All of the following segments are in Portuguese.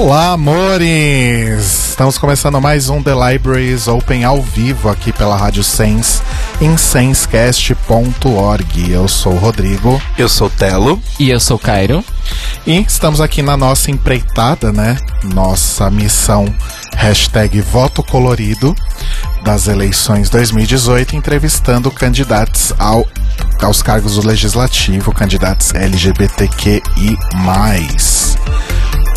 Olá, amores! Estamos começando mais um The Libraries Open ao vivo aqui pela Rádio Sense em sensecast.org. Eu sou o Rodrigo. Eu sou o Telo. E eu sou o Cairo. E estamos aqui na nossa empreitada, né? Nossa missão hashtag Voto Colorido das eleições 2018, entrevistando candidatos ao, aos cargos do Legislativo, candidatos LGBTQI+.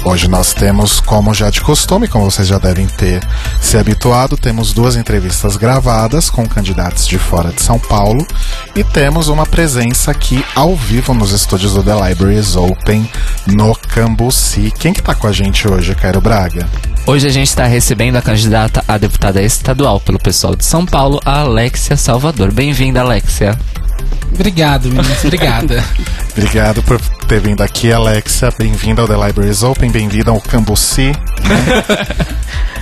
Hoje nós temos, como já de costume, como vocês já devem ter se habituado, temos duas entrevistas gravadas com candidatos de fora de São Paulo e temos uma presença aqui ao vivo nos estúdios do The Libraries Open no Cambuci. Quem que tá com a gente hoje, Cairo Braga? Hoje a gente está recebendo a candidata a deputada estadual pelo pessoal de São Paulo, a Alexia Salvador. Bem-vinda, Alexia. Obrigado, meninas. Obrigada. Obrigado por ter vindo aqui, Alexia. Bem-vinda ao The Libraries Open, bem-vinda ao Cambuci. Né?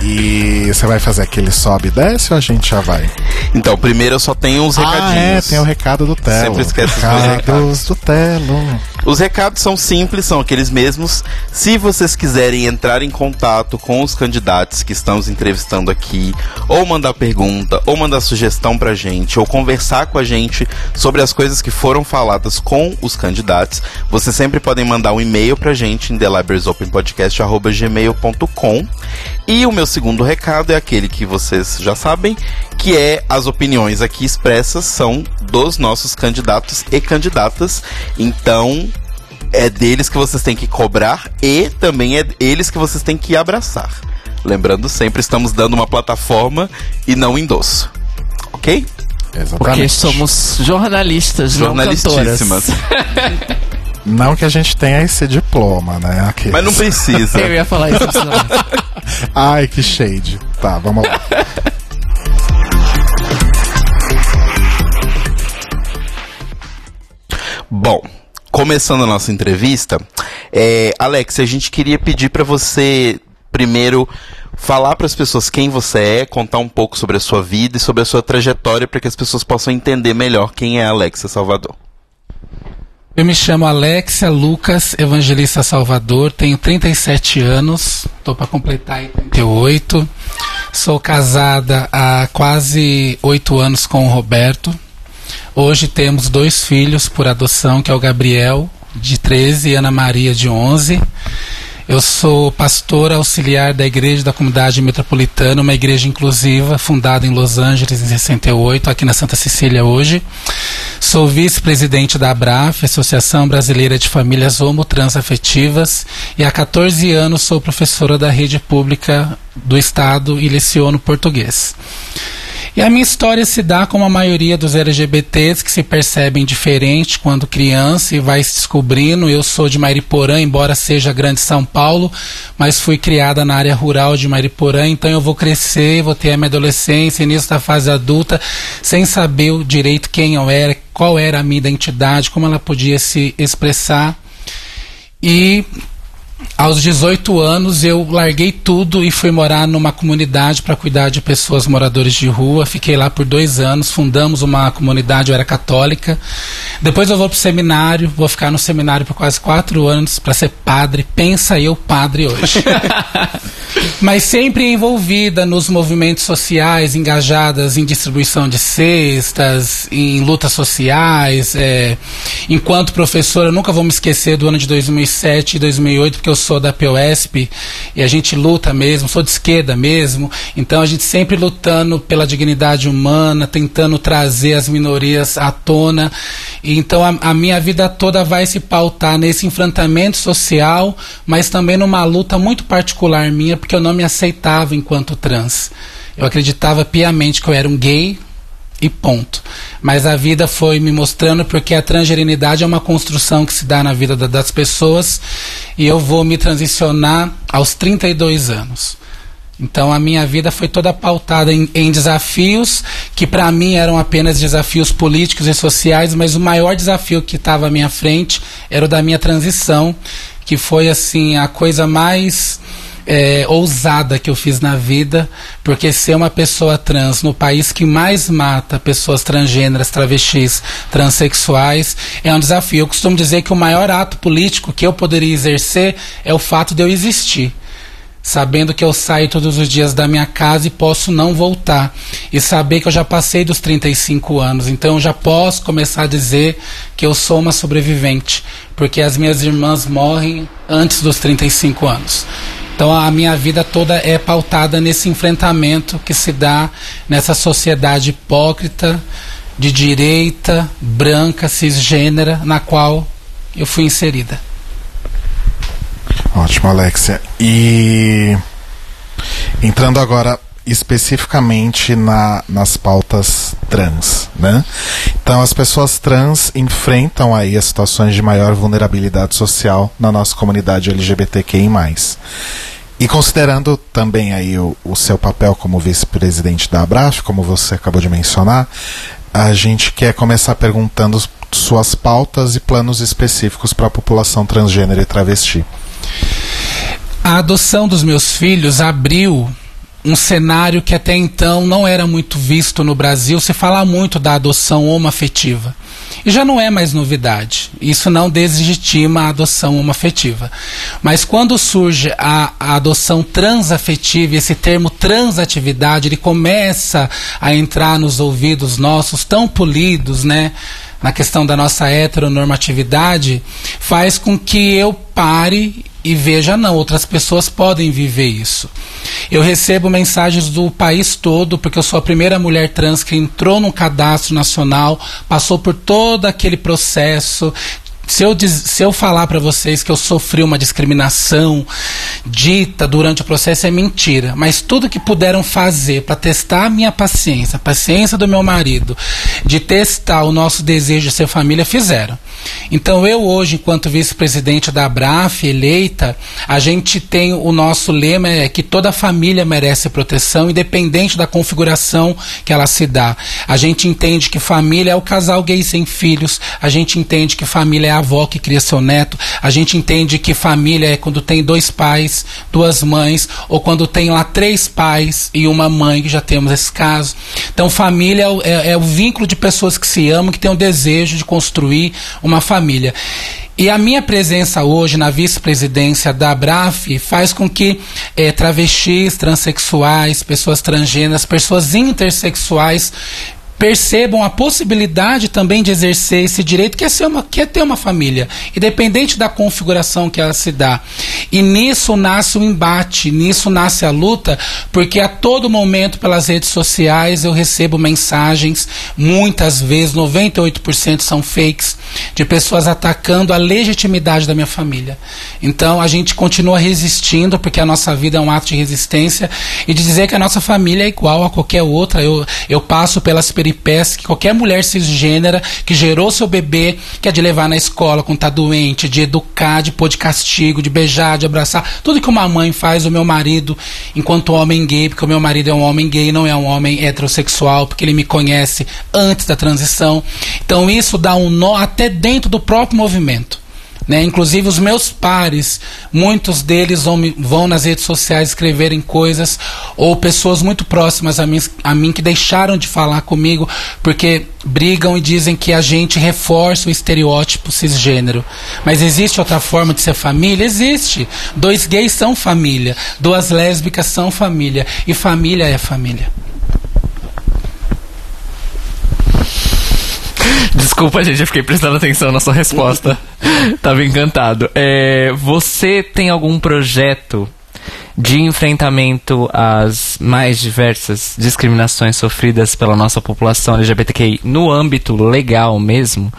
e você vai fazer aquele sobe e desce ou a gente já vai? Então, primeiro eu só tenho uns recadinhos. Ah, é, tem o recado do Telo. Sempre esquece os recados, recados do Telo. Os recados são simples, são aqueles mesmos. Se vocês quiserem entrar em contato com os candidatos que estamos entrevistando aqui, ou mandar pergunta, ou mandar sugestão pra gente, ou conversar com a gente sobre as coisas que foram faladas com os candidatos, vocês sempre podem mandar um e-mail pra gente em thelibrariesopenpodcast.gmail.com E o meu segundo recado é aquele que vocês já sabem, que é as opiniões aqui expressas são dos nossos candidatos e candidatas. Então, é deles que vocês têm que cobrar e também é eles que vocês têm que abraçar. Lembrando, sempre estamos dando uma plataforma e não endosso. Ok? Exatamente. Porque somos jornalistas, não cantoras. Jornalistíssimas. Não que a gente tenha esse diploma, né? Aqueles. Mas não precisa. Eu ia falar isso. Ai, que shade. Tá, vamos lá. Bom, começando a nossa entrevista, é, Alex, a gente queria pedir para você primeiro falar para as pessoas quem você é, contar um pouco sobre a sua vida e sobre a sua trajetória para que as pessoas possam entender melhor quem é a Alexia Salvador. Eu me chamo Alexia Lucas Evangelista Salvador, tenho 37 anos, estou para completar aí 38. Sou casada há quase oito anos com o Roberto. Hoje temos dois filhos por adoção, que é o Gabriel, de 13, e Ana Maria, de 11. Eu sou pastora auxiliar da Igreja da Comunidade Metropolitana, uma igreja inclusiva fundada em Los Angeles em 68, aqui na Santa Cecília hoje. Sou vice-presidente da ABRAF, Associação Brasileira de Famílias Homotransafetivas, e há 14 anos sou professora da rede pública do Estado e leciono português. E a minha história se dá como a maioria dos LGBTs que se percebem diferente quando criança e vai se descobrindo. Eu sou de Mariporã, embora seja grande São Paulo, mas fui criada na área rural de Mariporã, então eu vou crescer, vou ter a minha adolescência, início da fase adulta, sem saber o direito quem eu era, qual era a minha identidade, como ela podia se expressar. E aos 18 anos eu larguei tudo e fui morar numa comunidade para cuidar de pessoas moradores de rua. Fiquei lá por dois anos, fundamos uma comunidade, eu era católica. Depois eu vou para o seminário, vou ficar no seminário por quase quatro anos para ser padre. Pensa eu padre hoje. Mas sempre envolvida nos movimentos sociais, engajadas em distribuição de cestas, em lutas sociais. é. Enquanto professora, nunca vou me esquecer do ano de 2007 e 2008, porque eu sou da POSP e a gente luta mesmo, sou de esquerda mesmo, então a gente sempre lutando pela dignidade humana, tentando trazer as minorias à tona. E então a, a minha vida toda vai se pautar nesse enfrentamento social, mas também numa luta muito particular minha, porque eu não me aceitava enquanto trans. Eu acreditava piamente que eu era um gay, e ponto. Mas a vida foi me mostrando porque a transgerenidade é uma construção que se dá na vida da- das pessoas e eu vou me transicionar aos 32 anos. Então a minha vida foi toda pautada em, em desafios que para mim eram apenas desafios políticos e sociais, mas o maior desafio que estava à minha frente era o da minha transição, que foi assim a coisa mais é, ousada que eu fiz na vida, porque ser uma pessoa trans no país que mais mata pessoas transgêneras, travestis, transexuais é um desafio. Eu costumo dizer que o maior ato político que eu poderia exercer é o fato de eu existir sabendo que eu saio todos os dias da minha casa e posso não voltar. E saber que eu já passei dos 35 anos, então eu já posso começar a dizer que eu sou uma sobrevivente, porque as minhas irmãs morrem antes dos 35 anos. Então a minha vida toda é pautada nesse enfrentamento que se dá nessa sociedade hipócrita, de direita, branca, cisgênera, na qual eu fui inserida. Ótimo, Alexia. E entrando agora especificamente na, nas pautas trans, né? Então as pessoas trans enfrentam aí as situações de maior vulnerabilidade social na nossa comunidade LGBTQI+. E considerando também aí o, o seu papel como vice-presidente da Abraf, como você acabou de mencionar, a gente quer começar perguntando suas pautas e planos específicos para a população transgênero e travesti. A adoção dos meus filhos abriu um cenário que até então não era muito visto no Brasil. Se fala muito da adoção homoafetiva. E já não é mais novidade. Isso não deslegitima a adoção homoafetiva. Mas quando surge a, a adoção transafetiva, esse termo transatividade, ele começa a entrar nos ouvidos nossos, tão polidos, né? Na questão da nossa heteronormatividade, faz com que eu pare e veja não, outras pessoas podem viver isso. Eu recebo mensagens do país todo, porque eu sou a primeira mulher trans que entrou no cadastro nacional, passou por todo aquele processo, se eu, se eu falar para vocês que eu sofri uma discriminação dita durante o processo é mentira, mas tudo que puderam fazer para testar a minha paciência, a paciência do meu marido, de testar o nosso desejo de ser família, fizeram. Então eu hoje, enquanto vice-presidente da Abraf, eleita, a gente tem o nosso lema é que toda família merece proteção, independente da configuração que ela se dá. A gente entende que família é o casal gay sem filhos, a gente entende que família é a avó que cria seu neto, a gente entende que família é quando tem dois pais, duas mães, ou quando tem lá três pais e uma mãe, que já temos esse caso. Então família é, é, é o vínculo de pessoas que se amam, que têm o desejo de construir uma uma família. E a minha presença hoje na vice-presidência da Abraf faz com que é, travestis, transexuais, pessoas transgêneras, pessoas intersexuais percebam a possibilidade também de exercer esse direito que é, ser uma, que é ter uma família, independente da configuração que ela se dá. E nisso nasce o embate, nisso nasce a luta, porque a todo momento pelas redes sociais eu recebo mensagens, muitas vezes, 98% são fakes, de pessoas atacando a legitimidade da minha família. Então a gente continua resistindo, porque a nossa vida é um ato de resistência, e de dizer que a nossa família é igual a qualquer outra. Eu, eu passo pelas peripécias peripécias que qualquer mulher cisgênera que gerou seu bebê, que é de levar na escola quando tá doente, de educar, de pôr de castigo, de beijar, de abraçar, tudo que uma mãe faz, o meu marido, enquanto homem gay, porque o meu marido é um homem gay, não é um homem heterossexual, porque ele me conhece antes da transição. Então isso dá um nó até dentro do próprio movimento. Né? Inclusive os meus pares, muitos deles vão, vão, nas redes sociais escreverem coisas, ou pessoas muito próximas a mim, a mim que deixaram de falar comigo porque brigam e dizem que a gente reforça o estereótipo cisgênero. Mas existe outra forma de ser família? Existe. Dois gays são família, duas lésbicas são família, e família é família. Desculpa, gente, eu fiquei prestando atenção na sua resposta. Tava encantado. É, você tem algum projeto de enfrentamento às mais diversas discriminações sofridas pela nossa população LGBTQI no âmbito legal mesmo,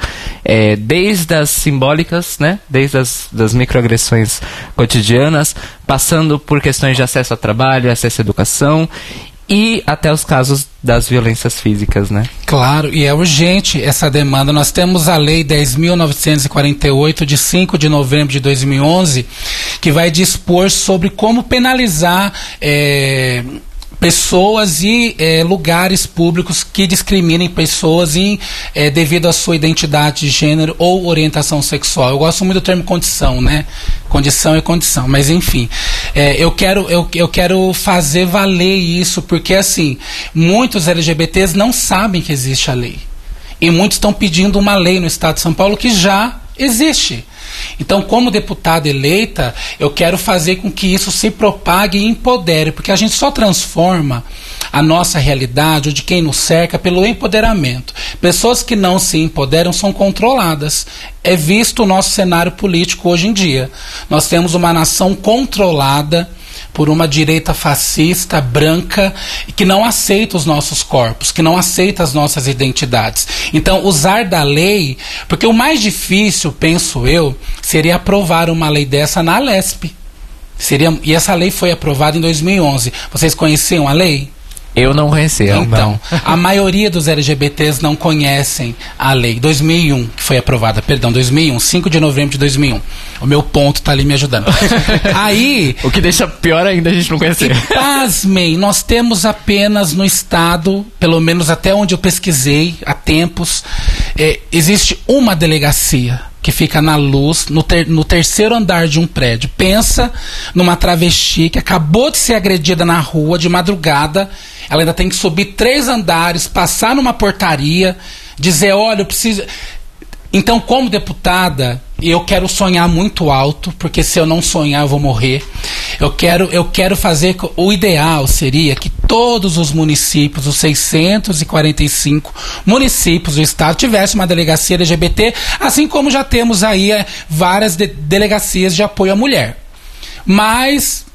é, desde as simbólicas, né, desde as das microagressões cotidianas, passando por questões de acesso ao trabalho, acesso à educação e até os casos das violências físicas, né? Claro, e é urgente essa demanda. Nós temos a Lei 10.948, de 5 de novembro de 2011, que vai dispor sobre como penalizar. É, pessoas e é, lugares públicos que discriminem pessoas em, é, devido à sua identidade de gênero ou orientação sexual. Eu gosto muito do termo condição, né? Condição é condição, mas enfim, é, eu quero eu, eu quero fazer valer isso porque assim muitos LGBTs não sabem que existe a lei e muitos estão pedindo uma lei no Estado de São Paulo que já existe. Então, como deputada eleita, eu quero fazer com que isso se propague e empodere, porque a gente só transforma a nossa realidade, ou de quem nos cerca, pelo empoderamento. Pessoas que não se empoderam são controladas. É visto o nosso cenário político hoje em dia. Nós temos uma nação controlada por uma direita fascista, branca, que não aceita os nossos corpos, que não aceita as nossas identidades. Então, usar da lei, porque o mais difícil, penso eu, seria aprovar uma lei dessa na Lesp. Seria, e essa lei foi aprovada em 2011. Vocês conheciam a lei? Eu não conhecia. Então, a maioria dos LGBTs não conhecem a lei 2001, que foi aprovada, perdão, 2001, 5 de novembro de 2001. O meu ponto está ali me ajudando. Aí... O que deixa pior ainda a gente não conhecer. E, pasmem, nós temos apenas no estado, pelo menos até onde eu pesquisei, há tempos, é, existe uma delegacia que fica na luz, no, ter, no, terceiro andar de um prédio. Pensa numa travesti que acabou de ser agredida na rua de madrugada. Ela ainda tem que subir três andares, passar numa portaria, dizer: olha, eu preciso. Então, como deputada, eu quero sonhar muito alto, porque se eu não sonhar eu vou morrer. Eu quero, eu quero fazer o ideal seria que todos os municípios, os 645 municípios do estado tivessem uma delegacia LGBT, assim como já temos aí é, várias de, delegacias de apoio à mulher. Mas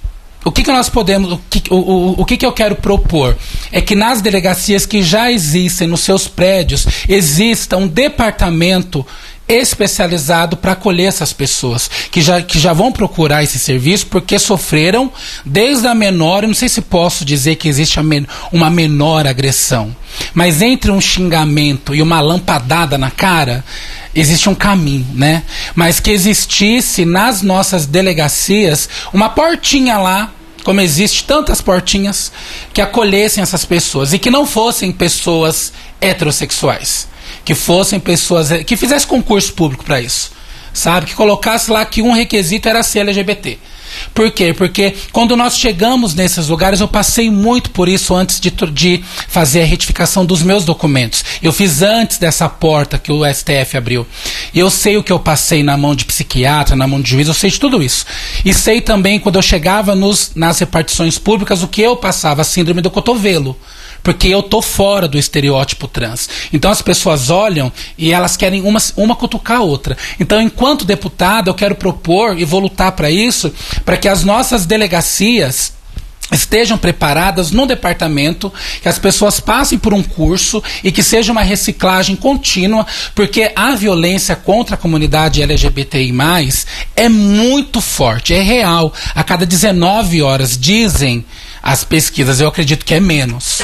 o que, que nós podemos, o, que, o, o, o que, que eu quero propor? É que nas delegacias que já existem, nos seus prédios, exista um departamento especializado para acolher essas pessoas que já, que já vão procurar esse serviço porque sofreram desde a menor, eu não sei se posso dizer que existe uma menor agressão, mas entre um xingamento e uma lampadada na cara, existe um caminho, né? Mas que existisse nas nossas delegacias uma portinha lá como existe tantas portinhas que acolhessem essas pessoas e que não fossem pessoas heterossexuais, que fossem pessoas que fizessem concurso público para isso, sabe? Que colocasse lá que um requisito era ser LGBT. Por quê? Porque quando nós chegamos nesses lugares, eu passei muito por isso antes de, de fazer a retificação dos meus documentos. Eu fiz antes dessa porta que o STF abriu. E eu sei o que eu passei na mão de psiquiatra, na mão de juiz, eu sei de tudo isso. E sei também, quando eu chegava nos, nas repartições públicas, o que eu passava, a síndrome do cotovelo porque eu tô fora do estereótipo trans. Então as pessoas olham e elas querem uma, uma cutucar a outra. Então, enquanto deputada, eu quero propor e vou lutar para isso, para que as nossas delegacias estejam preparadas no departamento, que as pessoas passem por um curso e que seja uma reciclagem contínua, porque a violência contra a comunidade LGBTI+, é muito forte, é real. A cada 19 horas dizem as pesquisas, eu acredito que é menos.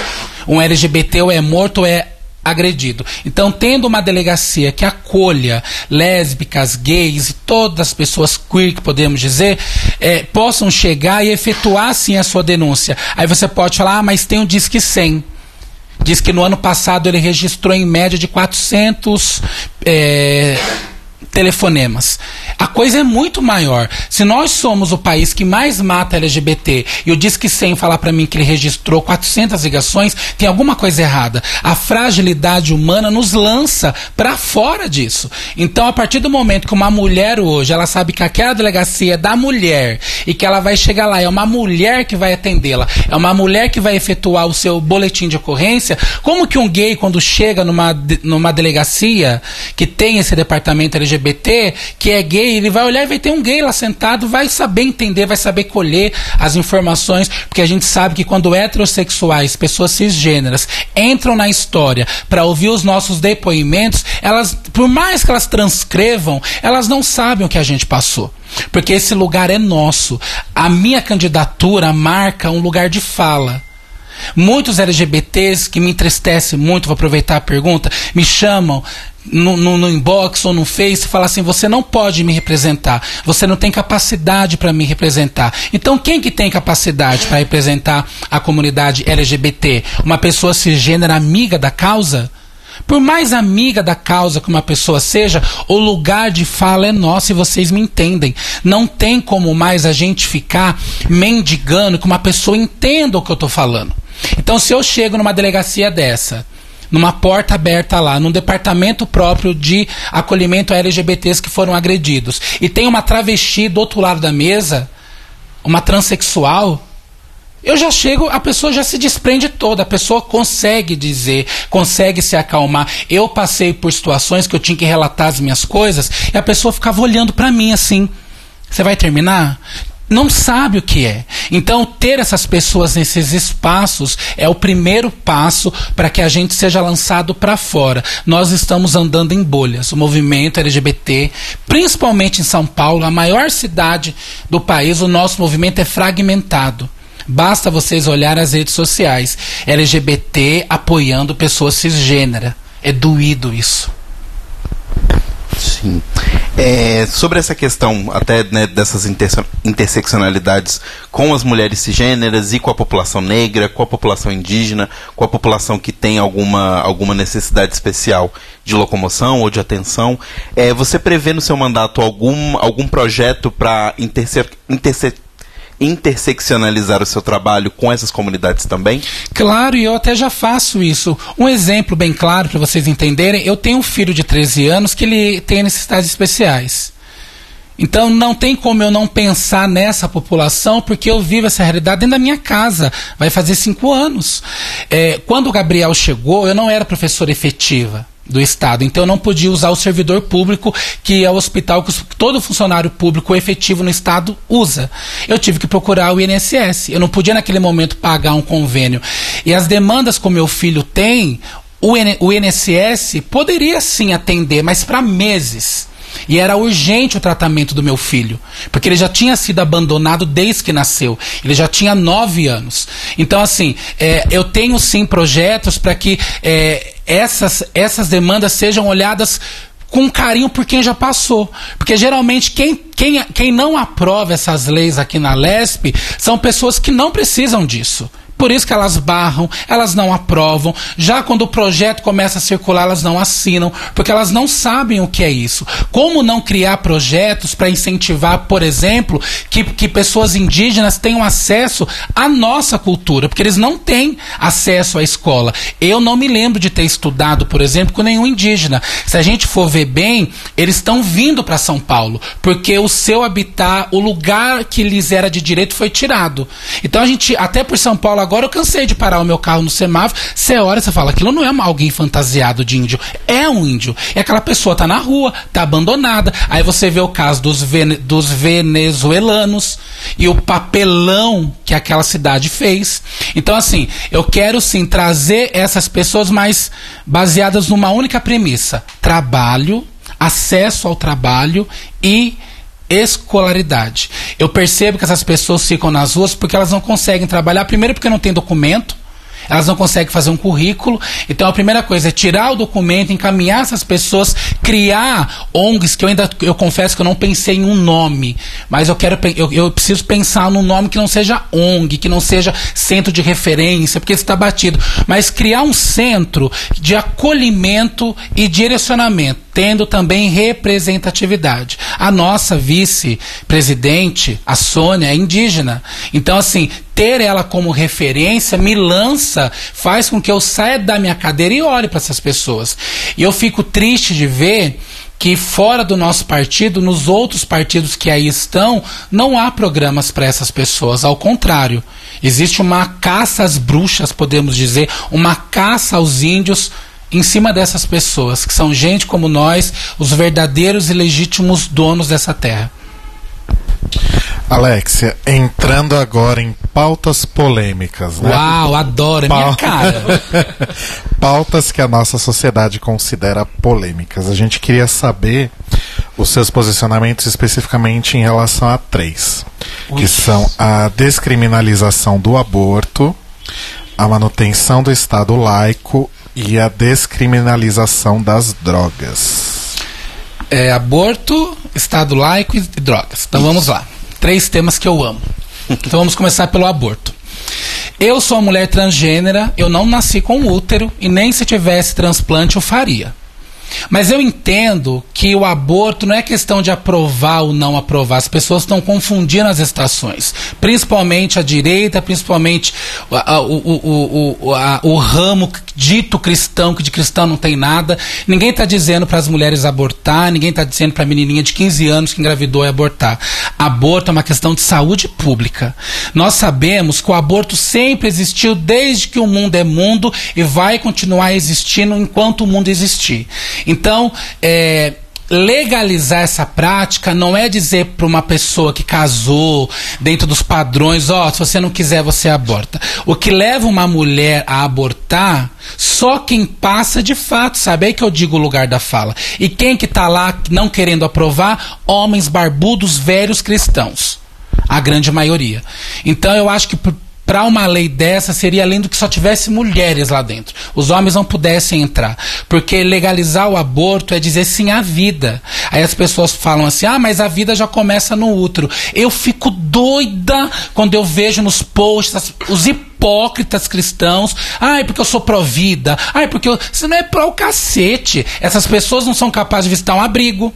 Um LGBT ou é morto ou é agredido. Então, tendo uma delegacia que acolha lésbicas, gays e todas as pessoas queer que podemos dizer, é, possam chegar e efetuar sim a sua denúncia. Aí você pode falar, ah, mas tem um Disque 100. Diz que no ano passado ele registrou em média de 400 é, telefonemas. A coisa é muito maior. Se nós somos o país que mais mata LGBT e o Disque 100 falar para mim que ele registrou 400 ligações, tem alguma coisa errada. A fragilidade humana nos lança para fora disso. Então, a partir do momento que uma mulher hoje, ela sabe que aquela delegacia é da mulher e que ela vai chegar lá, é uma mulher que vai atendê-la, é uma mulher que vai efetuar o seu boletim de ocorrência, como que um gay, quando chega numa, numa delegacia que tem esse departamento LGBT, que é gay, ele vai olhar e vai ter um gay lá sentado, vai saber entender, vai saber colher as informações, porque a gente sabe que quando heterossexuais, pessoas cisgêneras, entram na história para ouvir os nossos depoimentos, elas, por mais que elas transcrevam, elas não sabem o que a gente passou. Porque esse lugar é nosso. A minha candidatura marca um lugar de fala. Muitos LGBTs que me entristece muito, vou aproveitar a pergunta, me chamam no, no, no, inbox ou no Face e falar assim: você não pode me representar, você não tem capacidade para me representar. Então, quem que tem capacidade para representar a comunidade LGBT? Uma pessoa cisgênera amiga da causa? Por mais amiga da causa que uma pessoa seja, o lugar de fala é nosso e vocês me entendem. Não tem como mais a gente ficar mendigando que uma pessoa entenda o que eu estou falando. Então, se eu chego numa delegacia dessa, numa porta aberta lá, num departamento próprio de acolhimento a LGBTs que foram agredidos, e tem uma travesti do outro lado da mesa, uma transexual, eu já chego, a pessoa já se desprende toda, a pessoa consegue dizer, consegue se acalmar. Eu passei por situações que eu tinha que relatar as minhas coisas e a pessoa ficava olhando para mim assim. Você vai terminar? Não sabe o que é. Então, ter essas pessoas nesses espaços é o primeiro passo para que a gente seja lançado para fora. Nós estamos andando em bolhas. O movimento LGBT, principalmente em São Paulo, a maior cidade do país, o nosso movimento é fragmentado. Basta vocês olhar as redes sociais. LGBT apoiando pessoas cisgênera. É doído isso. Sim. É, sobre essa questão até né, dessas interseccionalidades com as mulheres cisgêneras e com a população negra, com a população indígena, com a população que tem alguma, alguma necessidade especial de locomoção ou de atenção, é, você prevê no seu mandato algum, algum projeto para interse interse interseccionalizar o seu trabalho com essas comunidades também? Claro, e eu até já faço isso. Um exemplo bem claro para vocês entenderem, eu tenho um filho de 13 anos que ele tem necessidades especiais. Então não tem como eu não pensar nessa população, porque eu vivo essa realidade dentro da minha casa. Vai fazer cinco anos. É, quando o Gabriel chegou, eu não era professora efetiva do Estado. Então eu não podia usar o servidor público, que é o hospital que todo funcionário público efetivo no Estado usa. Eu tive que procurar o INSS. Eu não podia naquele momento pagar um convênio. E as demandas que o meu filho tem, o INSS poderia sim atender, mas para meses. E era urgente o tratamento do meu filho, porque ele já tinha sido abandonado desde que nasceu. Ele já tinha nove anos. Então, assim, é, eu tenho sim projetos para que é, essas, essas demandas sejam olhadas com carinho por quem já passou. Porque geralmente quem, quem, quem não aprova essas leis aqui na LESP são pessoas que não precisam disso. Por isso que elas barram, elas não aprovam. Já quando o projeto começa a circular, elas não assinam, porque elas não sabem o que é isso. Como não criar projetos para incentivar, por exemplo, que, que pessoas indígenas tenham acesso à nossa cultura, porque eles não têm acesso à escola. Eu não me lembro de ter estudado, por exemplo, com nenhum indígena. Se a gente for ver bem, eles estão vindo para São Paulo, porque o seu habitat, o lugar que lhes era de direito foi tirado. Então a gente, até por São Paulo agora eu cansei de parar o meu carro no semáforo. Você olha você fala, aquilo não é alguém fantasiado de índio. É um índio. E aquela pessoa tá na rua, tá abandonada. Aí você vê o caso dos, vene, dos venezuelanos e o papelão que aquela cidade fez. Então, assim, eu quero sim trazer essas pessoas mais baseadas numa única premissa: trabalho, acesso ao trabalho e escolaridade. Eu percebo que essas pessoas ficam nas ruas porque elas não conseguem trabalhar, primeiro porque não tem documento, elas não conseguem fazer um currículo. Então a primeira coisa é tirar o documento, encaminhar essas pessoas, criar ONGs, que eu ainda eu confesso que eu não pensei em um nome, mas eu quero eu, eu preciso pensar num nome que não seja ONG, que não seja centro de referência, porque está batido, mas criar um centro de acolhimento e direcionamento tendo também representatividade. A nossa vice-presidente, a Sônia, é indígena. Então, assim, ter ela como referência me lança, faz com que eu saia da minha cadeira e olhe para essas pessoas. E eu fico triste de ver que fora do nosso partido, nos outros partidos que aí estão, não há programas para essas pessoas. Ao contrário, existe uma caça às bruxas, podemos dizer, uma caça aos índios em cima dessas pessoas, que são gente como nós, os verdadeiros e legítimos donos dessa terra. Alexia, entrando agora em pautas polêmicas, né? Uau, adoro, é minha cara. pautas que a nossa sociedade considera polêmicas. A gente queria saber os seus posicionamentos especificamente em relação a três, Ui. que são a descriminalização do aborto, a manutenção do Estado laico e a descriminalização das drogas. É aborto, Estado laico e drogas. Então vamos lá. Três temas que eu amo. Então vamos começar pelo aborto. Eu sou uma mulher transgênera, eu não nasci com útero e nem se tivesse transplante eu faria. Mas eu entendo que o aborto não é questão de aprovar ou não aprovar. As pessoas estão confundindo as estações. Principalmente a direita, principalmente o, o, o, a, o ramo dito cristão, que de cristão não tem nada. Ninguém está dizendo para as mulheres abortar, ninguém está dizendo para a menininha de 15 anos que engravidou abortar. Aborto é uma questão de saúde pública. Nós sabemos que o aborto sempre existiu desde que o mundo é mundo e vai continuar existindo enquanto o mundo existir. Então, é, legalizar essa prática não é dizer para uma pessoa que casou dentro dos padrões, ó, oh, se você não quiser você aborta. O que leva uma mulher a abortar, só quem passa de fato, sabe? É aí que eu digo o lugar da fala. E quem que tá lá não querendo aprovar? Homens barbudos, velhos cristãos. A grande maioria. Então eu acho que para uma lei dessa seria além do que só tivesse mulheres lá dentro. Os homens não pudessem entrar. Porque legalizar o aborto é dizer sim à vida. Aí as pessoas falam assim: ah, mas a vida já começa no útero. Eu fico doida quando eu vejo nos posts os hipócritas cristãos. Ai, porque eu sou pró-vida. Ai, porque eu. Você não é pró o cacete. Essas pessoas não são capazes de visitar um abrigo.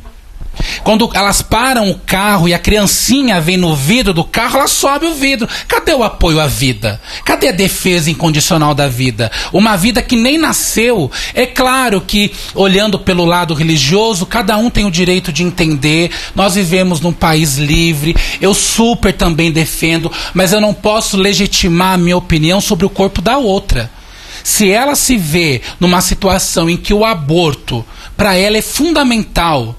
Quando elas param o carro e a criancinha vem no vidro do carro, ela sobe o vidro. Cadê o apoio à vida? Cadê a defesa incondicional da vida? Uma vida que nem nasceu. É claro que, olhando pelo lado religioso, cada um tem o direito de entender. Nós vivemos num país livre. Eu super também defendo, mas eu não posso legitimar a minha opinião sobre o corpo da outra. Se ela se vê numa situação em que o aborto, para ela, é fundamental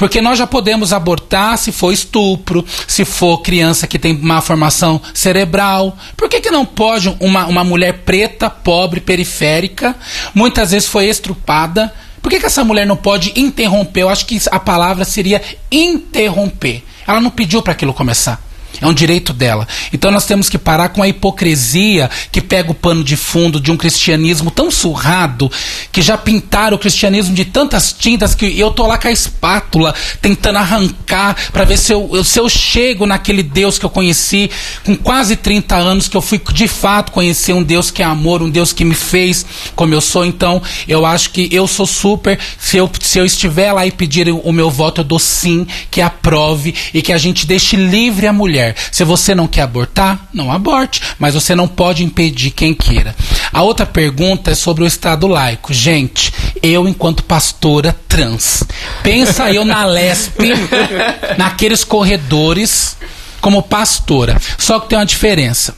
porque nós já podemos abortar se for estupro, se for criança que tem má formação cerebral. Por que, que não pode uma, uma mulher preta, pobre, periférica, muitas vezes foi estrupada? Por que, que essa mulher não pode interromper? Eu acho que a palavra seria interromper. Ela não pediu para aquilo começar. É um direito dela. Então nós temos que parar com a hipocrisia que pega o pano de fundo de um cristianismo tão surrado que já pintaram o cristianismo de tantas tintas que eu tô lá com a espátula tentando arrancar para ver se eu, se eu chego naquele Deus que eu conheci com quase 30 anos, que eu fui de fato conhecer um Deus que é amor, um Deus que me fez como eu sou. Então eu acho que eu sou super. Se eu, se eu estiver lá e pedir o meu voto, eu dou sim, que aprove e que a gente deixe livre a mulher mulher. Se você não quer abortar, não aborte, mas você não pode impedir quem queira. A outra pergunta é sobre o Estado laico. Gente, eu, enquanto pastora trans, pensa eu na LESP, naqueles corredores, como pastora. Só que tem uma diferença.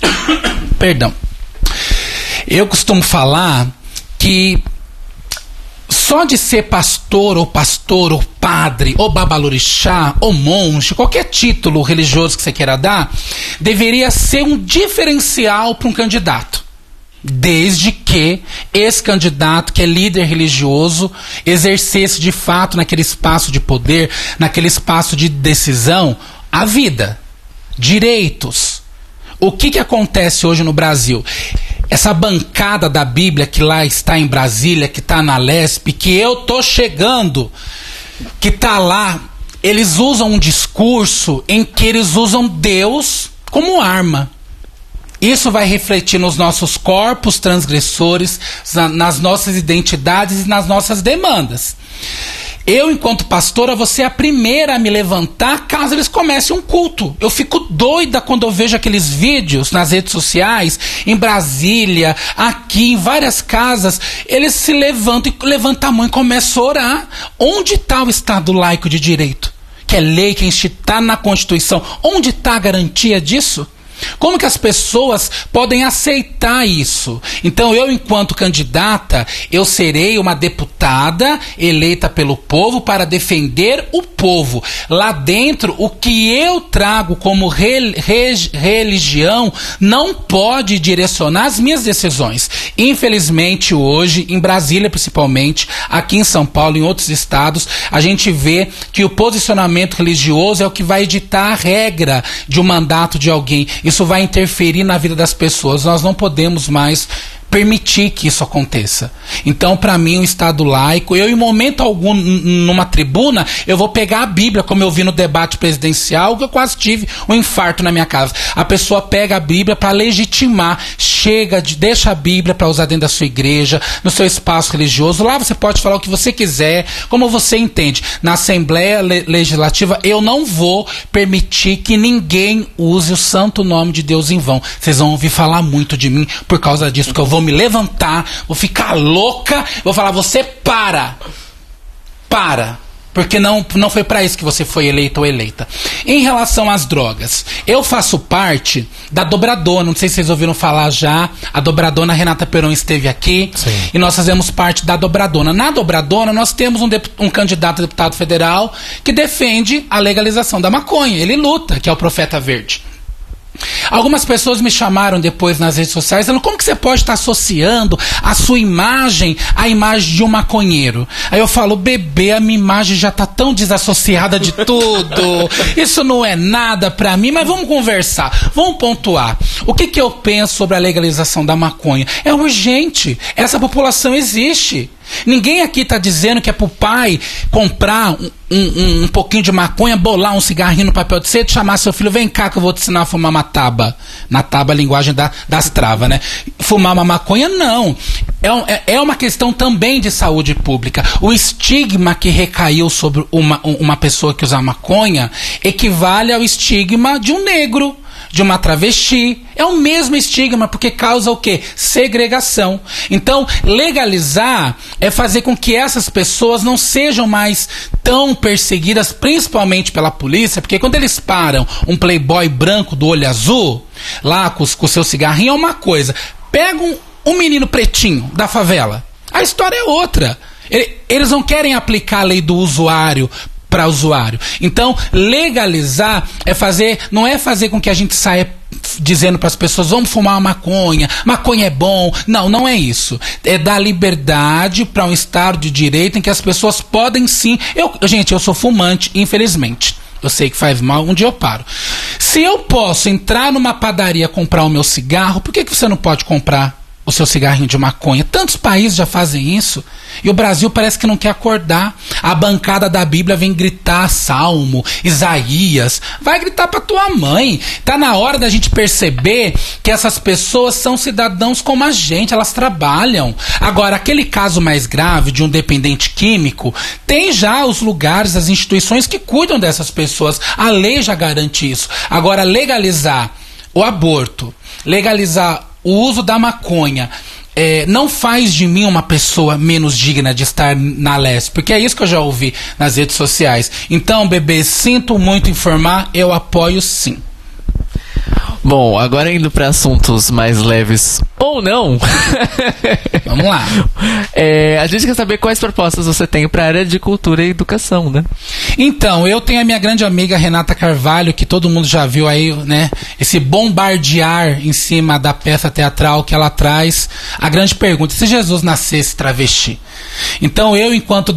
Perdão. Eu costumo falar que só de ser pastor ou pastor ou padre ou babalorixá ou monge, qualquer título religioso que você queira dar, deveria ser um diferencial para um candidato. Desde que esse candidato, que é líder religioso, exercesse de fato naquele espaço de poder, naquele espaço de decisão, a vida, direitos. O que, que acontece hoje no Brasil? Essa bancada da Bíblia que lá está em Brasília, que está na Lesp, que eu tô chegando, que está lá, eles usam um discurso em que eles usam Deus como arma. Isso vai refletir nos nossos corpos transgressores, nas nossas identidades e nas nossas demandas. Eu, enquanto pastora, você é a primeira a me levantar caso eles comecem um culto. Eu fico doida quando eu vejo aqueles vídeos nas redes sociais, em Brasília, aqui, em várias casas. Eles se levantam e levantam a mão e começam a orar. Onde está o Estado laico de direito? Que é lei, que está na Constituição. Onde está a garantia disso? Como que as pessoas podem aceitar isso? Então, eu, enquanto candidata, eu serei uma deputada eleita pelo povo para defender o povo. Lá dentro, o que eu trago como re, re, religião não pode direcionar as minhas decisões. Infelizmente, hoje, em Brasília principalmente, aqui em São Paulo, em outros estados, a gente vê que o posicionamento religioso é o que vai editar a regra de um mandato de alguém. E isso vai interferir na vida das pessoas. Nós não podemos mais permitir que isso aconteça. Então, para mim, o Estado laico, eu em momento algum, numa tribuna, eu vou pegar a Bíblia, como eu vi no debate presidencial, que eu quase tive um infarto na minha casa. A pessoa pega a Bíblia para legitimar, chega, de, deixa a Bíblia para usar dentro da sua igreja, no seu espaço religioso. Lá você pode falar o que você quiser, como você entende. Na Assembleia Legislativa, eu não vou permitir que ninguém use o santo nome de Deus em vão. Vocês vão ouvir falar muito de mim por causa disso, que eu vou me levantar, vou ficar louca, vou falar: você para. Para. Porque não, não foi para isso que você foi eleito ou eleita. Em relação às drogas, eu faço parte da Dobradona. Não sei se vocês ouviram falar já. A Dobradona, Renata Peron esteve aqui. Sim. E nós fazemos parte da Dobradona. Na Dobradona, nós temos um, um candidato a deputado federal que defende a legalização da maconha. Ele luta, que é o Profeta Verde. Algumas pessoas me chamaram depois nas redes sociais falando como que você pode estar associando a sua imagem à imagem de um maconheiro. Aí eu falo, bebê, a minha imagem já está tão desassociada de tudo. Isso não é nada para mim, mas vamos conversar, vamos pontuar. O que, que eu penso sobre a legalização da maconha? É urgente. Essa população existe. Ninguém aqui está dizendo que é para o pai comprar um, um, um, pouquinho de maconha, bolar um cigarrinho no papel de e chamar seu filho, vem cá que eu vou te ensinar a fumar uma taba. Na taba, a linguagem da, das travas, né? Fumar uma maconha, não. É, é, é, uma questão também de saúde pública. O estigma que recaiu sobre uma, uma pessoa que usa maconha equivale ao estigma de um negro de uma travesti. É o mesmo estigma, porque causa o quê? Segregação. Então, legalizar é fazer com que essas pessoas não sejam mais tão perseguidas, principalmente pela polícia, porque quando eles param um playboy branco do olho azul, lá com, o seu cigarrinho, é uma coisa. Pegam um menino pretinho da favela. A história é outra. Eles não querem aplicar a lei do usuário para o usuário. Então, legalizar é fazer, não é fazer com que a gente saia dizendo para as pessoas vamos fumar uma maconha, maconha é bom. Não, não é isso. É dar liberdade para um estado de direito em que as pessoas podem sim. Eu, gente, eu sou fumante, infelizmente. Eu sei que faz mal, um dia eu paro. Se eu posso entrar numa padaria comprar o meu cigarro, por que, que você não pode comprar o seu cigarrinho de maconha. Tantos países já fazem isso. E o Brasil parece que não quer acordar. A bancada da Bíblia vem gritar Salmo, Isaías. Vai gritar para tua mãe. Tá na hora da gente perceber que essas pessoas são cidadãos como a gente, elas trabalham. Agora, aquele caso mais grave de um dependente químico, tem já os lugares, as instituições que cuidam dessas pessoas. A lei já garante isso. Agora, legalizar o aborto, legalizar o uso da maconha é, não faz de mim uma pessoa menos digna de estar na leste, porque é isso que eu já ouvi nas redes sociais. Então, bebê, sinto muito informar, eu apoio sim. Bom, agora indo para assuntos mais leves ou não. Vamos lá. É, a gente quer saber quais propostas você tem para a área de cultura e educação, né? Então, eu tenho a minha grande amiga Renata Carvalho, que todo mundo já viu aí, né? Esse bombardear em cima da peça teatral que ela traz. A grande pergunta: se Jesus nascesse travesti? Então, eu, enquanto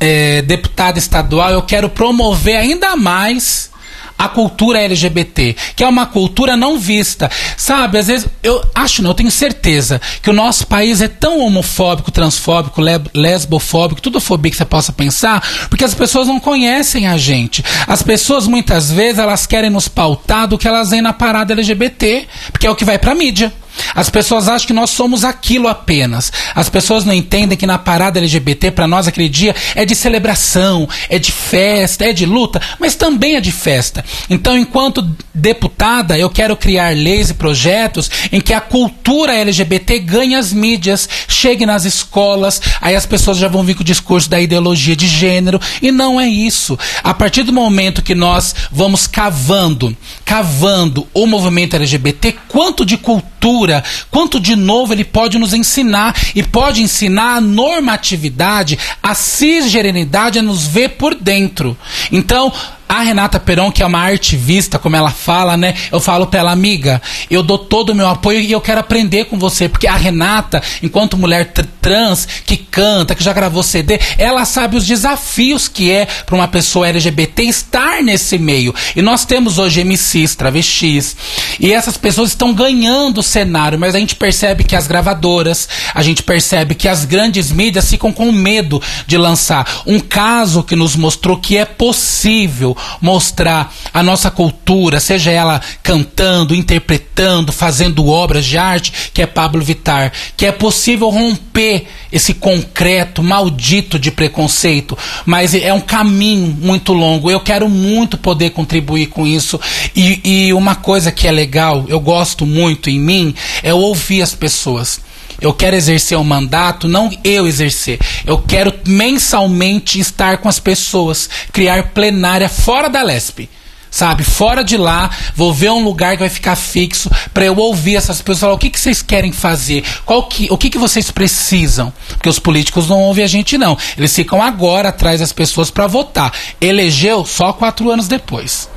é, deputada estadual, eu quero promover ainda mais a cultura LGBT, que é uma cultura não vista. Sabe, às vezes, eu acho não, eu tenho certeza que o nosso país é tão homofóbico, transfóbico, lesbofóbico, tudo fobia que você possa pensar, porque as pessoas não conhecem a gente. As pessoas, muitas vezes, elas querem nos pautar do que elas veem na parada LGBT, porque é o que vai pra mídia. As pessoas acham que nós somos aquilo apenas. As pessoas não entendem que na parada LGBT, para nós aquele dia é de celebração, é de festa, é de luta, mas também é de festa. Então, enquanto deputada, eu quero criar leis e projetos em que a cultura LGBT ganhe as mídias, chegue nas escolas, aí as pessoas já vão vir com o discurso da ideologia de gênero, e não é isso. A partir do momento que nós vamos cavando, cavando o movimento LGBT, quanto de cultura cultura, quanto de novo ele pode nos ensinar e pode ensinar a normatividade, a cisgerenidade a nos ver por dentro. Então, A Renata Peron, que é uma artivista, como ela fala, né? Eu falo pra ela, amiga, eu dou todo o meu apoio e eu quero aprender com você, porque a Renata, enquanto mulher tr trans, que canta, que já gravou CD, ela sabe os desafios que é para uma pessoa LGBT estar nesse meio. E nós temos hoje MCs, travestis, e essas pessoas estão ganhando o cenário, mas a gente percebe que as gravadoras, a gente percebe que as grandes mídias ficam com medo de lançar. Um caso que nos mostrou que é possível mostrar a nossa cultura, seja ela cantando, interpretando, fazendo obras de arte, que é Pablo Vitar, que é possível romper esse concreto maldito de preconceito, mas é um caminho muito longo. Eu quero muito poder contribuir com isso. E, e uma coisa que é legal, eu gosto muito em mim, é ouvir as pessoas. Eu quero exercer um mandato, não eu exercer. Eu quero mensalmente estar com as pessoas, criar plenária fora da LESP. Sabe, fora de lá, vou ver um lugar que vai ficar fixo para eu ouvir essas pessoas falar o que, que vocês querem fazer, qual que, o que, que vocês precisam. Porque os políticos não ouvem a gente, não. Eles ficam agora atrás das pessoas para votar. Elegeu só quatro anos depois.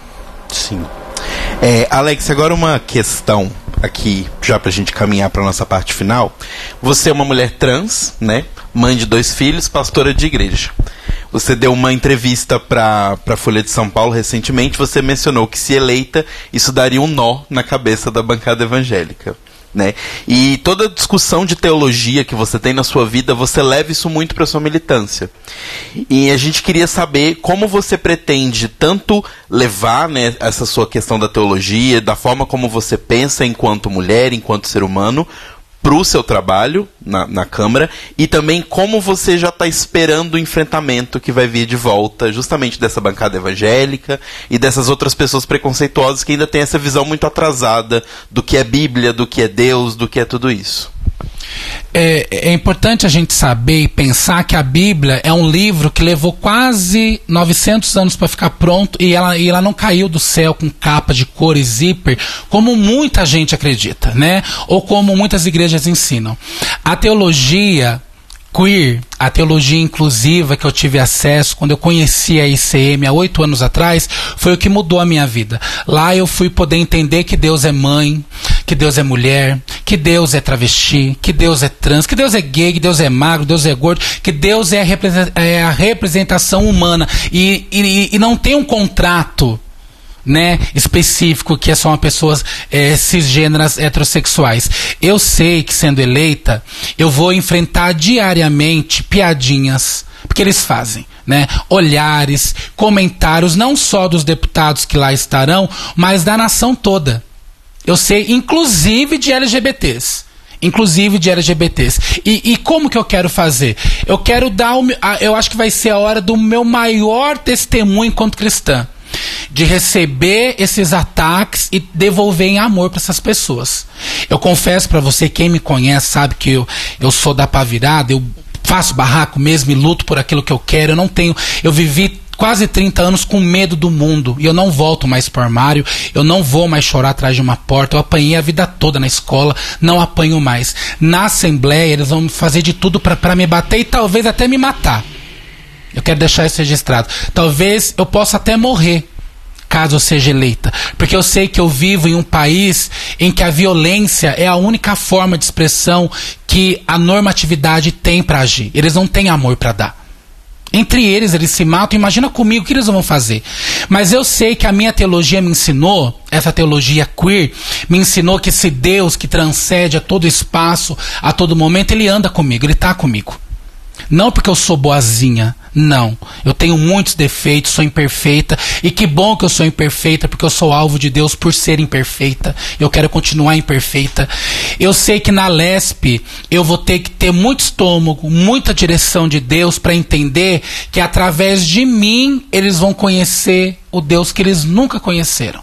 Sim. É, Alex, agora uma questão aqui, já pra gente caminhar pra nossa parte final. Você é uma mulher trans, né? Mãe de dois filhos, pastora de igreja. Você deu uma entrevista para a Folha de São Paulo recentemente. Você mencionou que, se eleita, isso daria um nó na cabeça da bancada evangélica. Né? E toda discussão de teologia que você tem na sua vida, você leva isso muito para sua militância. E a gente queria saber como você pretende tanto levar né, essa sua questão da teologia, da forma como você pensa enquanto mulher, enquanto ser humano, para o seu trabalho na, na Câmara e também como você já está esperando o enfrentamento que vai vir de volta justamente dessa bancada evangélica e dessas outras pessoas preconceituosas que ainda têm essa visão muito atrasada do que é Bíblia, do que é Deus, do que é tudo isso. É, é, importante a gente saber e pensar que a Bíblia é um livro que levou quase 900 anos para ficar pronto e ela, e ela não caiu do céu com capa de cor e zíper, como muita gente acredita, né? Ou como muitas igrejas ensinam. A teologia queer, a teologia inclusiva que eu tive acesso quando eu conheci a ICM há oito anos atrás, foi o que mudou a minha vida. Lá eu fui poder entender que Deus é mãe, que Deus é mulher, que Deus é travesti, que Deus é trans, que Deus é gay, que Deus é magro, Deus é gordo, que Deus é a, é representação humana. E, e, e não tem um contrato né, específico que é uma pessoas é, cisgêneras heterossexuais. Eu sei que sendo eleita, eu vou enfrentar diariamente piadinhas, porque eles fazem, né? Olhares, comentários, não só dos deputados que lá estarão, mas da nação toda. Eu sei, inclusive de LGBTs inclusive de LGBTs. E, e, como que eu quero fazer? Eu quero dar o, eu acho que vai ser a hora do meu maior testemunho enquanto cristã de receber esses ataques e devolver em amor para essas pessoas. Eu confesso para você, quem me conhece sabe que eu, eu sou da pá virada, eu faço barraco mesmo e luto por aquilo que eu quero. Eu não tenho, eu vivi quase 30 anos com medo do mundo e eu não volto mais pro armário, eu não vou mais chorar atrás de uma porta. Eu apanhei a vida toda na escola, não apanho mais. Na assembleia, eles vão fazer de tudo para me bater e talvez até me matar. Eu quero deixar isso registrado. Talvez eu possa até morrer caso eu seja eleita. Porque eu sei que eu vivo em um país em que a violência é a única forma de expressão que a normatividade tem para agir. Eles não têm amor para dar. Entre eles, eles se matam. Imagina comigo o que eles vão fazer. Mas eu sei que a minha teologia me ensinou, essa teologia queer, me ensinou que esse Deus que transcende a todo espaço, a todo momento, ele anda comigo, ele está comigo. Não porque eu sou boazinha, não. Eu tenho muitos defeitos, sou imperfeita. E que bom que eu sou imperfeita, porque eu sou alvo de Deus por ser imperfeita. Eu quero continuar imperfeita. Eu sei que na LESP eu vou ter que ter muito estômago, muita direção de Deus para entender que através de mim eles vão conhecer o Deus que eles nunca conheceram.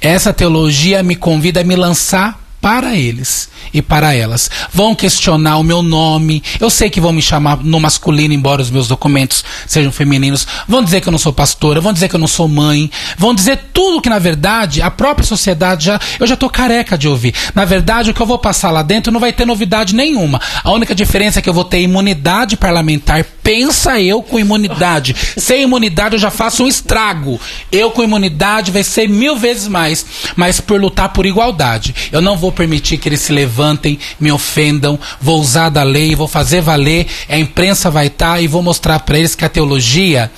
Essa teologia me convida a me lançar para eles e para elas. Vão questionar o meu nome. Eu sei que vão me chamar no masculino, embora os meus documentos sejam femininos. Vão dizer que eu não sou pastora, vão dizer que eu não sou mãe. Vão dizer tudo que, na verdade, a própria sociedade já. Eu já tô careca de ouvir. Na verdade, o que eu vou passar lá dentro não vai ter novidade nenhuma. A única diferença é que eu vou ter imunidade parlamentar. Pensa eu com imunidade. Sem imunidade eu já faço um estrago. Eu com imunidade vai ser mil vezes mais. Mas por lutar por igualdade. Eu não vou permitir que eles se levantem, me ofendam. Vou usar da lei, vou fazer valer. A imprensa vai estar e vou mostrar para eles que a teologia,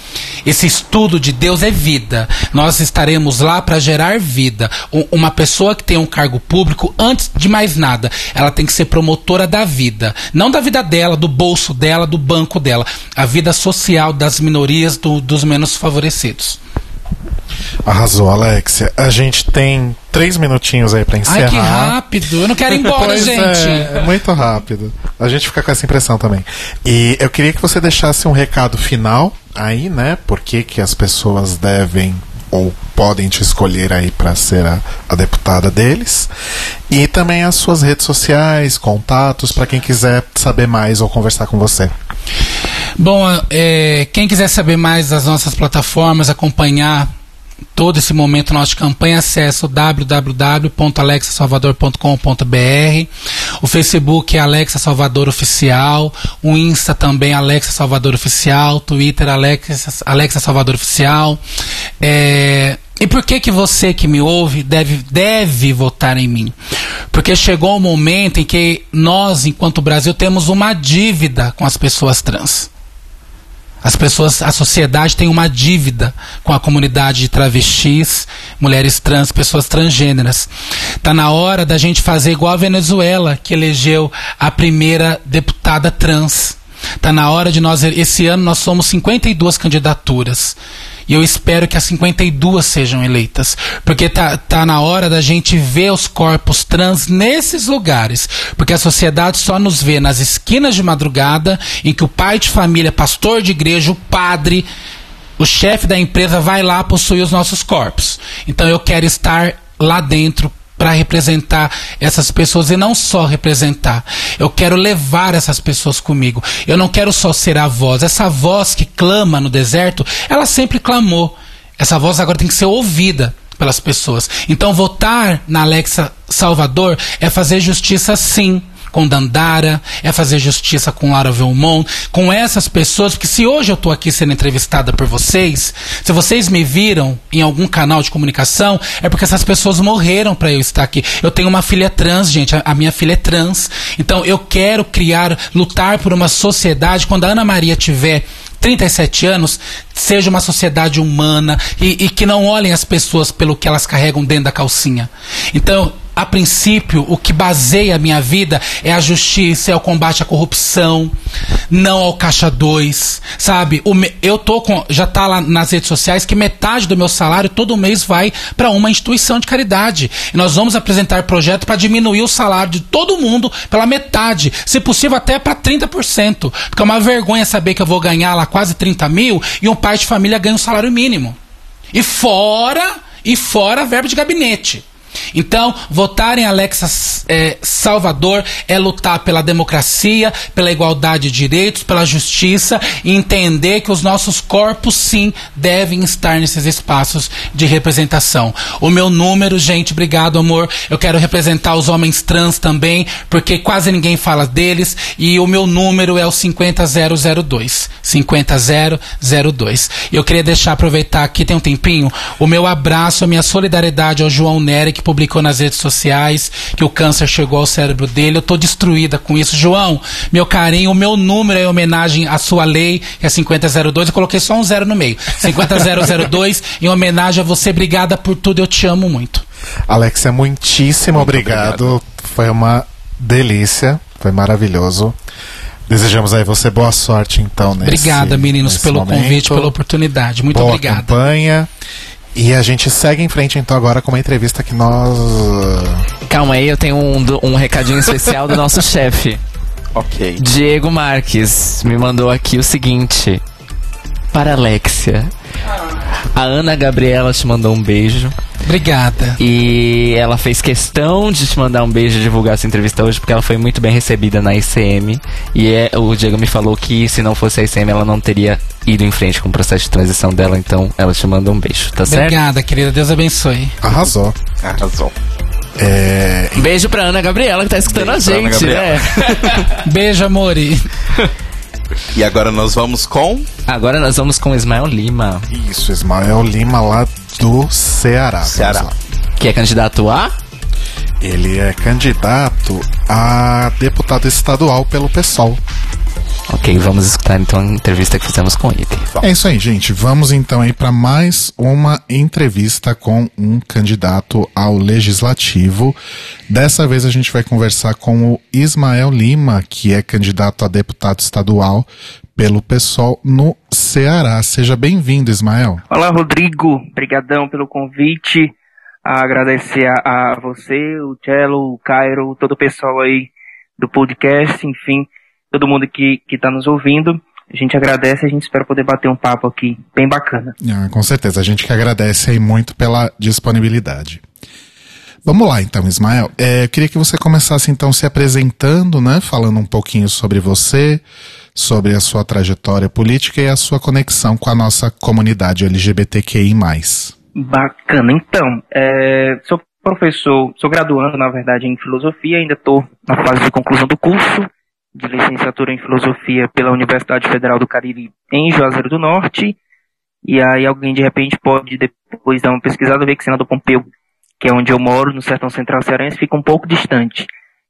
esse estudo de Deus é vida. Nós estaremos lá para gerar vida. Uma pessoa que tem um cargo público, antes de mais nada, ela tem que ser promotora da vida. Não da vida dela, do bolso dela, do banco dela. A vida social das minorias, do- dos menos favorecidos. Arrasou, Alexia. A gente tem três minutinhos aí pra encerrar. Ai, que rápido! Eu não quero ir embora, Pois gente. É, é muito rápido. A gente fica com essa impressão também. E eu queria que você deixasse um recado final aí, né? Por que, que as pessoas devem ou podem te escolher aí para ser a, a deputada deles. E também as suas redes sociais, contatos, para quem quiser saber mais ou conversar com você. Bom, é, quem quiser saber mais das nossas plataformas, acompanhar todo esse momento nosso de campanha, acesse o www.alexasalvador.com.br. O Facebook é Alexa Salvador Oficial, o Insta também Alexa Salvador Oficial, Twitter Alexa, Alexa Salvador Oficial. É, e por que que você que me ouve deve, deve votar em mim? Porque chegou o momento em que nós, enquanto Brasil, temos uma dívida com as pessoas trans. As pessoas, a sociedade tem uma dívida com a comunidade de travestis, mulheres trans, pessoas transgêneras. Tá na hora da gente fazer igual a Venezuela, que elegeu a primeira deputada trans. Tá na hora de nós, esse ano nós somos 52 candidaturas. E eu espero que as 52 sejam eleitas. Porque tá, tá na hora da gente ver os corpos trans nesses lugares. Porque a sociedade só nos vê nas esquinas de madrugada, em que o pai de família, pastor de igreja, o padre, o chefe da empresa vai lá possuir os nossos corpos. Então eu quero estar lá dentro para representar essas pessoas e não só representar. Eu quero levar essas pessoas comigo. Eu não quero só ser a voz. Essa voz que clama no deserto, ela sempre clamou. Essa voz agora tem que ser ouvida pelas pessoas. Então votar na Alexa Salvador é fazer justiça sim com Dandara, é fazer justiça com Lara Velmont, com essas pessoas, porque se hoje eu estou aqui sendo entrevistada por vocês, se vocês me viram em algum canal de comunicação, é porque essas pessoas morreram para eu estar aqui. Eu tenho uma filha trans, gente, a, a minha filha é trans. Então eu quero criar, lutar por uma sociedade, quando a Ana Maria tiver 37 anos, seja uma sociedade humana e, e que não olhem as pessoas pelo que elas carregam dentro da calcinha. Então, a princípio, o que baseia a minha vida é a justiça, é o combate à corrupção, não ao caixa 2, sabe? Me, eu tô com, já tá lá nas redes sociais que metade do meu salário todo mês vai para uma instituição de caridade. E nós vamos apresentar projeto para diminuir o salário de todo mundo pela metade, se possível até para 30%. Porque é uma vergonha saber que eu vou ganhar lá quase 30 mil e um pai de família ganha um salário mínimo. E fora, e fora verbo de gabinete. Então, votar em Alexa é, Salvador é lutar pela democracia, pela igualdade de direitos, pela justiça e entender que os nossos corpos, sim, devem estar nesses espaços de representação. O meu número, gente, obrigado, amor. Eu quero representar os homens trans também, porque quase ninguém fala deles. E o meu número é o 50002. 50002. E eu queria deixar, aproveitar aqui, tem um tempinho, o meu abraço, a minha solidariedade ao João Nery, que publicou nas redes sociais que o câncer chegou ao cérebro dele. Eu tô destruída com isso. João, meu carinho, o meu número é em homenagem à sua lei, que é 5002. Eu coloquei só um zero no meio. 50002, em homenagem a você. Obrigada por tudo. Eu te amo muito. Alexia, muitíssimo Muito obrigado. obrigado. Foi uma delícia. Foi maravilhoso. Desejamos aí você boa sorte, então, nesse Obrigada, meninos, nesse pelo momento. convite, pela oportunidade. Muito boa obrigada. campanha. E a gente segue em frente, então, agora com uma entrevista que nós. Calma aí, eu tenho um, um recadinho especial do nosso chefe. Ok. Diego Marques me mandou aqui o seguinte. Para Alexia. A Ana Gabriela te mandou um beijo. Obrigada. E ela fez questão de te mandar um beijo e divulgar essa entrevista hoje, porque ela foi muito bem recebida na ICM. E é, o Diego me falou que se não fosse a ICM, ela não teria ido em frente com o processo de transição dela. Então ela te manda um beijo, tá certo? Obrigada, querida. Deus abençoe. Arrasou. Arrasou. É, Um beijo pra Ana Gabriela, que tá escutando Beijo a gente, né? Beijo, amore. E agora nós vamos com. Agora nós vamos com Ismael Lima, isso, Ismael Lima lá do Ceará. Ceará. que é candidato a. Ele é candidato a deputado estadual pelo PSOL. Ok, vamos escutar então a entrevista que fizemos com ele. É isso aí, gente. Vamos então aí para mais uma entrevista com um candidato ao legislativo. Dessa vez a gente vai conversar com o Ismael Lima, que é candidato a deputado estadual pelo PSOL no Ceará. Seja bem-vindo, Ismael. Olá, Rodrigo. Obrigadão pelo convite. A agradecer a, a você, o Cello, o Cairo, todo o pessoal aí do podcast, enfim, todo mundo que está nos ouvindo. A gente agradece e a gente espera poder bater um papo aqui bem bacana. Ah, com certeza, a gente que agradece aí muito pela disponibilidade. Vamos lá então, Ismael. É, eu queria que você começasse então se apresentando, né? Falando um pouquinho sobre você, sobre a sua trajetória política e a sua conexão com a nossa comunidade LGBTQI. Bacana. Então, é, sou professor, sou graduando, na verdade, em filosofia, ainda estou na fase de conclusão do curso de licenciatura em filosofia pela Universidade Federal do Cariri em Juazeiro do Norte. E aí alguém de repente pode depois dar uma pesquisada ver que Senador Pompeu, que é onde eu moro, no Sertão Central Cearense, fica um pouco distante.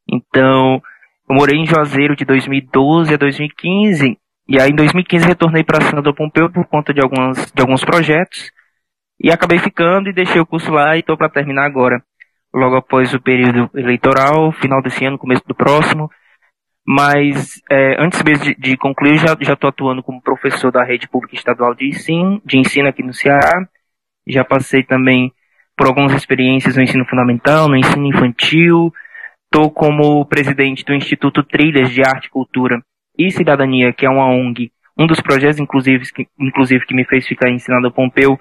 Então, eu morei em Juazeiro de 2012 a 2015, e aí em 2015 retornei para Senador Pompeu por conta de, algumas, de alguns projetos, e acabei ficando e deixei o curso lá e estou para terminar agora, logo após o período eleitoral, final desse ano, começo do próximo. Mas é, antes mesmo de, de concluir, já estou atuando como professor da rede pública estadual de ensino, de ensino aqui no Ceará. Já passei também por algumas experiências no ensino fundamental, no ensino infantil. Estou como presidente do Instituto Trilhas de Arte, Cultura e Cidadania, que é uma ONG. Um dos projetos, inclusive, que, inclusive, que me fez ficar ensinando a Pompeu,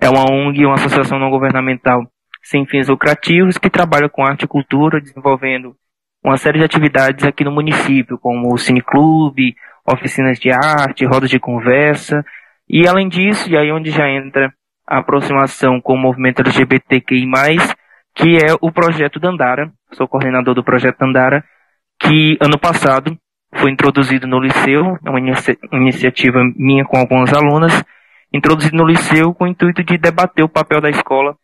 é uma ONG, uma associação não governamental sem fins lucrativos que trabalha com arte e cultura, desenvolvendo uma série de atividades aqui no município, como o cineclube, oficinas de arte, rodas de conversa, e além disso, e aí onde já entra a aproximação com o movimento LGBTQI+, que é o projeto Dandara, sou coordenador do projeto Dandara, que ano passado foi introduzido no Liceu, é uma inicia iniciativa minha com algumas alunas, introduzido no Liceu com o intuito de debater o papel da escola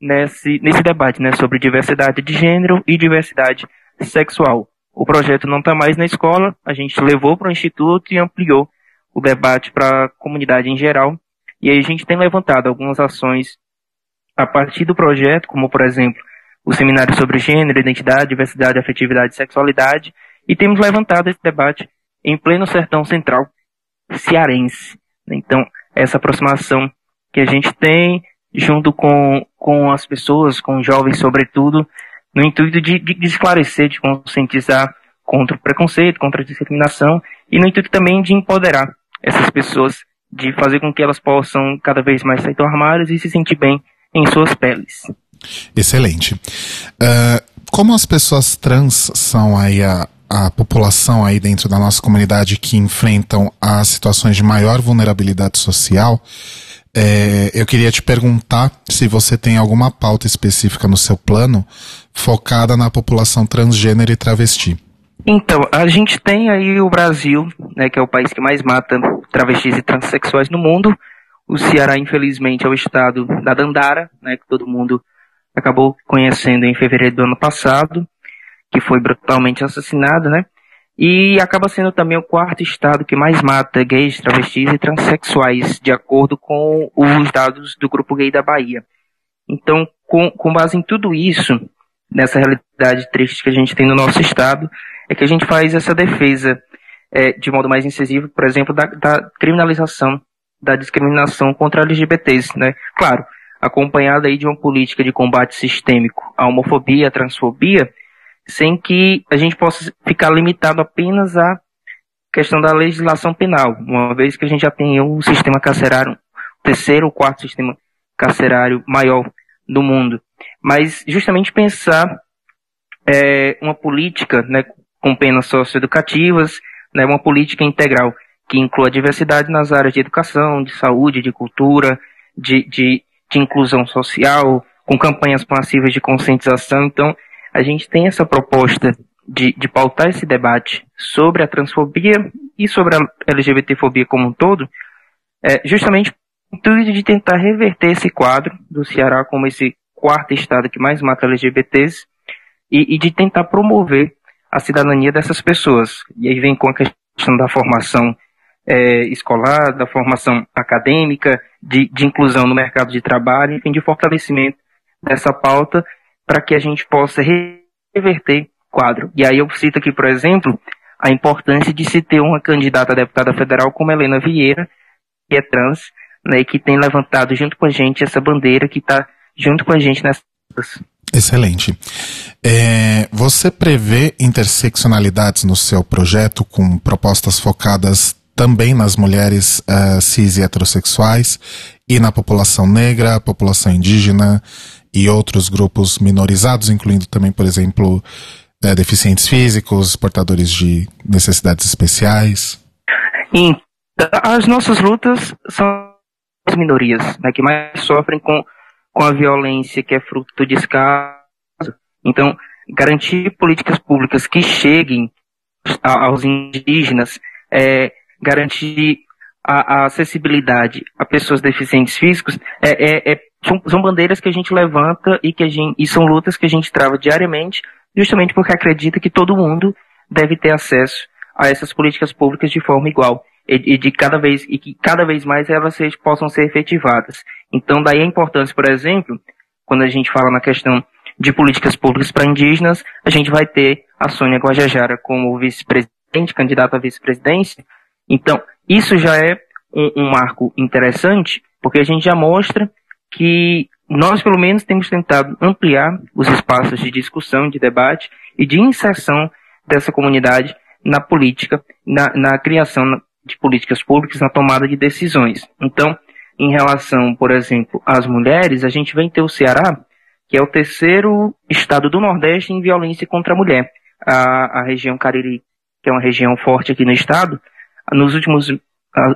nesse, nesse debate né, sobre diversidade de gênero e diversidade sexual. O projeto não está mais na escola, a gente levou para o Instituto e ampliou o debate para a comunidade em geral. E aí a gente tem levantado algumas ações a partir do projeto, como por exemplo o seminário sobre gênero, identidade, diversidade, afetividade e sexualidade, e temos levantado esse debate em pleno sertão central cearense. Então, essa aproximação que a gente tem junto com, com as pessoas, com os jovens sobretudo, no intuito de, de, de esclarecer, de conscientizar contra o preconceito, contra a discriminação e no intuito também de empoderar essas pessoas, de fazer com que elas possam cada vez mais sair do armário e se sentir bem em suas peles. Excelente. Uh, como as pessoas trans são aí a, a população aí dentro da nossa comunidade que enfrentam as situações de maior vulnerabilidade social, é, eu queria te perguntar se você tem alguma pauta específica no seu plano focada na população transgênero e travesti. Então, a gente tem aí o Brasil, né, que é o país que mais mata travestis e transexuais no mundo. O Ceará, infelizmente, é o estado da Dandara, né, que todo mundo acabou conhecendo em fevereiro do ano passado, que foi brutalmente assassinado, né? E acaba sendo também o quarto estado que mais mata gays, travestis e transexuais, de acordo com os dados do Grupo Gay da Bahia. Então, com, com base em tudo isso, nessa realidade triste que a gente tem no nosso estado, é que a gente faz essa defesa é, de modo mais incisivo, por exemplo, da, da criminalização da discriminação contra LGBTs, né? Claro, acompanhada aí de uma política de combate sistêmico à homofobia, à transfobia, sem que a gente possa ficar limitado apenas à questão da legislação penal, uma vez que a gente já tem o sistema carcerário, o terceiro ou quarto sistema carcerário maior do mundo. Mas justamente pensar é, uma política né, com penas socioeducativas, né, uma política integral que inclua diversidade nas áreas de educação, de saúde, de cultura, de, de, de inclusão social, com campanhas passivas de conscientização. Então, a gente tem essa proposta de, de pautar esse debate sobre a transfobia e sobre a LGBTfobia como um todo, é, justamente com o intuito de tentar reverter esse quadro do Ceará como esse quarto estado que mais mata LGBTs e, e de tentar promover a cidadania dessas pessoas. E aí vem com a questão da formação é, escolar, da formação acadêmica, de, de inclusão no mercado de trabalho, enfim, de fortalecimento dessa pauta para que a gente possa reverter quadro. E aí eu cito aqui, por exemplo, a importância de se ter uma candidata a deputada federal como Helena Vieira, que é trans, né, que tem levantado junto com a gente essa bandeira que está junto com a gente nessas. Excelente. É, você prevê interseccionalidades no seu projeto com propostas focadas também nas mulheres uh, cis e heterossexuais e na população negra, população indígena e outros grupos minorizados, incluindo também, por exemplo, uh, deficientes físicos, portadores de necessidades especiais? Então, as nossas lutas são as minorias, né, que mais sofrem com, com a violência que é fruto de escaso. Então, garantir políticas públicas que cheguem aos indígenas é, garantir a, a, acessibilidade a pessoas deficientes físicos é, é, é são, são, bandeiras que a gente levanta e que a gente, e são lutas que a gente trava diariamente, justamente porque acredita que todo mundo deve ter acesso a essas políticas públicas de forma igual e, de cada vez e que cada vez mais elas possam ser efetivadas. Então daí a importância, por exemplo, quando a gente fala na questão de políticas públicas para indígenas, a gente vai ter a Sônia Guajajara como vice-presidente, candidata à vice-presidência, então, isso já é um, um marco interessante, porque a gente já mostra que nós, pelo menos, temos tentado ampliar os espaços de discussão, de debate e de inserção dessa comunidade na política, na, na criação de políticas públicas, na tomada de decisões. Então, em relação, por exemplo, às mulheres, a gente vem ter o Ceará, que é o terceiro estado do Nordeste em violência contra a mulher. A, a região Cariri, que é uma região forte aqui no estado, nos últimos,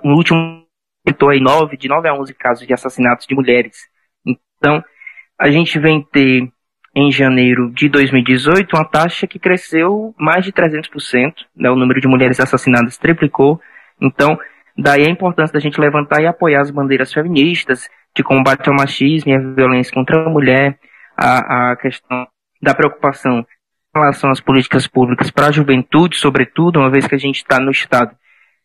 no último, aumentou aí nove, de 9 a 11 casos de assassinatos de mulheres. Então, a gente vem ter, em janeiro de 2018, uma taxa que cresceu mais de 300%, né, o número de mulheres assassinadas triplicou. Então, daí a importância da gente levantar e apoiar as bandeiras feministas de combate ao machismo e à violência contra a mulher, a, a questão da preocupação em relação às políticas públicas para a juventude, sobretudo, uma vez que a gente está no Estado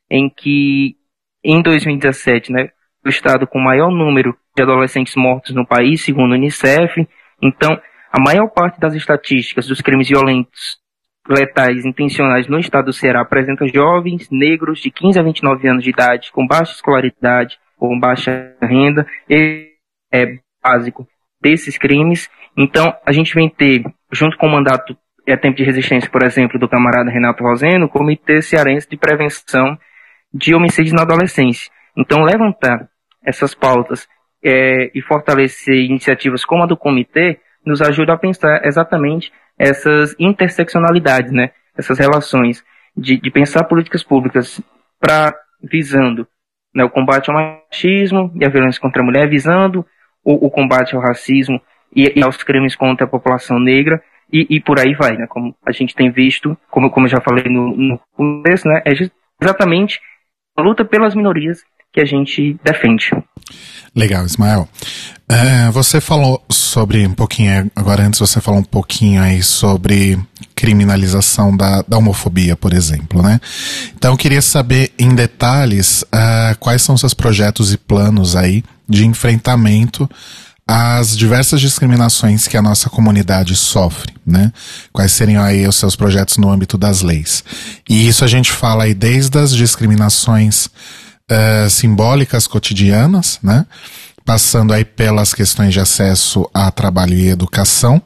em que em 2017, né, o estado com o maior número de adolescentes mortos no país, segundo o Unicef. Então, a maior parte das estatísticas dos crimes violentos, letais, intencionais no estado do Ceará apresenta jovens negros de 15 a 29 anos de idade, com baixa escolaridade, com baixa renda, e é básico desses crimes. Então, a gente vem ter, junto com o mandato é tempo de resistência, por exemplo, do camarada Renato Roseno, o Comitê Cearense de Prevenção de homicídios na adolescência. Então, levantar essas pautas é, e fortalecer iniciativas como a do comitê nos ajuda a pensar exatamente essas interseccionalidades, né? essas relações de, de pensar políticas públicas para visando né, o combate ao machismo e a violência contra a mulher, visando o, o combate ao racismo e, e, aos crimes contra a população negra e, e, por aí vai, né? Como a gente tem visto, como, como eu já falei no, no começo, né? É exatamente a luta pelas minorias que a gente defende. Legal, Ismael. É, você falou sobre um pouquinho, agora antes você falou um pouquinho aí sobre criminalização da, da homofobia, por exemplo, né? Então eu queria saber em detalhes uh, quais são seus projetos e planos aí de enfrentamento as diversas discriminações que a nossa comunidade sofre, né? Quais seriam aí os seus projetos no âmbito das leis? E isso a gente fala aí desde as discriminações uh, simbólicas cotidianas, né? Passando aí pelas questões de acesso a trabalho e educação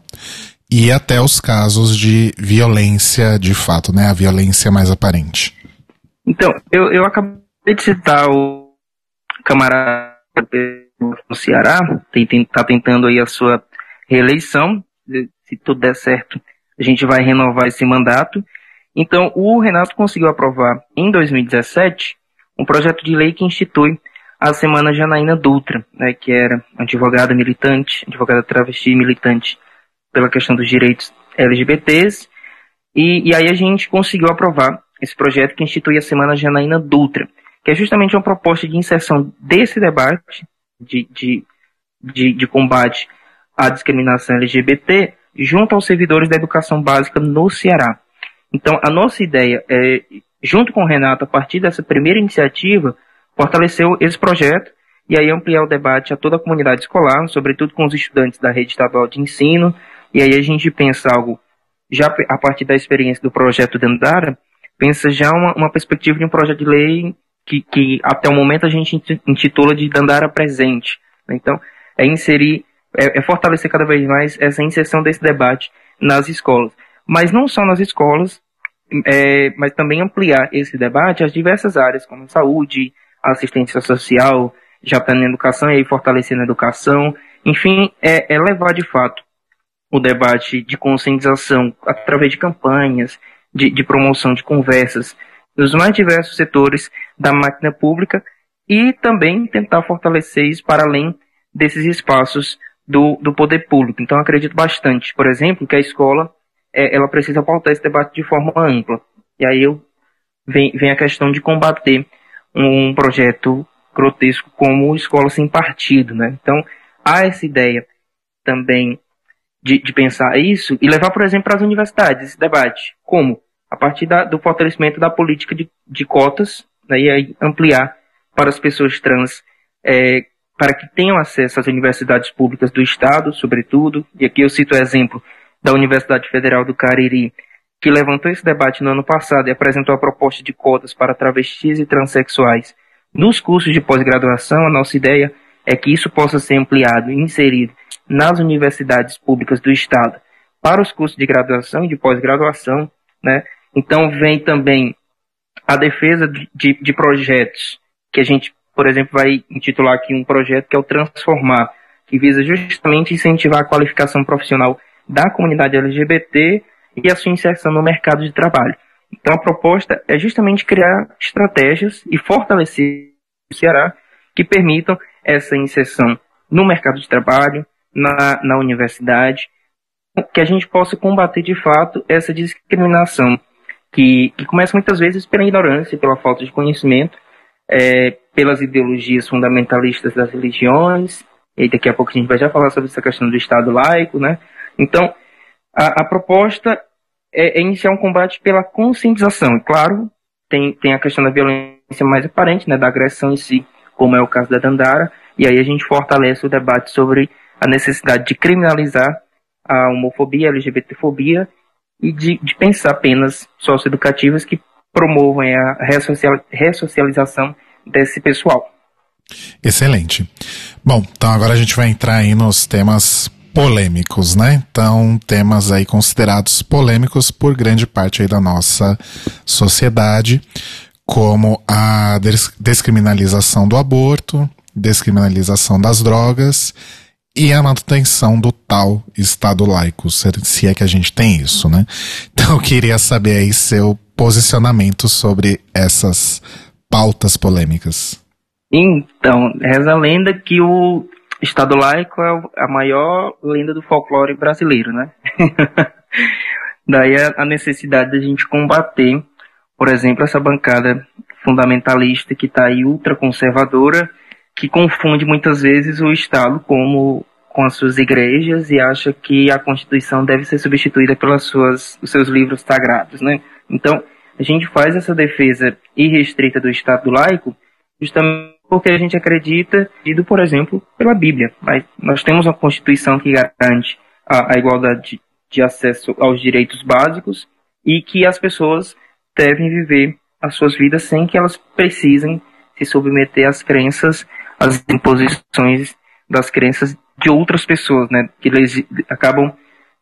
e até os casos de violência de fato, né? A violência mais aparente. Então, eu, eu acabei de citar o camarada no Ceará, está tentando aí a sua reeleição. Se tudo der certo, a gente vai renovar esse mandato. Então, o Renato conseguiu aprovar em 2017 um projeto de lei que institui a Semana Janaína Dutra, né, que era advogada militante, advogada travesti militante pela questão dos direitos LGBTs. E, e aí a gente conseguiu aprovar esse projeto que institui a Semana Janaína Dutra, que é justamente uma proposta de inserção desse debate de, de, de, de combate à discriminação LGBT junto aos servidores da educação básica no Ceará. Então, a nossa ideia é, junto com o Renato, a partir dessa primeira iniciativa, fortaleceu esse projeto e aí ampliar o debate a toda a comunidade escolar, sobretudo com os estudantes da rede estadual de ensino, e aí a gente pensa algo, já a partir da experiência do projeto Dandara, pensa já uma, uma perspectiva de um projeto de lei que, que até o momento a gente intitula de Dandara Presente. Então, é inserir, é, é fortalecer cada vez mais essa inserção desse debate nas escolas. Mas não só nas escolas, é, mas também ampliar esse debate às diversas áreas, como saúde, assistência social, já está na educação e aí fortalecendo a educação. Enfim, é, é levar de fato o debate de conscientização através de campanhas, de, de promoção de conversas nos mais diversos setores da máquina pública e também tentar fortalecer para além desses espaços do, do poder público. Então, acredito bastante, por exemplo, que a escola é, ela precisa pautar esse debate de forma ampla. E aí eu, vem, vem a questão de combater um projeto grotesco como escola sem partido. Né? Então, há essa ideia também de, de pensar isso e levar, por exemplo, para as universidades esse debate. Como? A partir da, do fortalecimento da política de, de cotas né, e aí ampliar para as pessoas trans é, para que tenham acesso às universidades públicas do Estado, sobretudo, e aqui eu cito o exemplo da Universidade Federal do Cariri, que levantou esse debate no ano passado e apresentou a proposta de cotas para travestis e transexuais nos cursos de pós-graduação, a nossa ideia é que isso possa ser ampliado e inserido nas universidades públicas do Estado para os cursos de graduação e de pós-graduação, né? Então vem também a defesa de, de, projetos que a gente, por exemplo, vai intitular aqui um projeto que é o Transformar, que visa justamente incentivar a qualificação profissional da comunidade LGBT e a sua inserção no mercado de trabalho. Então a proposta é justamente criar estratégias e fortalecer o Ceará que permitam essa inserção no mercado de trabalho, na, na universidade, que a gente possa combater de fato essa discriminação que, que começa muitas vezes pela ignorância, pela falta de conhecimento, é, pelas ideologias fundamentalistas das religiões, e daqui a pouco a gente vai já falar sobre essa questão do Estado laico, né? Então, a, a proposta é, é, iniciar um combate pela conscientização. E, claro, tem, tem a questão da violência mais aparente, né, da agressão em si, como é o caso da Dandara, e aí a gente fortalece o debate sobre a necessidade de criminalizar a homofobia, a LGBTfobia e de, de pensar penas socioeducativas que promovam a ressocialização desse pessoal. Excelente. Bom, então agora a gente vai entrar aí nos temas polêmicos, né? Então, temas aí considerados polêmicos por grande parte aí da nossa sociedade, como a descriminalização do aborto, descriminalização das drogas e a manutenção do tal Estado laico, se é que a gente tem isso, né? Então, eu queria saber aí seu posicionamento sobre essas pautas polêmicas. Então, reza a lenda que o Estado laico é a maior lenda do folclore brasileiro, né? Daí a necessidade da gente combater, por exemplo, essa bancada fundamentalista que está aí ultraconservadora, que confunde muitas vezes o Estado como com as suas igrejas e acha que a Constituição deve ser substituída pelas suas os seus livros sagrados, né? Então, a gente faz essa defesa irrestrita do Estado laico justamente porque a gente acredita, ido, por exemplo, pela Bíblia. Mas nós temos uma Constituição que garante a, a igualdade de acesso aos direitos básicos e que as pessoas devem viver as suas vidas sem que elas precisem se submeter às crenças, às imposições das crenças de outras pessoas, né? Que acabam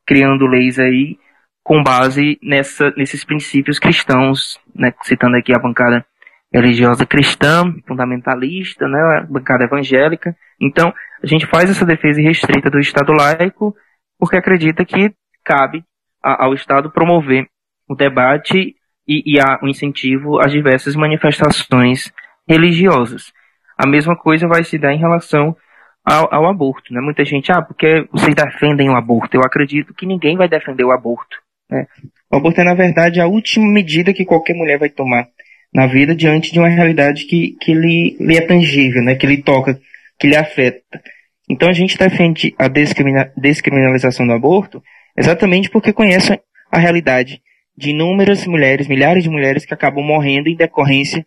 criando leis aí com base nessa, nesses princípios cristãos, né? Citando aqui a bancada religiosa cristã, fundamentalista, né, bancada evangélica. Então, a gente faz essa defesa restrita do Estado laico porque acredita que cabe ao Estado promover o debate e, e a, o incentivo às diversas manifestações religiosas. A mesma coisa vai se dar em relação ao, ao, aborto. Né? Muita gente, ah, porque vocês defendem o aborto. Eu acredito que ninguém vai defender o aborto. Né? O aborto é, na verdade, a última medida que qualquer mulher vai tomar na vida diante de uma realidade que, que lhe, lhe é tangível, né? que lhe toca, que lhe afeta. Então a gente defende a descrimina, descriminalização do aborto exatamente porque conhece a realidade de inúmeras mulheres, milhares de mulheres que acabam morrendo em decorrência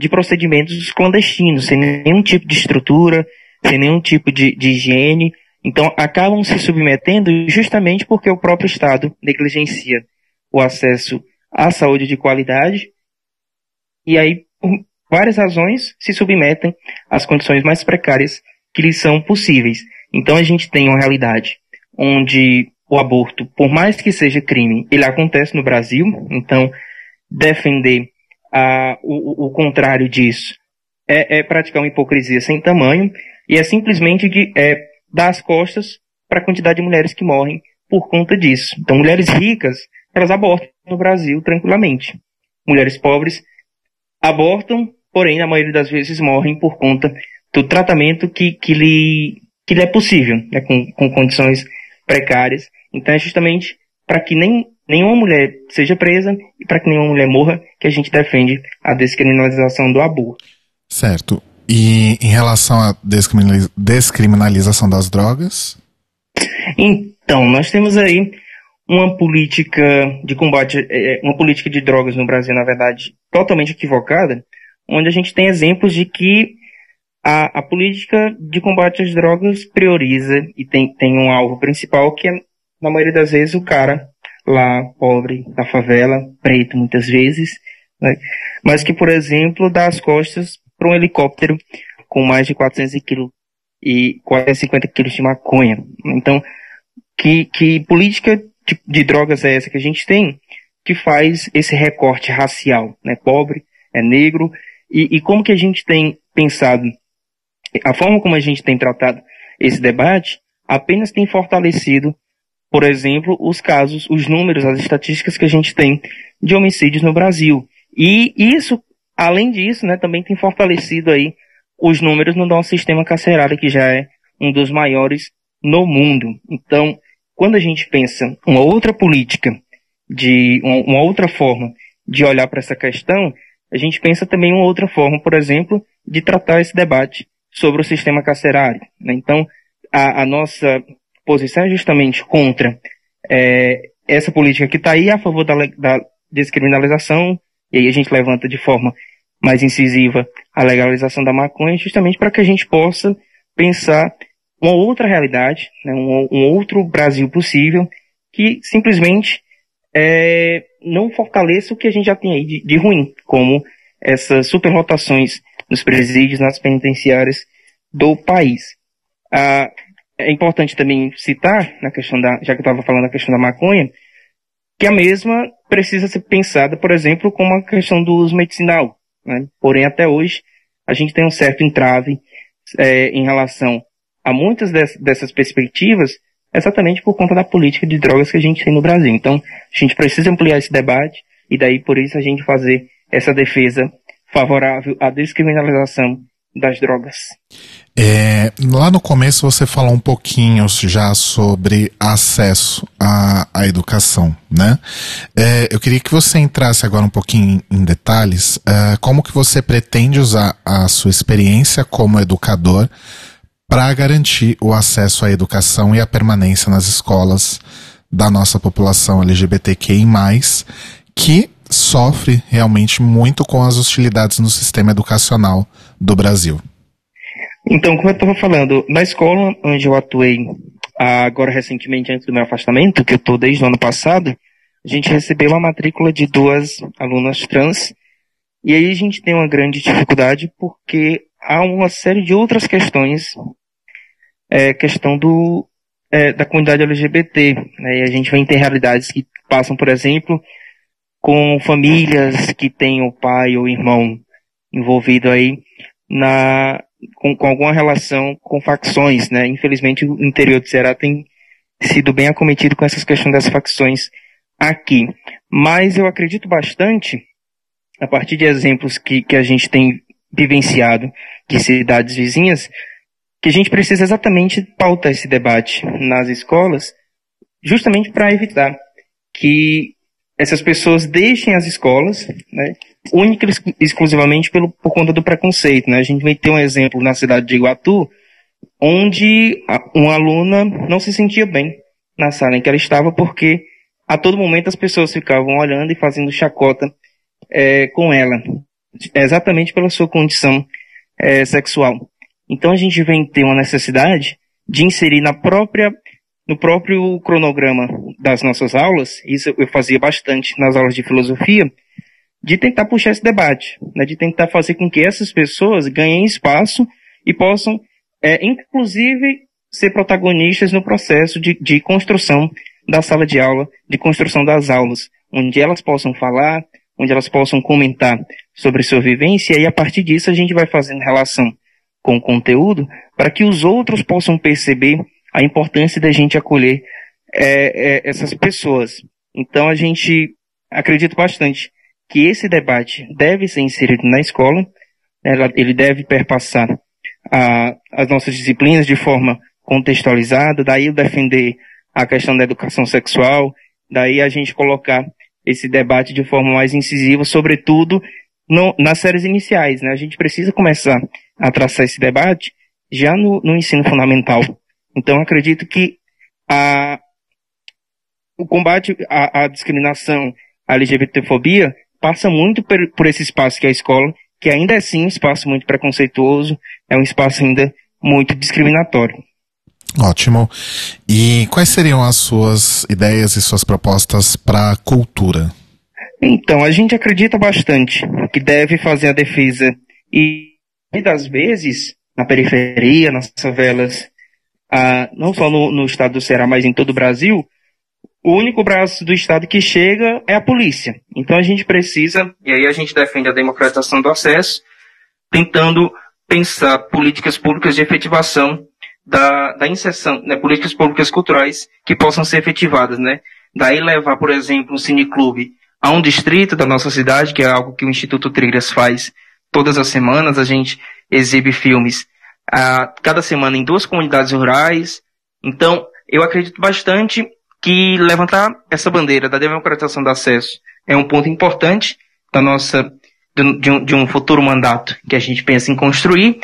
de procedimentos clandestinos, sem nenhum tipo de estrutura, sem nenhum tipo de, de higiene. Então, acabam se submetendo justamente porque o próprio Estado negligencia o acesso à saúde de qualidade. E aí, por várias razões, se submetem às condições mais precárias que lhes são possíveis. Então, a gente tem uma realidade onde o aborto, por mais que seja crime, ele acontece no Brasil. Então, defender a, o, o contrário disso é, é, praticar uma hipocrisia sem tamanho e é simplesmente de, é, dar as costas para a quantidade de mulheres que morrem por conta disso. Então, mulheres ricas, elas abortam no Brasil tranquilamente. Mulheres pobres abortam, porém, na maioria das vezes morrem por conta do tratamento que, que, lhe, que lhe é possível, né, com, com condições precárias. Então, é justamente para que nem nenhuma mulher seja presa e para que nenhuma mulher morra, que a gente defende a descriminalização do aborto. Certo. E em relação à descriminalização das drogas? Então, nós temos aí uma política de combate, é, é, uma política de drogas no Brasil, na verdade, totalmente equivocada, onde a gente tem exemplos de que a, a política de combate às drogas prioriza e tem, tem um alvo principal que é, na maioria das vezes, o cara lá pobre da favela, preto muitas vezes, né? mas que, por exemplo, dá as costas para um helicóptero com mais de 400 quilos e 450 quilos de maconha. Então, que, que política de, de, drogas é essa que a gente tem que faz esse recorte racial, né? Pobre, é negro, e, e como que a gente tem pensado, a forma como a gente tem tratado esse debate apenas tem fortalecido por exemplo, os casos, os números, as estatísticas que a gente tem de homicídios no Brasil. E isso, além disso, né, também tem fortalecido aí os números no nosso sistema carcerário, que já é um dos maiores no mundo. Então, quando a gente pensa uma outra política, de uma outra forma de olhar para essa questão, a gente pensa também uma outra forma, por exemplo, de tratar esse debate sobre o sistema carcerário. Né? Então, a, a nossa posição é justamente contra é, essa política que está aí a favor da, da descriminalização, e aí a gente levanta de forma mais incisiva a legalização da maconha, justamente para que a gente possa pensar uma outra realidade, né, um, um, outro Brasil possível, que simplesmente é, não fortaleça o que a gente já tem aí de, de ruim, como essas superlotações nos presídios, nas penitenciárias do país. Ah, é importante também citar, na questão da, já que eu estava falando da questão da maconha, que a mesma precisa ser pensada, por exemplo, como a questão do uso medicinal. Né? Porém, até hoje, a gente tem um certo entrave é, em relação a muitas dessas perspectivas, exatamente por conta da política de drogas que a gente tem no Brasil. Então, a gente precisa ampliar esse debate e daí por isso a gente fazer essa defesa favorável à descriminalização das drogas. É, lá no começo você falou um pouquinho já sobre acesso à, à educação, né? É, eu queria que você entrasse agora um pouquinho em detalhes, é, como que você pretende usar a sua experiência como educador para garantir o acesso à educação e a permanência nas escolas da nossa população LGBTQI+, que sofre realmente muito com as hostilidades no sistema educacional do Brasil. Então, como eu estava falando, na escola onde eu atuei agora recentemente, antes do meu afastamento, que eu estou desde o ano passado, a gente recebeu uma matrícula de duas alunas trans, e aí a gente tem uma grande dificuldade porque há uma série de outras questões, é, questão do, é, da comunidade LGBT, né, e a gente vai ter realidades que passam, por exemplo, com famílias que têm o pai ou irmão envolvido aí na, com, com alguma relação com facções, né? Infelizmente o interior do Ceará tem sido bem acometido com essas questões das facções aqui. Mas eu acredito bastante, a partir de exemplos que, que a gente tem vivenciado de cidades vizinhas, que a gente precisa exatamente pautar esse debate nas escolas, justamente para evitar que essas pessoas deixem as escolas, né, única e exclusivamente pelo, por conta do preconceito. Né? A gente vai ter um exemplo na cidade de Iguatu, onde uma aluna não se sentia bem na sala em que ela estava, porque a todo momento as pessoas ficavam olhando e fazendo chacota é, com ela, exatamente pela sua condição é, sexual. Então a gente vem ter uma necessidade de inserir na própria no próprio cronograma das nossas aulas, isso eu fazia bastante nas aulas de filosofia, de tentar puxar esse debate, né, de tentar fazer com que essas pessoas ganhem espaço e possam, é, inclusive, ser protagonistas no processo de, de construção da sala de aula, de construção das aulas, onde elas possam falar, onde elas possam comentar sobre sua vivência e a partir disso a gente vai fazendo relação com o conteúdo para que os outros possam perceber a importância da gente acolher é, é, essas pessoas. Então a gente acredita bastante que esse debate deve ser inserido na escola, ele deve perpassar a, as nossas disciplinas de forma contextualizada, daí defender a questão da educação sexual, daí a gente colocar esse debate de forma mais incisiva, sobretudo no, nas séries iniciais. Né? A gente precisa começar a traçar esse debate já no, no ensino fundamental. Então acredito que a, o combate à, à discriminação, à LGBTfobia, passa muito por, esse espaço que é a escola, que ainda é sim um espaço muito preconceituoso, é um espaço ainda muito discriminatório. Ótimo. E quais seriam as suas ideias e suas propostas para a cultura? Então, a gente acredita bastante que deve fazer a defesa e muitas vezes na periferia, nas favelas, ah, não só no, no estado do Ceará, mas em todo o Brasil, o único braço do Estado que chega é a polícia. Então a gente precisa, e aí a gente defende a democratização do acesso, tentando pensar políticas públicas de efetivação da, da inserção, né, políticas públicas culturais que possam ser efetivadas, né? Daí levar, por exemplo, um cineclube a um distrito da nossa cidade, que é algo que o Instituto Trilhas faz todas as semanas, a gente exibe filmes a cada semana em duas comunidades rurais. Então, eu acredito bastante que levantar essa bandeira da democratização do acesso é um ponto importante da nossa de um, de um futuro mandato que a gente pensa em construir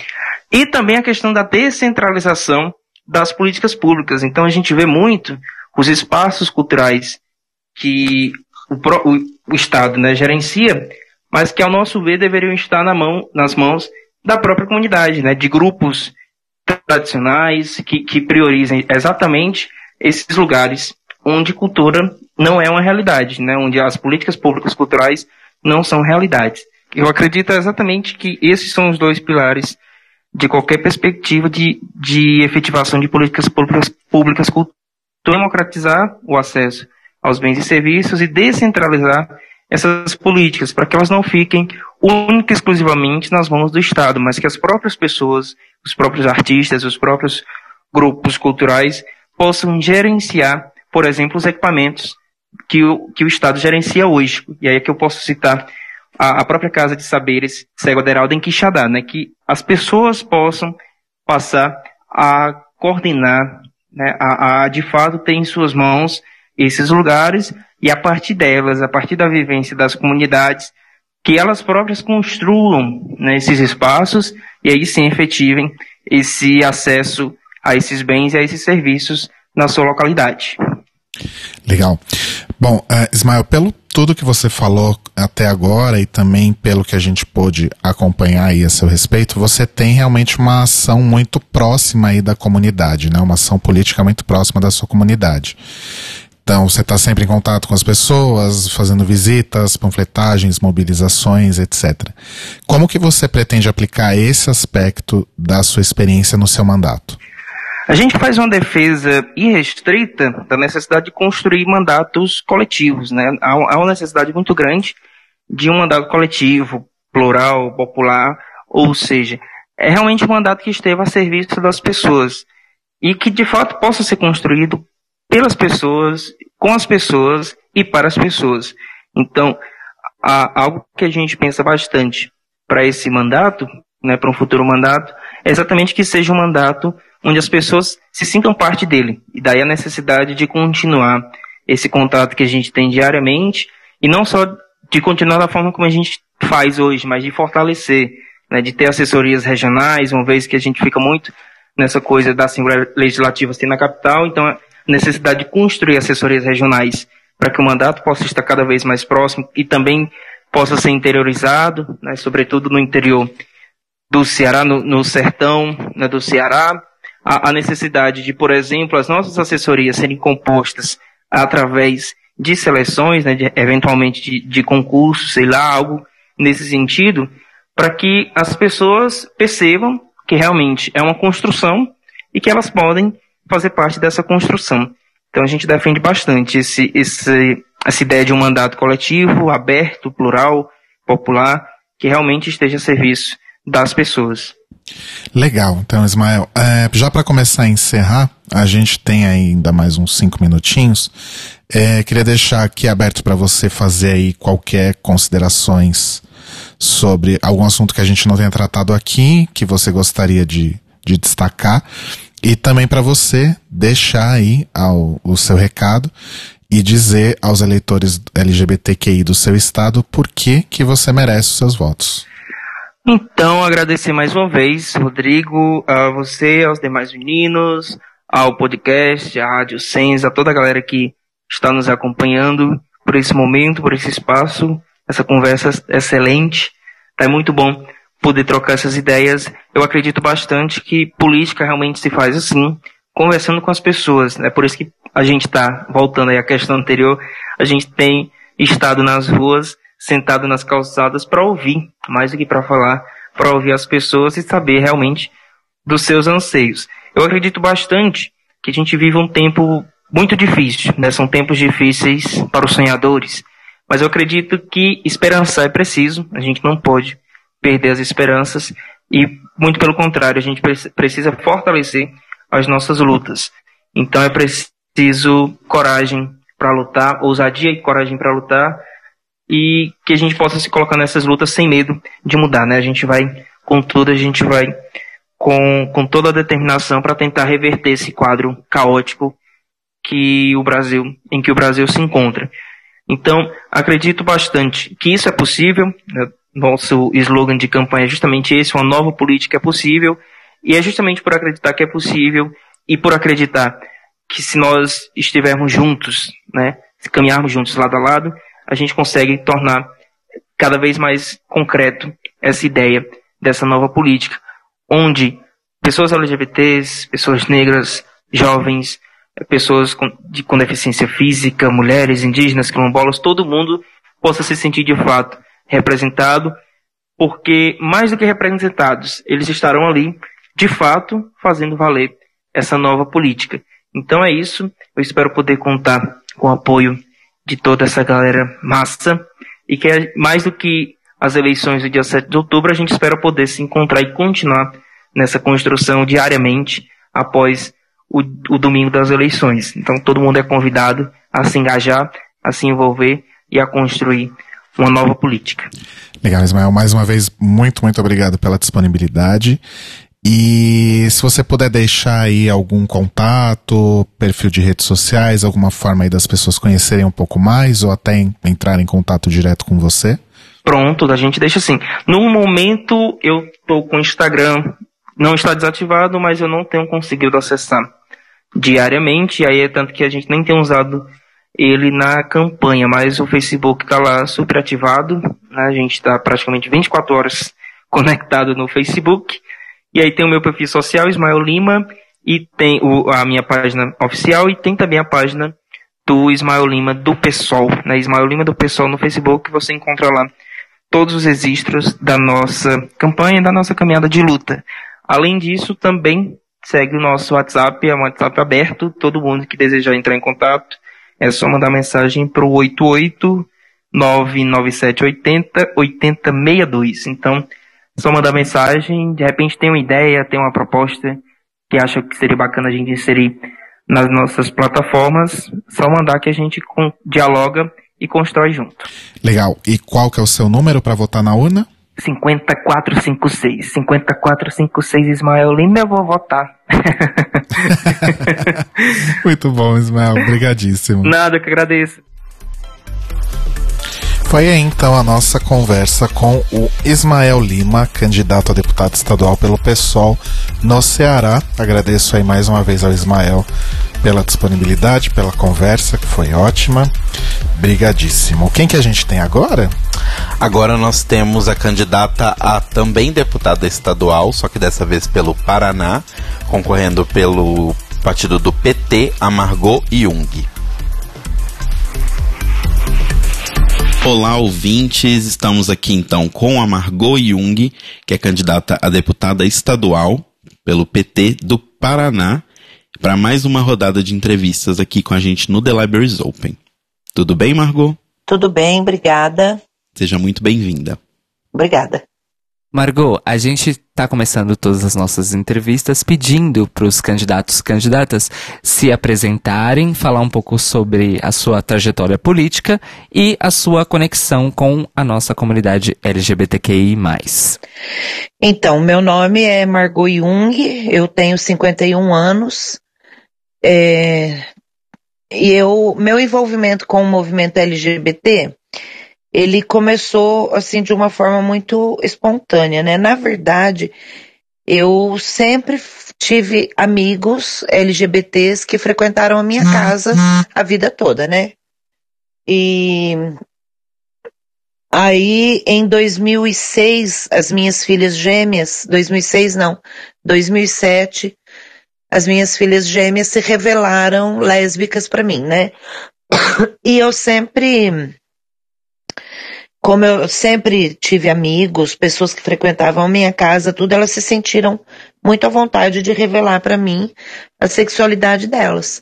e também a questão da descentralização das políticas públicas. Então a gente vê muito os espaços culturais que o, o, o Estado né, gerencia, mas que ao nosso ver deveriam estar na mão, nas mãos da própria comunidade, né, de grupos tradicionais que, que priorizem exatamente esses lugares onde cultura não é uma realidade, né? onde as políticas públicas culturais não são realidades. Eu acredito exatamente que esses são os dois pilares de qualquer perspectiva de, de efetivação de políticas públicas, públicas culturais. Democratizar o acesso aos bens e serviços e descentralizar essas políticas para que elas não fiquem única e exclusivamente nas mãos do Estado, mas que as próprias pessoas, os próprios artistas, os próprios grupos culturais possam gerenciar por exemplo, os equipamentos que o, que o Estado gerencia hoje. E aí é que eu posso citar a, a própria Casa de Saberes Cego Aderaldo em Quixadá, né, que as pessoas possam passar a coordenar, né, a, a de fato ter em suas mãos esses lugares e a partir delas, a partir da vivência das comunidades, que elas próprias construam né, esses espaços e aí sim efetivem esse acesso a esses bens e a esses serviços na sua localidade. Legal. Bom, uh, Ismael, pelo tudo que você falou até agora e também pelo que a gente pôde acompanhar aí a seu respeito, você tem realmente uma ação muito próxima aí da comunidade, né? Uma ação política muito próxima da sua comunidade. Então, você está sempre em contato com as pessoas, fazendo visitas, panfletagens, mobilizações, etc. Como que você pretende aplicar esse aspecto da sua experiência no seu mandato? A gente faz uma defesa irrestrita da necessidade de construir mandatos coletivos, né? Há uma necessidade muito grande de um mandato coletivo plural, popular, ou seja, é realmente um mandato que esteve a serviço das pessoas e que de fato possa ser construído pelas pessoas, com as pessoas e para as pessoas. Então, algo que a gente pensa bastante para esse mandato, né, para um futuro mandato, é exatamente que seja um mandato onde as pessoas se sintam parte dele. E daí a necessidade de continuar esse contato que a gente tem diariamente e não só de continuar da forma como a gente faz hoje, mas de fortalecer, né, de ter assessorias regionais, uma vez que a gente fica muito nessa coisa da Assembleia Legislativa ser na capital, então a necessidade de construir assessorias regionais para que o mandato possa estar cada vez mais próximo e também possa ser interiorizado, né, sobretudo no interior do Ceará, no, no sertão né, do Ceará, a, a, necessidade de, por exemplo, as nossas assessorias serem compostas através de seleções, né, de, eventualmente de, de concursos, sei lá, algo nesse sentido, para que as pessoas percebam que realmente é uma construção e que elas podem fazer parte dessa construção. Então a gente defende bastante esse, esse, essa ideia de um mandato coletivo, aberto, plural, popular, que realmente esteja a serviço das pessoas. Legal. Então, Ismael, é, já para começar a encerrar, a gente tem ainda mais uns cinco minutinhos. É, queria deixar aqui aberto para você fazer aí qualquer considerações sobre algum assunto que a gente não tenha tratado aqui, que você gostaria de, de destacar, e também para você deixar aí ao, o seu recado e dizer aos eleitores LGBTQI do seu estado por que, que você merece os seus votos. Então, agradecer mais uma vez, Rodrigo, a você, aos demais meninos, ao podcast, à Rádio Sens, a toda a galera que está nos acompanhando por esse momento, por esse espaço, essa conversa excelente. Tá muito bom poder trocar essas ideias. Eu acredito bastante que política realmente se faz assim, conversando com as pessoas. É por isso que a gente está, voltando aí à questão anterior, a gente tem estado nas ruas sentado nas calçadas para ouvir, mais do que para falar, para ouvir as pessoas e saber realmente dos seus anseios. Eu acredito bastante que a gente vive um tempo muito difícil, né? São tempos difíceis para os sonhadores, mas eu acredito que esperançar é preciso, a gente não pode perder as esperanças e muito pelo contrário, a gente precisa fortalecer as nossas lutas. Então é preciso coragem para lutar, ousadia e coragem para lutar e que a gente possa se colocar nessas lutas sem medo de mudar, né? A gente vai com tudo, a gente vai com, com toda a determinação para tentar reverter esse quadro caótico que o Brasil, em que o Brasil se encontra. Então, acredito bastante que isso é possível. Né? Nosso slogan de campanha é justamente esse: uma nova política é possível. E é justamente por acreditar que é possível e por acreditar que se nós estivermos juntos, né, se caminharmos juntos lado a lado, a gente consegue tornar cada vez mais concreto essa ideia dessa nova política, onde pessoas LGBTs, pessoas negras, jovens, pessoas com, de, com deficiência física, mulheres, indígenas, quilombolas, todo mundo possa se sentir de fato representado, porque mais do que representados, eles estarão ali, de fato, fazendo valer essa nova política. Então é isso. Eu espero poder contar com o apoio de toda essa galera massa e que é mais do que as eleições do dia 7 de outubro, a gente espera poder se encontrar e continuar nessa construção diariamente após o, o domingo das eleições. Então todo mundo é convidado a se engajar, a se envolver e a construir uma nova política. Legal, Ismael. Mais uma vez, muito, muito obrigado pela disponibilidade. E se você puder deixar aí algum contato, perfil de redes sociais, alguma forma aí das pessoas conhecerem um pouco mais ou até entrar em contato direto com você? Pronto, a gente deixa assim. No momento eu estou com o Instagram, não está desativado, mas eu não tenho conseguido acessar diariamente, aí é tanto que a gente nem tem usado ele na campanha, mas o Facebook está lá super ativado, né? a gente está praticamente 24 horas conectado no Facebook. E aí tem o meu perfil social, Ismael Lima, e tem o, a minha página oficial, e tem também a página do Ismael Lima do PSOL, né? Ismael Lima do PSOL no Facebook, você encontra lá todos os registros da nossa campanha, da nossa caminhada de luta. Além disso, também segue o nosso WhatsApp, é um WhatsApp aberto, todo mundo que desejar entrar em contato, é só mandar mensagem para o 88 99780 8062. Então, só mandar mensagem, de repente tem uma ideia, tem uma proposta que acha que seria bacana a gente inserir nas nossas plataformas, só mandar que a gente com, dialoga e constrói junto. Legal. E qual que é o seu número para votar na urna? 5456. 5456 Ismael Lima, eu vou votar. Muito bom, Ismael. Obrigadíssimo. Nada, que agradeço. Foi aí então a nossa conversa com o Ismael Lima, candidato a deputado estadual pelo PSOL no Ceará. Agradeço aí mais uma vez ao Ismael pela disponibilidade, pela conversa, que foi ótima. Brigadíssimo. Quem que a gente tem agora? Agora nós temos a candidata a também deputada estadual, só que dessa vez pelo Paraná, concorrendo pelo partido do PT, a Margot Jung. Olá, ouvintes. Estamos aqui então com a Margot Jung, que é candidata a deputada estadual pelo PT do Paraná, para mais uma rodada de entrevistas aqui com a gente no The Libraries Open. Tudo bem, Margot? Tudo bem, obrigada. Seja muito bem-vinda. Obrigada. Margot, a gente está começando todas as nossas entrevistas pedindo para os candidatos e candidatas se apresentarem, falar um pouco sobre a sua trajetória política e a sua conexão com a nossa comunidade LGBTQI+. Então, meu nome é Margot Jung, eu tenho 51 anos, é, e eu, meu envolvimento com o movimento LGBT ele começou assim de uma forma muito espontânea, né? Na verdade, eu sempre tive amigos LGBTs que frequentaram a minha uhum. casa a vida toda, né? E aí em 2006, as minhas filhas gêmeas, 2006 não, 2007, as minhas filhas gêmeas se revelaram lésbicas para mim, né? E eu sempre como eu sempre tive amigos, pessoas que frequentavam minha casa, tudo, elas se sentiram muito à vontade de revelar para mim a sexualidade delas.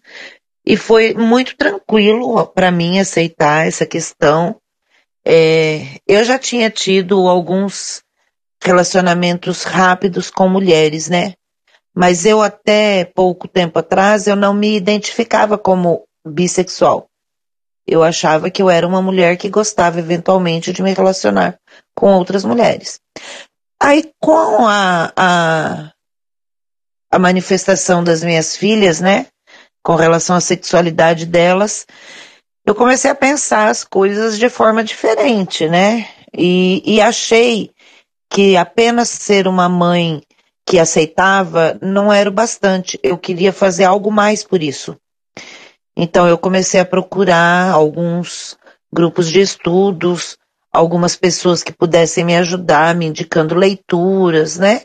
E foi muito tranquilo para mim aceitar essa questão. É, eu já tinha tido alguns relacionamentos rápidos com mulheres, né? Mas eu até pouco tempo atrás eu não me identificava como bissexual. Eu achava que eu era uma mulher que gostava eventualmente de me relacionar com outras mulheres. Aí, com a, a, a manifestação das minhas filhas, né, com relação à sexualidade delas, eu comecei a pensar as coisas de forma diferente, né? E, e achei que apenas ser uma mãe que aceitava não era o bastante. Eu queria fazer algo mais por isso. Então eu comecei a procurar alguns grupos de estudos, algumas pessoas que pudessem me ajudar, me indicando leituras, né?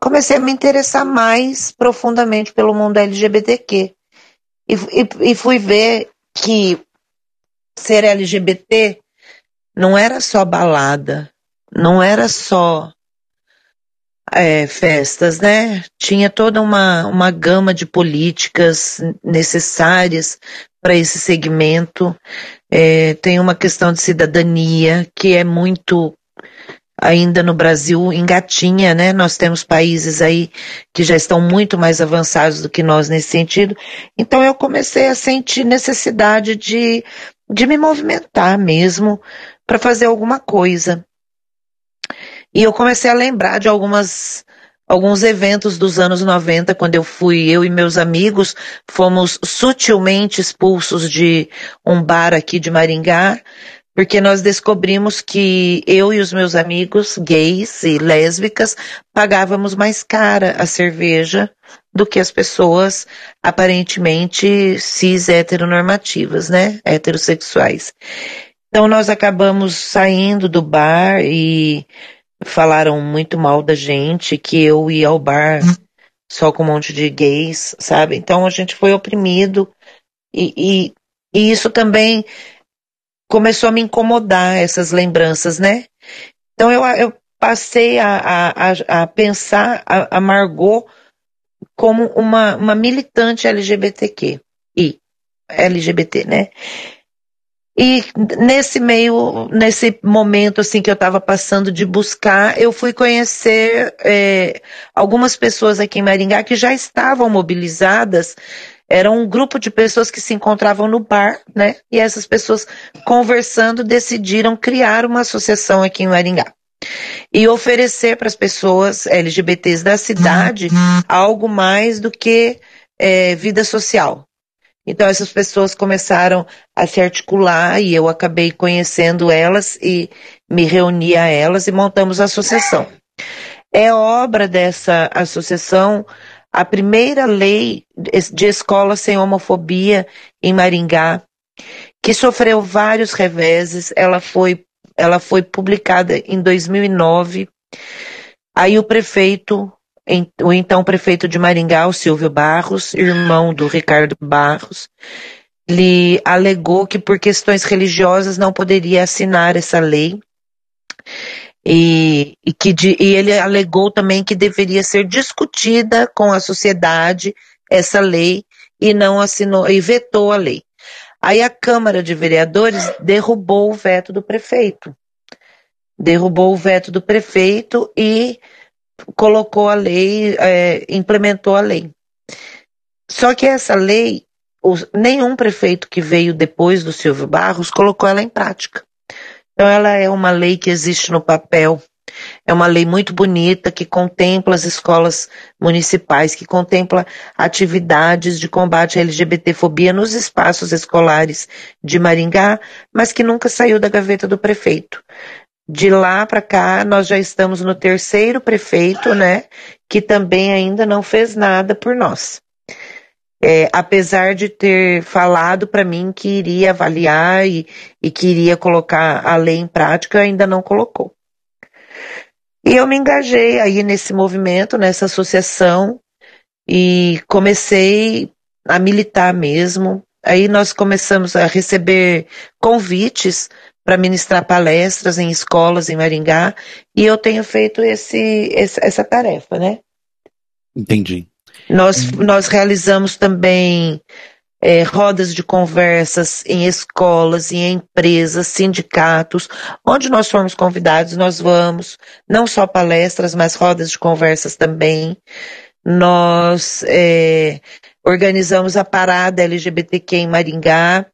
Comecei a me interessar mais profundamente pelo mundo LGBTQ. E, e, e fui ver que ser LGBT não era só balada, não era só é, festas, né? Tinha toda uma, uma gama de políticas necessárias para esse segmento. É, tem uma questão de cidadania que é muito ainda no Brasil engatinha, né? Nós temos países aí que já estão muito mais avançados do que nós nesse sentido. Então eu comecei a sentir necessidade de, de me movimentar mesmo para fazer alguma coisa. E eu comecei a lembrar de algumas alguns eventos dos anos 90, quando eu fui, eu e meus amigos, fomos sutilmente expulsos de um bar aqui de Maringá, porque nós descobrimos que eu e os meus amigos gays e lésbicas pagávamos mais cara a cerveja do que as pessoas aparentemente cis heteronormativas, né? Heterossexuais. Então nós acabamos saindo do bar e falaram muito mal da gente, que eu ia ao bar só com um monte de gays, sabe? Então a gente foi oprimido e, e, e isso também começou a me incomodar, essas lembranças, né? Então eu, eu passei a, a, a pensar a, a Margot como uma, uma militante LGBTQ. E LGBT, né? E nesse meio, nesse momento assim que eu estava passando de buscar, eu fui conhecer é, algumas pessoas aqui em Maringá que já estavam mobilizadas. Era um grupo de pessoas que se encontravam no bar, né? E essas pessoas conversando decidiram criar uma associação aqui em Maringá e oferecer para as pessoas LGBTs da cidade algo mais do que é, vida social, então essas pessoas começaram a se articular e eu acabei conhecendo elas e me reuni a elas e montamos a associação. É obra dessa associação a primeira lei de escola sem homofobia em Maringá, que sofreu vários reveses. Ela foi, ela foi publicada em 2009. Aí o prefeito o então prefeito de Maringá, o Silvio Barros, irmão do Ricardo Barros, lhe alegou que por questões religiosas não poderia assinar essa lei. E, e que de, e ele alegou também que deveria ser discutida com a sociedade essa lei e não assinou e vetou a lei. Aí a Câmara de Vereadores derrubou o veto do prefeito. Derrubou o veto do prefeito e colocou a lei, é, implementou a lei. Só que essa lei, os, nenhum prefeito que veio depois do Silvio Barros colocou ela em prática. Então ela é uma lei que existe no papel, é uma lei muito bonita que contempla as escolas municipais, que contempla atividades de combate à LGBTfobia nos espaços escolares de Maringá, mas que nunca saiu da gaveta do prefeito. De lá para cá, nós já estamos no terceiro prefeito, né? Que também ainda não fez nada por nós. É, apesar de ter falado para mim que iria avaliar e, e que iria colocar a lei em prática, ainda não colocou. E eu me engajei aí nesse movimento, nessa associação, e comecei a militar mesmo. Aí nós começamos a receber convites para ministrar palestras em escolas em Maringá e eu tenho feito esse, essa tarefa, né? Entendi. Nós, nós realizamos também é, rodas de conversas em escolas, em empresas, sindicatos, onde nós formos convidados, nós vamos, não só palestras, mas rodas de conversas também. Nós é, organizamos a parada LGBTQ em Maringá,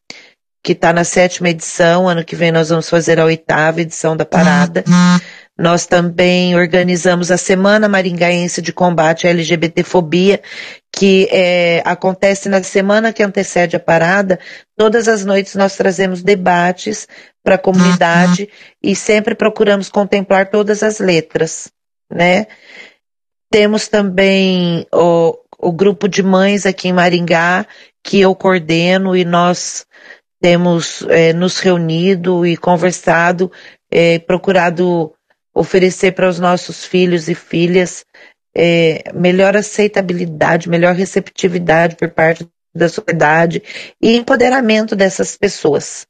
que está na sétima edição. Ano que vem nós vamos fazer a oitava edição da parada. Nós também organizamos a Semana Maringaense de Combate à LGBTfobia, que é, acontece na semana que antecede a parada. Todas as noites nós trazemos debates para a comunidade e sempre procuramos contemplar todas as letras, né? Temos também o, o grupo de mães aqui em Maringá, que eu coordeno e nós temos é, nos reunido e conversado, é, procurado oferecer para os nossos filhos e filhas é, melhor aceitabilidade, melhor receptividade por parte da sociedade e empoderamento dessas pessoas.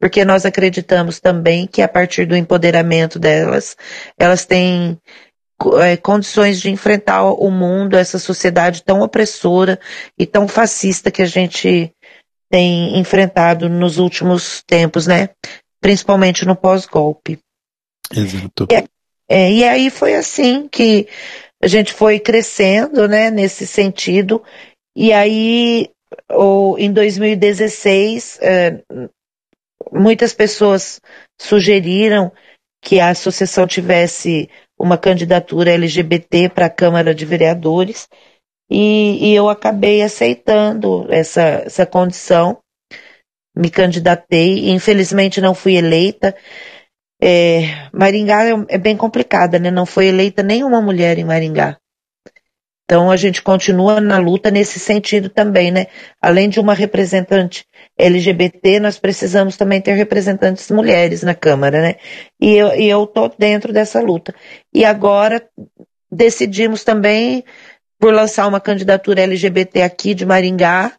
Porque nós acreditamos também que a partir do empoderamento delas, elas têm é, condições de enfrentar o mundo, essa sociedade tão opressora e tão fascista que a gente tem enfrentado nos últimos tempos, né? Principalmente no pós-golpe. Exato. E, é, e aí foi assim que a gente foi crescendo, né, nesse sentido. E aí, ou, em 2016, é, muitas pessoas sugeriram que a associação tivesse uma candidatura LGBT para a Câmara de Vereadores. E, e eu acabei aceitando essa, essa condição, me candidatei, infelizmente não fui eleita. É, Maringá é, é bem complicada, né? Não foi eleita nenhuma mulher em Maringá. Então a gente continua na luta nesse sentido também, né? Além de uma representante LGBT, nós precisamos também ter representantes mulheres na Câmara, né? E eu, e eu tô dentro dessa luta. E agora decidimos também por lançar uma candidatura LGBT aqui de Maringá.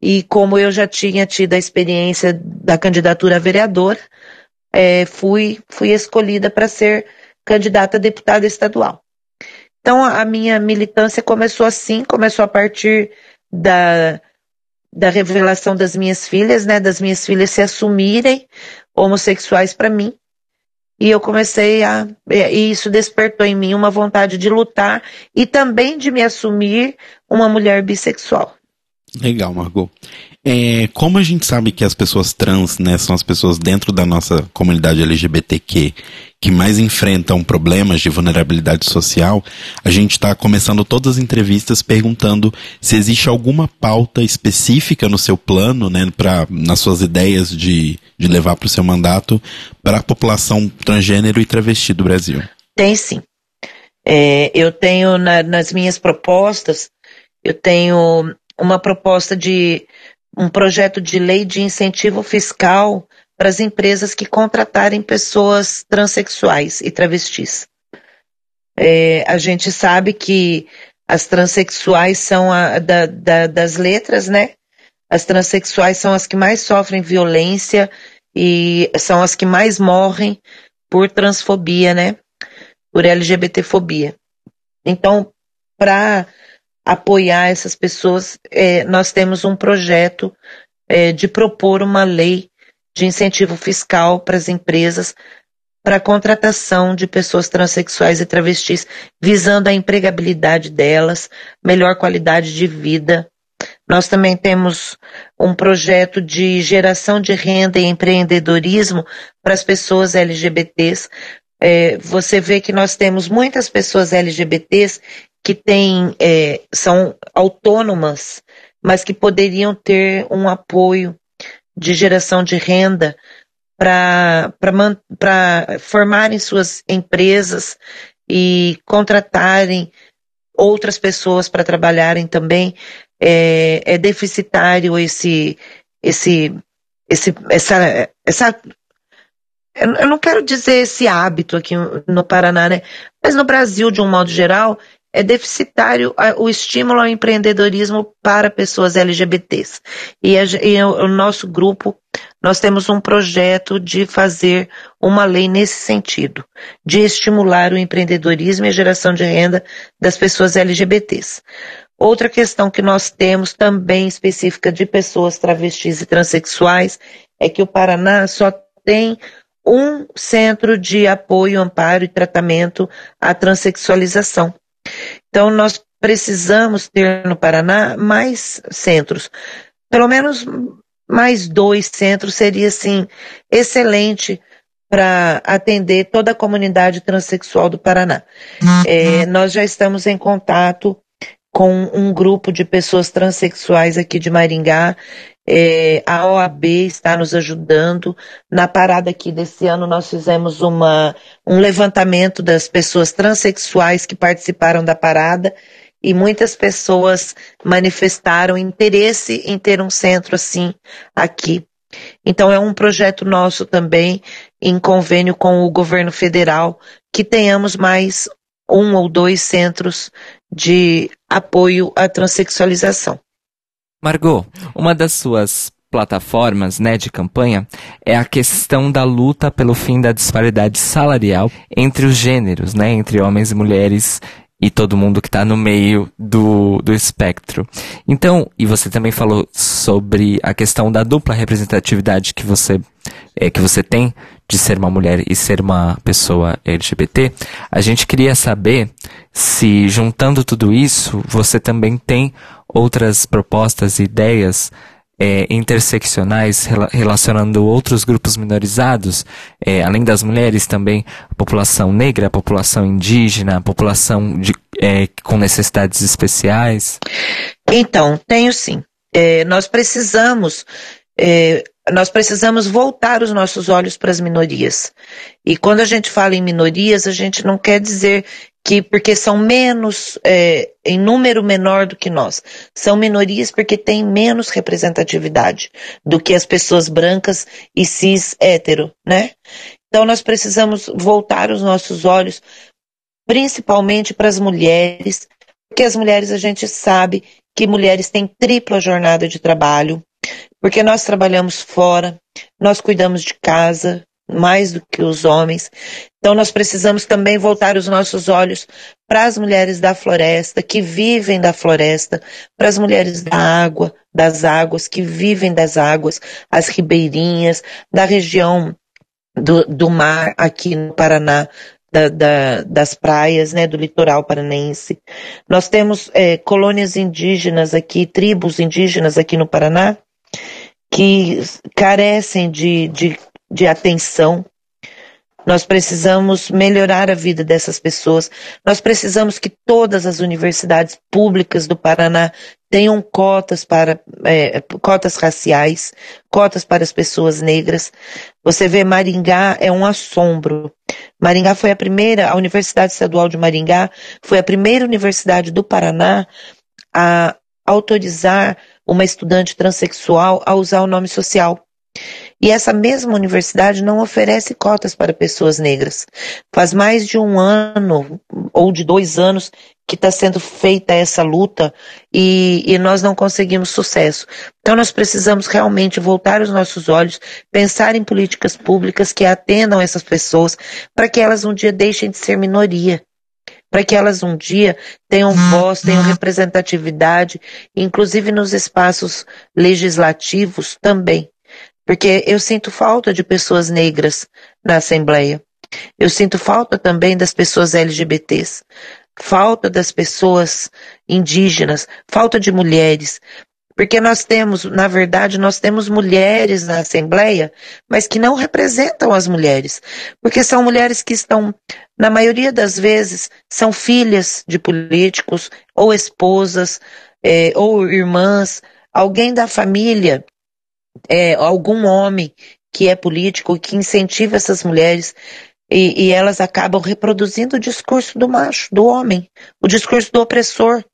E como eu já tinha tido a experiência da candidatura a vereadora, é, fui, fui escolhida para ser candidata a deputada estadual. Então a minha militância começou assim, começou a partir da, da revelação das minhas filhas, né, das minhas filhas se assumirem homossexuais para mim. E eu comecei a. E isso despertou em mim uma vontade de lutar e também de me assumir uma mulher bissexual. Legal, Margot. É, como a gente sabe que as pessoas trans, né, são as pessoas dentro da nossa comunidade LGBTQ que mais enfrentam problemas de vulnerabilidade social, a gente está começando todas as entrevistas perguntando se existe alguma pauta específica no seu plano, né, pra, nas suas ideias de, de levar para o seu mandato para a população transgênero e travesti do Brasil. Tem sim. É, eu tenho na, nas minhas propostas, eu tenho uma proposta de um projeto de lei de incentivo fiscal para as empresas que contratarem pessoas transexuais e travestis. É, a gente sabe que as transexuais são a, da, da, das letras, né? As transexuais são as que mais sofrem violência e são as que mais morrem por transfobia, né? Por LGBTfobia. Então, para apoiar essas pessoas, é, nós temos um projeto é, de propor uma lei de incentivo fiscal para as empresas para a contratação de pessoas transexuais e travestis, visando a empregabilidade delas, melhor qualidade de vida. Nós também temos um projeto de geração de renda e empreendedorismo para as pessoas LGBTs. É, você vê que nós temos muitas pessoas LGBTs que têm, é, são autônomas, mas que poderiam ter um apoio de geração de renda para formarem suas empresas e contratarem outras pessoas para trabalharem também. É, é, deficitário esse, esse, esse, essa, essa eu não quero dizer esse hábito aqui no Paraná, né? Mas no Brasil, de um modo geral, é deficitário o estímulo ao empreendedorismo para pessoas LGBTs. E, a, e o nosso grupo, nós temos um projeto de fazer uma lei nesse sentido, de estimular o empreendedorismo e a geração de renda das pessoas LGBTs. Outra questão que nós temos também específica de pessoas travestis e transexuais é que o Paraná só tem um centro de apoio, amparo e tratamento à transexualização. Então, nós precisamos ter no Paraná mais centros. Pelo menos mais dois centros seria, assim, excelente para atender toda a comunidade transexual do Paraná. Uhum. É, nós já estamos em contato com um grupo de pessoas transexuais aqui de Maringá é, a OAB está nos ajudando. Na parada aqui desse ano, nós fizemos uma, um levantamento das pessoas transexuais que participaram da parada e muitas pessoas manifestaram interesse em ter um centro assim aqui. Então é um projeto nosso também, em convênio com o governo federal, que tenhamos mais um ou dois centros de apoio à transexualização. Margot, uma das suas plataformas né, de campanha é a questão da luta pelo fim da disparidade salarial entre os gêneros, né, entre homens e mulheres e todo mundo que está no meio do, do espectro. Então, e você também falou sobre a questão da dupla representatividade que você, é, que você tem de ser uma mulher e ser uma pessoa LGBT. A gente queria saber se, juntando tudo isso, você também tem outras propostas e ideias é, interseccionais relacionando outros grupos minorizados, é, além das mulheres, também a população negra, a população indígena, a população de, é, com necessidades especiais? Então, tenho sim. É, nós precisamos é, nós precisamos voltar os nossos olhos para as minorias. E quando a gente fala em minorias, a gente não quer dizer que porque são menos, é, em número menor do que nós. São minorias porque têm menos representatividade do que as pessoas brancas e cis hétero, né? Então nós precisamos voltar os nossos olhos principalmente para as mulheres, porque as mulheres a gente sabe que mulheres têm tripla jornada de trabalho, porque nós trabalhamos fora, nós cuidamos de casa, mais do que os homens. Então nós precisamos também voltar os nossos olhos para as mulheres da floresta, que vivem da floresta, para as mulheres da água, das águas, que vivem das águas, as ribeirinhas, da região do, do mar aqui no Paraná, da, da, das praias, né, do litoral paranaense. Nós temos é, colônias indígenas aqui, tribos indígenas aqui no Paraná, que carecem de, de, de atenção. Nós precisamos melhorar a vida dessas pessoas. Nós precisamos que todas as universidades públicas do Paraná tenham cotas para é, cotas raciais, cotas para as pessoas negras. Você vê Maringá é um assombro. Maringá foi a primeira, a Universidade Estadual de Maringá foi a primeira universidade do Paraná a autorizar uma estudante transexual a usar o nome social. E essa mesma universidade não oferece cotas para pessoas negras. Faz mais de um ano ou de dois anos que está sendo feita essa luta e, e, nós não conseguimos sucesso. Então nós precisamos realmente voltar os nossos olhos, pensar em políticas públicas que atendam essas pessoas para que elas um dia deixem de ser minoria para que elas um dia tenham voz, tenham representatividade, inclusive nos espaços legislativos também. Porque eu sinto falta de pessoas negras na Assembleia. Eu sinto falta também das pessoas LGBTs, falta das pessoas indígenas, falta de mulheres. Porque nós temos, na verdade, nós temos mulheres na Assembleia, mas que não representam as mulheres. Porque são mulheres que estão, na maioria das vezes, são filhas de políticos, ou esposas, é, ou irmãs, alguém da família, é, algum homem que é político, que incentiva essas mulheres. E, e elas acabam reproduzindo o discurso do macho, do homem, o discurso do opressor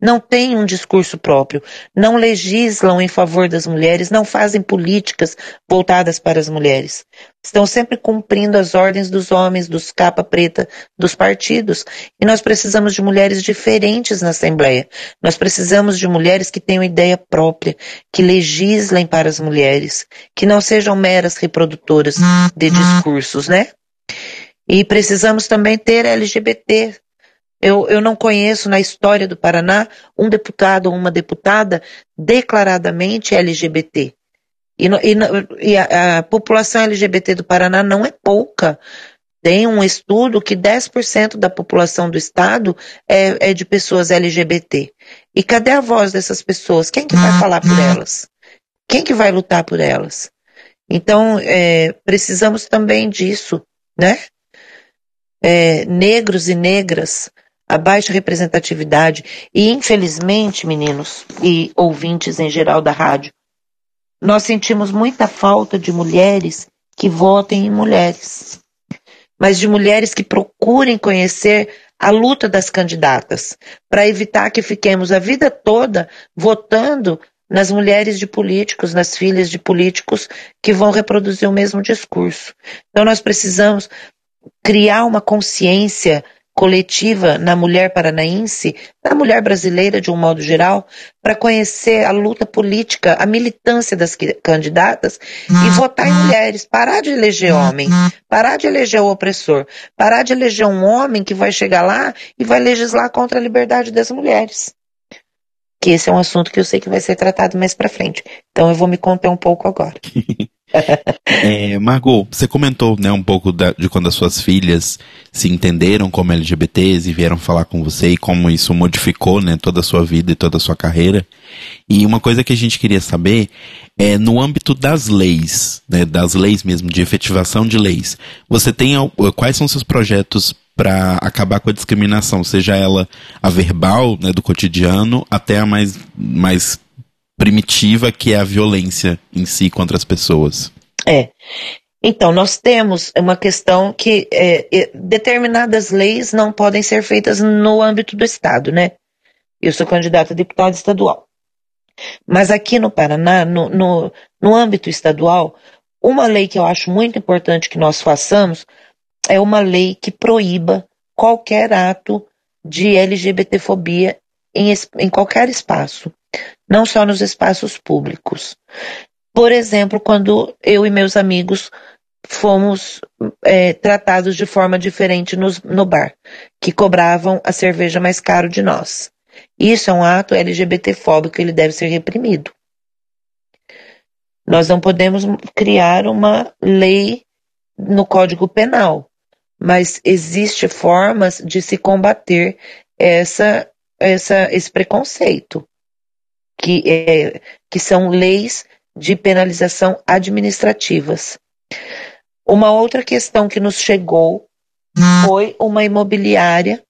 não têm um discurso próprio, não legislam em favor das mulheres, não fazem políticas voltadas para as mulheres. Estão sempre cumprindo as ordens dos homens, dos capa preta, dos partidos. E nós precisamos de mulheres diferentes na Assembleia. Nós precisamos de mulheres que tenham ideia própria, que legislem para as mulheres, que não sejam meras reprodutoras de discursos, né? E precisamos também ter LGBT eu, eu não conheço na história do Paraná um deputado ou uma deputada declaradamente LGBT. E, e, e a, a, população LGBT do Paraná não é pouca. Tem um estudo que 10% da população do estado é, é, de pessoas LGBT. E cadê a voz dessas pessoas? Quem que vai uhum. falar por elas? Quem que vai lutar por elas? Então, é, precisamos também disso, né? É, negros e negras a baixa representatividade e, infelizmente, meninos e ouvintes em geral da rádio, nós sentimos muita falta de mulheres que votem em mulheres, mas de mulheres que procurem conhecer a luta das candidatas, para evitar que fiquemos a vida toda votando nas mulheres de políticos, nas filhas de políticos que vão reproduzir o mesmo discurso. Então nós precisamos criar uma consciência coletiva na mulher paranaense, na mulher brasileira de um modo geral, para conhecer a luta política, a militância das candidatas e votar em mulheres, parar de eleger homem, parar de eleger o opressor, parar de eleger um homem que vai chegar lá e vai legislar contra a liberdade das mulheres. Que esse é um assunto que eu sei que vai ser tratado mais para frente. Então eu vou me conter um pouco agora. é, Margot, você comentou né, um pouco da, de quando as suas filhas se entenderam como LGBTs e vieram falar com você e como isso modificou né, toda a sua vida e toda a sua carreira. E uma coisa que a gente queria saber é no âmbito das leis, né, das leis mesmo, de efetivação de leis. Você tem quais são seus projetos para acabar com a discriminação, seja ela a verbal, né, do cotidiano, até a mais, mais primitiva que é a violência em si contra as pessoas. É. Então, nós temos uma questão que é, determinadas leis não podem ser feitas no âmbito do Estado, né? Eu sou candidata a deputado estadual. Mas aqui no Paraná, no, no, no âmbito estadual, uma lei que eu acho muito importante que nós façamos é uma lei que proíba qualquer ato de LGBTfobia em, em qualquer espaço não só nos espaços públicos. Por exemplo, quando eu e meus amigos fomos é, tratados de forma diferente nos, no bar, que cobravam a cerveja mais caro de nós. Isso é um ato LGBTfóbico, ele deve ser reprimido. Nós não podemos criar uma lei no Código Penal, mas existe formas de se combater essa, essa, esse preconceito, que, é, que são leis de penalização administrativas. Uma outra questão que nos chegou foi uma imobiliária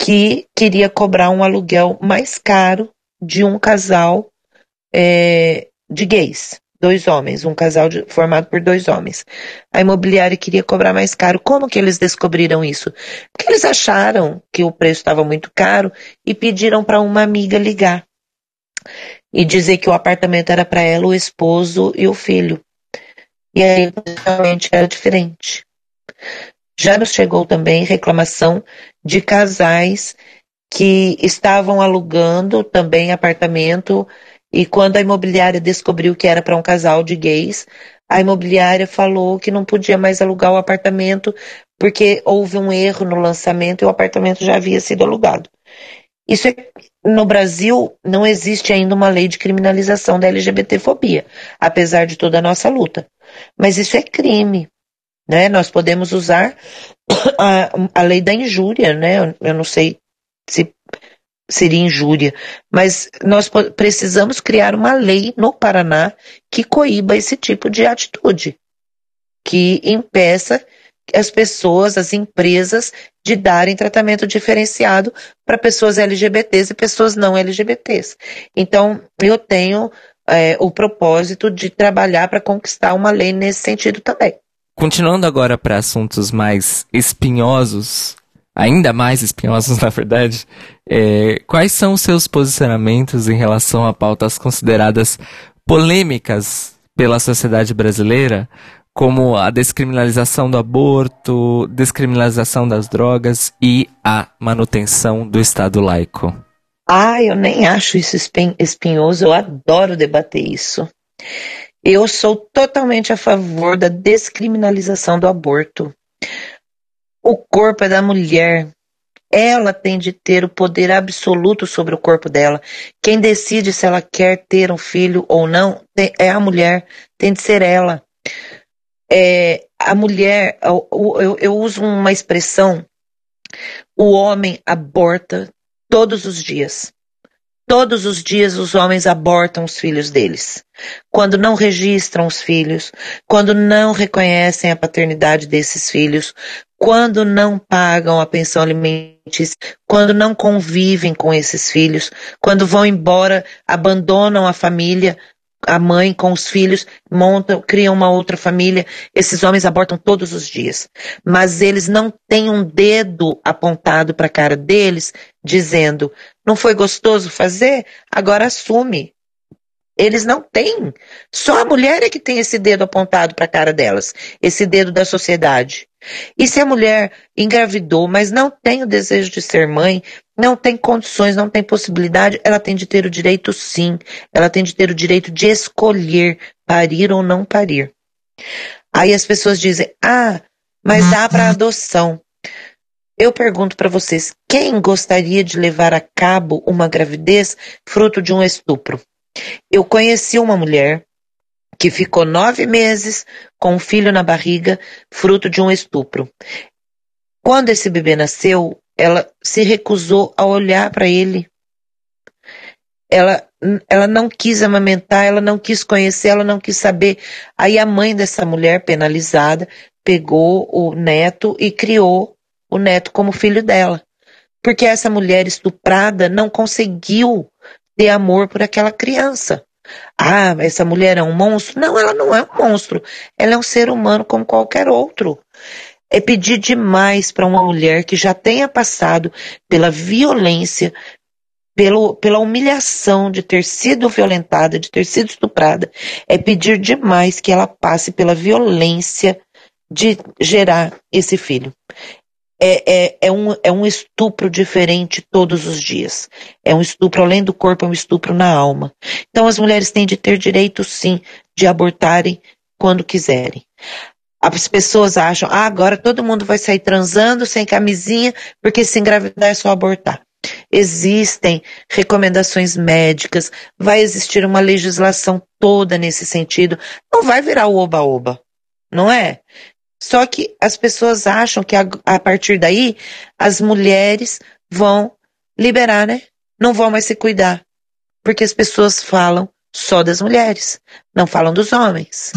que queria cobrar um aluguel mais caro de um casal é, de gays, dois homens, um casal de, formado por dois homens. A imobiliária queria cobrar mais caro. Como que eles descobriram isso? Porque eles acharam que o preço estava muito caro e pediram para uma amiga ligar e dizer que o apartamento era para ela, o esposo e o filho. E aí realmente era diferente. Já nos chegou também reclamação de casais que estavam alugando também apartamento e quando a imobiliária descobriu que era para um casal de gays, a imobiliária falou que não podia mais alugar o apartamento porque houve um erro no lançamento e o apartamento já havia sido alugado. Isso é, no Brasil não existe ainda uma lei de criminalização da LGBTfobia, apesar de toda a nossa luta. Mas isso é crime. Né? Nós podemos usar a, a lei da injúria, né? Eu não sei se seria injúria, mas nós precisamos criar uma lei no Paraná que coíba esse tipo de atitude, que impeça as pessoas, as empresas, de darem tratamento diferenciado para pessoas LGBTs e pessoas não LGBTs. Então, eu tenho é, o propósito de trabalhar para conquistar uma lei nesse sentido também. Continuando agora para assuntos mais espinhosos, ainda mais espinhosos na verdade, é, quais são os seus posicionamentos em relação a pautas consideradas polêmicas pela sociedade brasileira, como a descriminalização do aborto, descriminalização das drogas e a manutenção do Estado laico? Ah, eu nem acho isso espinhoso, eu adoro debater isso. Eu sou totalmente a favor da descriminalização do aborto. O corpo é da mulher. Ela tem de ter o poder absoluto sobre o corpo dela. Quem decide se ela quer ter um filho ou não é a mulher, tem de ser ela. É, a mulher, eu, eu, uso uma expressão: o homem aborta todos os dias. Todos os dias os homens abortam os filhos deles. Quando não registram os filhos, quando não reconhecem a paternidade desses filhos, quando não pagam a pensão alimentícia, quando não convivem com esses filhos, quando vão embora, abandonam a família, a mãe com os filhos, montam, criam uma outra família. Esses homens abortam todos os dias. Mas eles não têm um dedo apontado para a cara deles, dizendo: não foi gostoso fazer? Agora assume. Eles não têm. Só a mulher é que tem esse dedo apontado para a cara delas, esse dedo da sociedade. E se a mulher engravidou, mas não tem o desejo de ser mãe, não tem condições, não tem possibilidade, ela tem de ter o direito sim, ela tem de ter o direito de escolher parir ou não parir. Aí as pessoas dizem: "Ah, mas dá para adoção". Eu pergunto para vocês, quem gostaria de levar a cabo uma gravidez fruto de um estupro? Eu conheci uma mulher que ficou nove meses com um filho na barriga, fruto de um estupro. Quando esse bebê nasceu, ela se recusou a olhar para ele. Ela, ela não quis amamentar, ela não quis conhecer, ela não quis saber. Aí a mãe dessa mulher penalizada pegou o neto e criou o neto como filho dela. Porque essa mulher estuprada não conseguiu ter amor por aquela criança. Ah, essa mulher é um monstro? Não, ela não é um monstro. Ela é um ser humano como qualquer outro. É pedir demais para uma mulher que já tenha passado pela violência, pelo, pela humilhação de ter sido violentada, de ter sido estuprada. É pedir demais que ela passe pela violência de gerar esse filho é, é, é, um, é um estupro diferente todos os dias. É um estupro, além do corpo, é um estupro na alma. Então as mulheres têm de ter direito, sim, de abortarem quando quiserem. As pessoas acham, ah, agora todo mundo vai sair transando sem camisinha, porque se engravidar é só abortar. Existem recomendações médicas, vai existir uma legislação toda nesse sentido. Não vai virar o oba-oba, não é? Só que as pessoas acham que a, a partir daí as mulheres vão liberar, né? Não vão mais se cuidar. Porque as pessoas falam só das mulheres, não falam dos homens.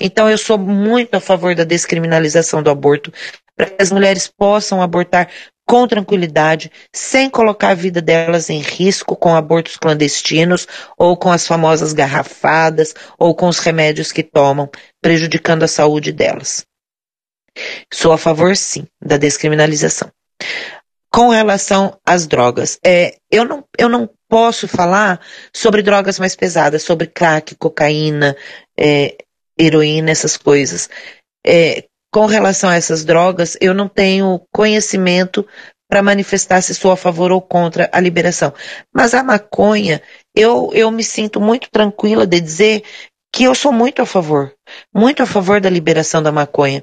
Então eu sou muito a favor da descriminalização do aborto, para que as mulheres possam abortar com tranquilidade, sem colocar a vida delas em risco com abortos clandestinos ou com as famosas garrafadas ou com os remédios que tomam, prejudicando a saúde delas. Sou a favor, sim, da descriminalização. Com relação às drogas, é, eu, não, eu não posso falar sobre drogas mais pesadas, sobre crack, cocaína, é, heroína, essas coisas. É, com relação a essas drogas, eu não tenho conhecimento para manifestar se sou a favor ou contra a liberação. Mas a maconha, eu, eu me sinto muito tranquila de dizer que eu sou muito a favor, muito a favor da liberação da maconha.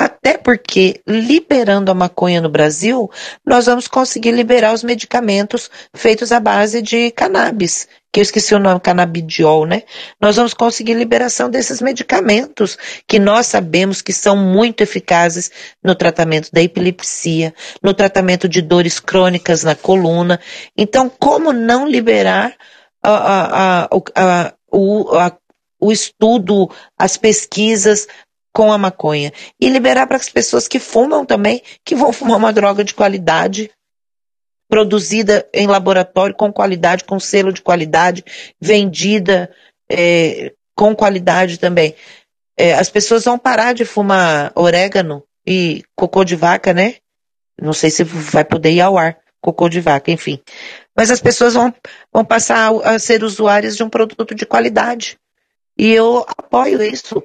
Até porque, liberando a maconha no Brasil, nós vamos conseguir liberar os medicamentos feitos à base de cannabis, que eu esqueci o nome, canabidiol, né? Nós vamos conseguir liberação desses medicamentos, que nós sabemos que são muito eficazes no tratamento da epilepsia, no tratamento de dores crônicas na coluna. Então, como não liberar a, a, a, o, o estudo, as pesquisas com a maconha. E liberar para as pessoas que fumam também, que vão fumar uma droga de qualidade, produzida em laboratório, com qualidade, com selo de qualidade, vendida é, com qualidade também. É, as pessoas vão parar de fumar orégano e cocô de vaca, né? Não sei se vai poder ir ao ar, cocô de vaca, enfim. Mas as pessoas vão, vão passar a ser usuárias de um produto de qualidade. E eu apoio isso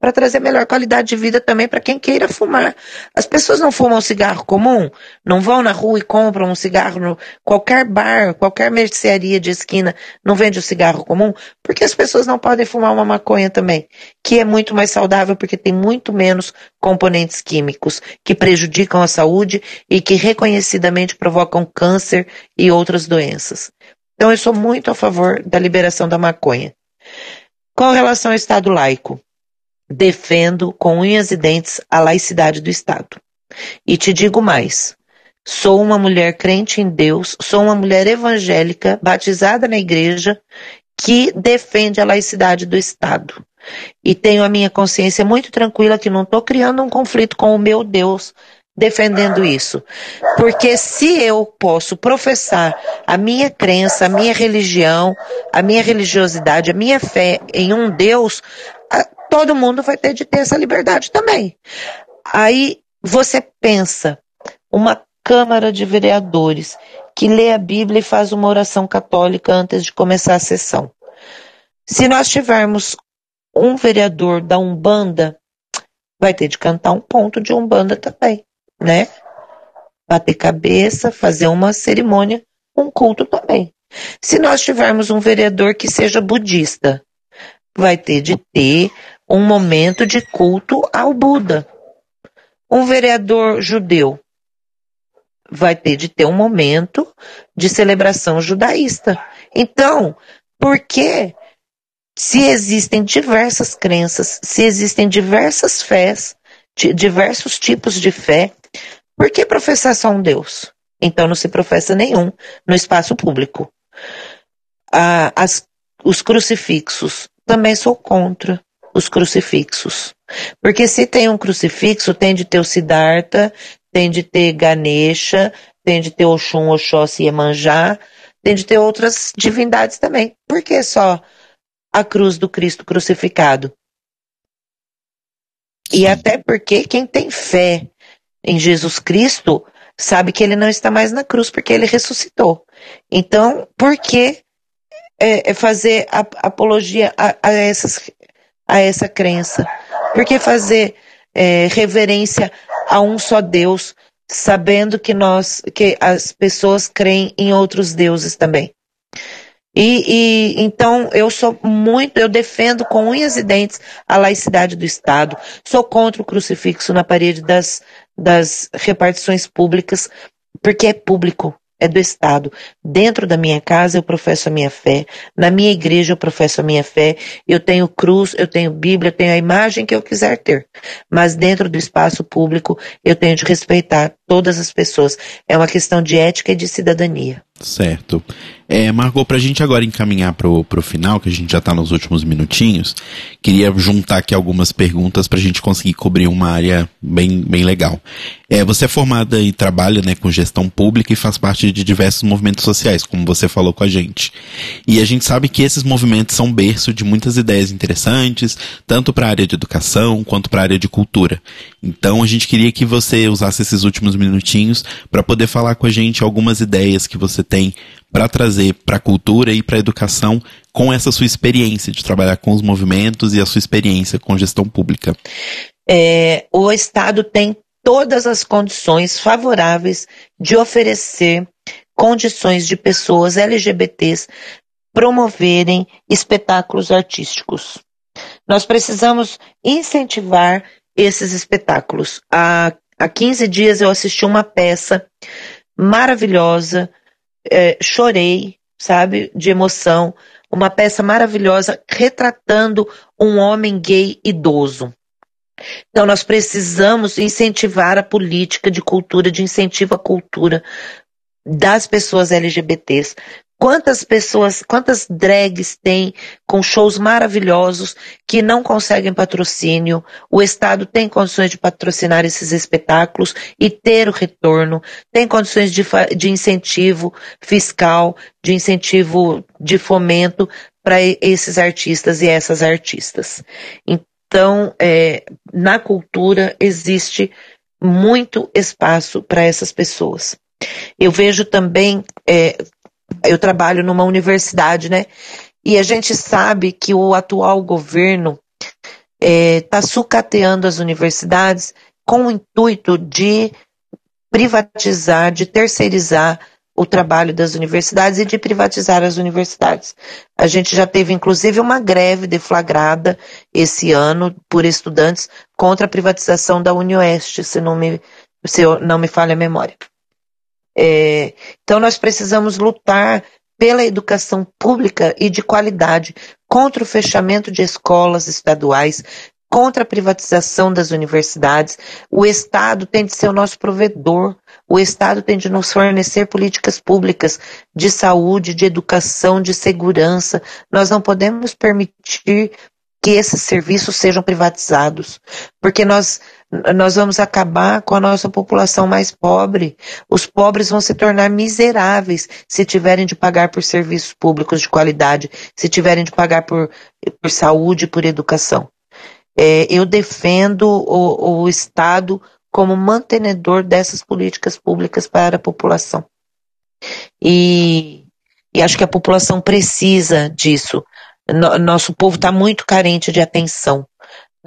para trazer melhor qualidade de vida também para quem queira fumar. As pessoas não fumam cigarro comum, não vão na rua e compram um cigarro no qualquer bar, qualquer mercearia de esquina, não vende o cigarro comum, porque as pessoas não podem fumar uma maconha também, que é muito mais saudável porque tem muito menos componentes químicos que prejudicam a saúde e que reconhecidamente provocam câncer e outras doenças. Então eu sou muito a favor da liberação da maconha. Com relação ao Estado laico, defendo com unhas e dentes a laicidade do Estado. E te digo mais: sou uma mulher crente em Deus, sou uma mulher evangélica, batizada na igreja, que defende a laicidade do Estado. E tenho a minha consciência muito tranquila que não estou criando um conflito com o meu Deus defendendo isso. Porque se eu posso professar a minha crença, a minha religião, a minha religiosidade, a minha fé em um Deus, todo mundo vai ter de ter essa liberdade também. Aí você pensa, uma Câmara de Vereadores que lê a Bíblia e faz uma oração católica antes de começar a sessão. Se nós tivermos um vereador da Umbanda, vai ter de cantar um ponto de Umbanda também, né? Bater cabeça, fazer uma cerimônia, um culto também. Se nós tivermos um vereador que seja budista, vai ter de ter um momento de culto ao Buda. Um vereador judeu vai ter de ter um momento de celebração judaísta. Então, por que se existem diversas crenças, se existem diversas fés, diversos tipos de fé, por que professar só um Deus? Então não se professa nenhum no espaço público. Ah, as, os crucifixos também sou contra os crucifixos. Porque se tem um crucifixo, tem de ter o Siddhartha, tem de ter Ganesha, tem de ter Oxum, Oxóssi e Iemanjá, tem de ter outras divindades também. Por que só a cruz do Cristo crucificado? E até porque quem tem fé em Jesus Cristo sabe que ele não está mais na cruz porque ele ressuscitou. Então, por que é, é fazer apologia a, a, essas, a essa crença? Por que fazer é, reverência a um só Deus, sabendo que nós, que as pessoas creem em outros deuses também? E, e então eu sou muito, eu defendo com unhas e dentes a laicidade do Estado. Sou contra o crucifixo na parede das, das repartições públicas, porque é público é do Estado. Dentro da minha casa eu professo a minha fé, na minha igreja eu professo a minha fé, eu tenho cruz, eu tenho Bíblia, eu tenho a imagem que eu quiser ter. Mas dentro do espaço público eu tenho de respeitar todas as pessoas. É uma questão de ética e de cidadania. Certo. É, Margot, pra gente agora encaminhar pro, pro final, que a gente já tá nos últimos minutinhos, queria juntar aqui algumas perguntas pra gente conseguir cobrir uma área bem, bem legal. É, você é formada e trabalha né, com gestão pública e faz parte de diversos movimentos sociais, como você falou com a gente. E a gente sabe que esses movimentos são berço de muitas ideias interessantes, tanto para a área de educação quanto para a área de cultura. Então a gente queria que você usasse esses últimos minutinhos para poder falar com a gente algumas ideias que você tem para trazer para a cultura e para a educação com essa sua experiência de trabalhar com os movimentos e a sua experiência com gestão pública? É, o Estado tem todas as condições favoráveis de oferecer condições de pessoas LGBTs promoverem espetáculos artísticos. Nós precisamos incentivar esses espetáculos. Há, há 15 dias eu assisti uma peça maravilhosa é, chorei, sabe, de emoção. Uma peça maravilhosa retratando um homem gay idoso. Então, nós precisamos incentivar a política de cultura, de incentivo à cultura das pessoas LGBTs. Quantas pessoas, quantas drags tem com shows maravilhosos que não conseguem patrocínio? O Estado tem condições de patrocinar esses espetáculos e ter o retorno, tem condições de, de incentivo fiscal, de incentivo de fomento para esses artistas e essas artistas. Então, é, na cultura existe muito espaço para essas pessoas. Eu vejo também, é, eu trabalho numa universidade, né? E a gente sabe que o atual governo está é, tá sucateando as universidades com o intuito de privatizar, de terceirizar o trabalho das universidades e de privatizar as universidades. A gente já teve, inclusive, uma greve deflagrada esse ano por estudantes contra a privatização da UniOeste, se não me, se não me falha a memória. É, então, nós precisamos lutar pela educação pública e de qualidade, contra o fechamento de escolas estaduais, contra a privatização das universidades. O Estado tem de ser o nosso provedor, o Estado tem de nos fornecer políticas públicas de saúde, de educação, de segurança. Nós não podemos permitir que esses serviços sejam privatizados, porque nós, nós vamos acabar com a nossa população mais pobre. Os pobres vão se tornar miseráveis se tiverem de pagar por serviços públicos de qualidade, se tiverem de pagar por, por saúde, por educação. É, eu defendo o, o Estado como mantenedor dessas políticas públicas para a população. E, e acho que a população precisa disso no, nosso povo está muito carente de atenção.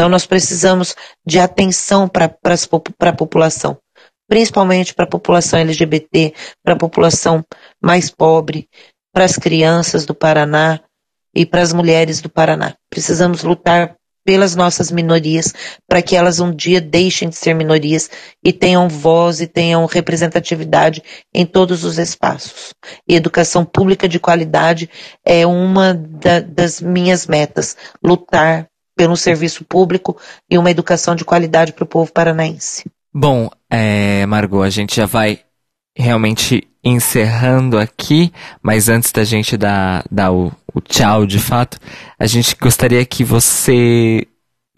Então nós precisamos de atenção para a população, principalmente para a população LGBT, para a população mais pobre, para as crianças do Paraná e para as mulheres do Paraná. Precisamos lutar pelas nossas minorias, para que elas um dia deixem de ser minorias e tenham voz e tenham representatividade em todos os espaços. E educação pública de qualidade é uma da, das minhas metas, lutar pelo serviço público e uma educação de qualidade para o povo paranaense. Bom, é, Margot, a gente já vai realmente encerrando aqui, mas antes da gente dar, dar o, o tchau de fato, a gente gostaria que você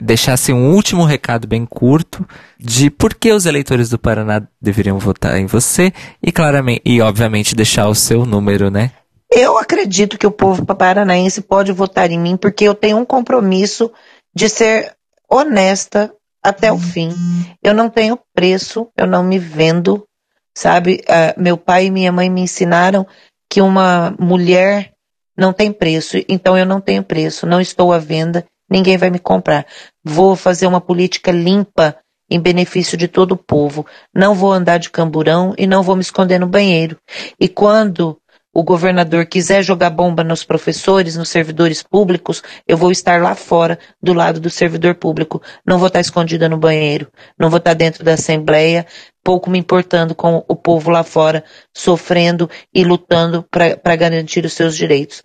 deixasse um último recado bem curto de por que os eleitores do Paraná deveriam votar em você e claramente e obviamente deixar o seu número, né? Eu acredito que o povo paranaense pode votar em mim porque eu tenho um compromisso de ser honesta até o fim. Eu não tenho preço, eu não me vendo, sabe? Uh, meu pai e minha mãe me ensinaram que uma mulher não tem preço, então eu não tenho preço, não estou à venda, ninguém vai me comprar. Vou fazer uma política limpa em benefício de todo o povo. Não vou andar de camburão e não vou me esconder no banheiro. E quando o governador quiser jogar bomba nos professores, nos servidores públicos, eu vou estar lá fora, do lado do servidor público. Não vou estar escondida no banheiro, não vou estar dentro da Assembleia, pouco me importando com o povo lá fora, sofrendo e lutando para garantir os seus direitos.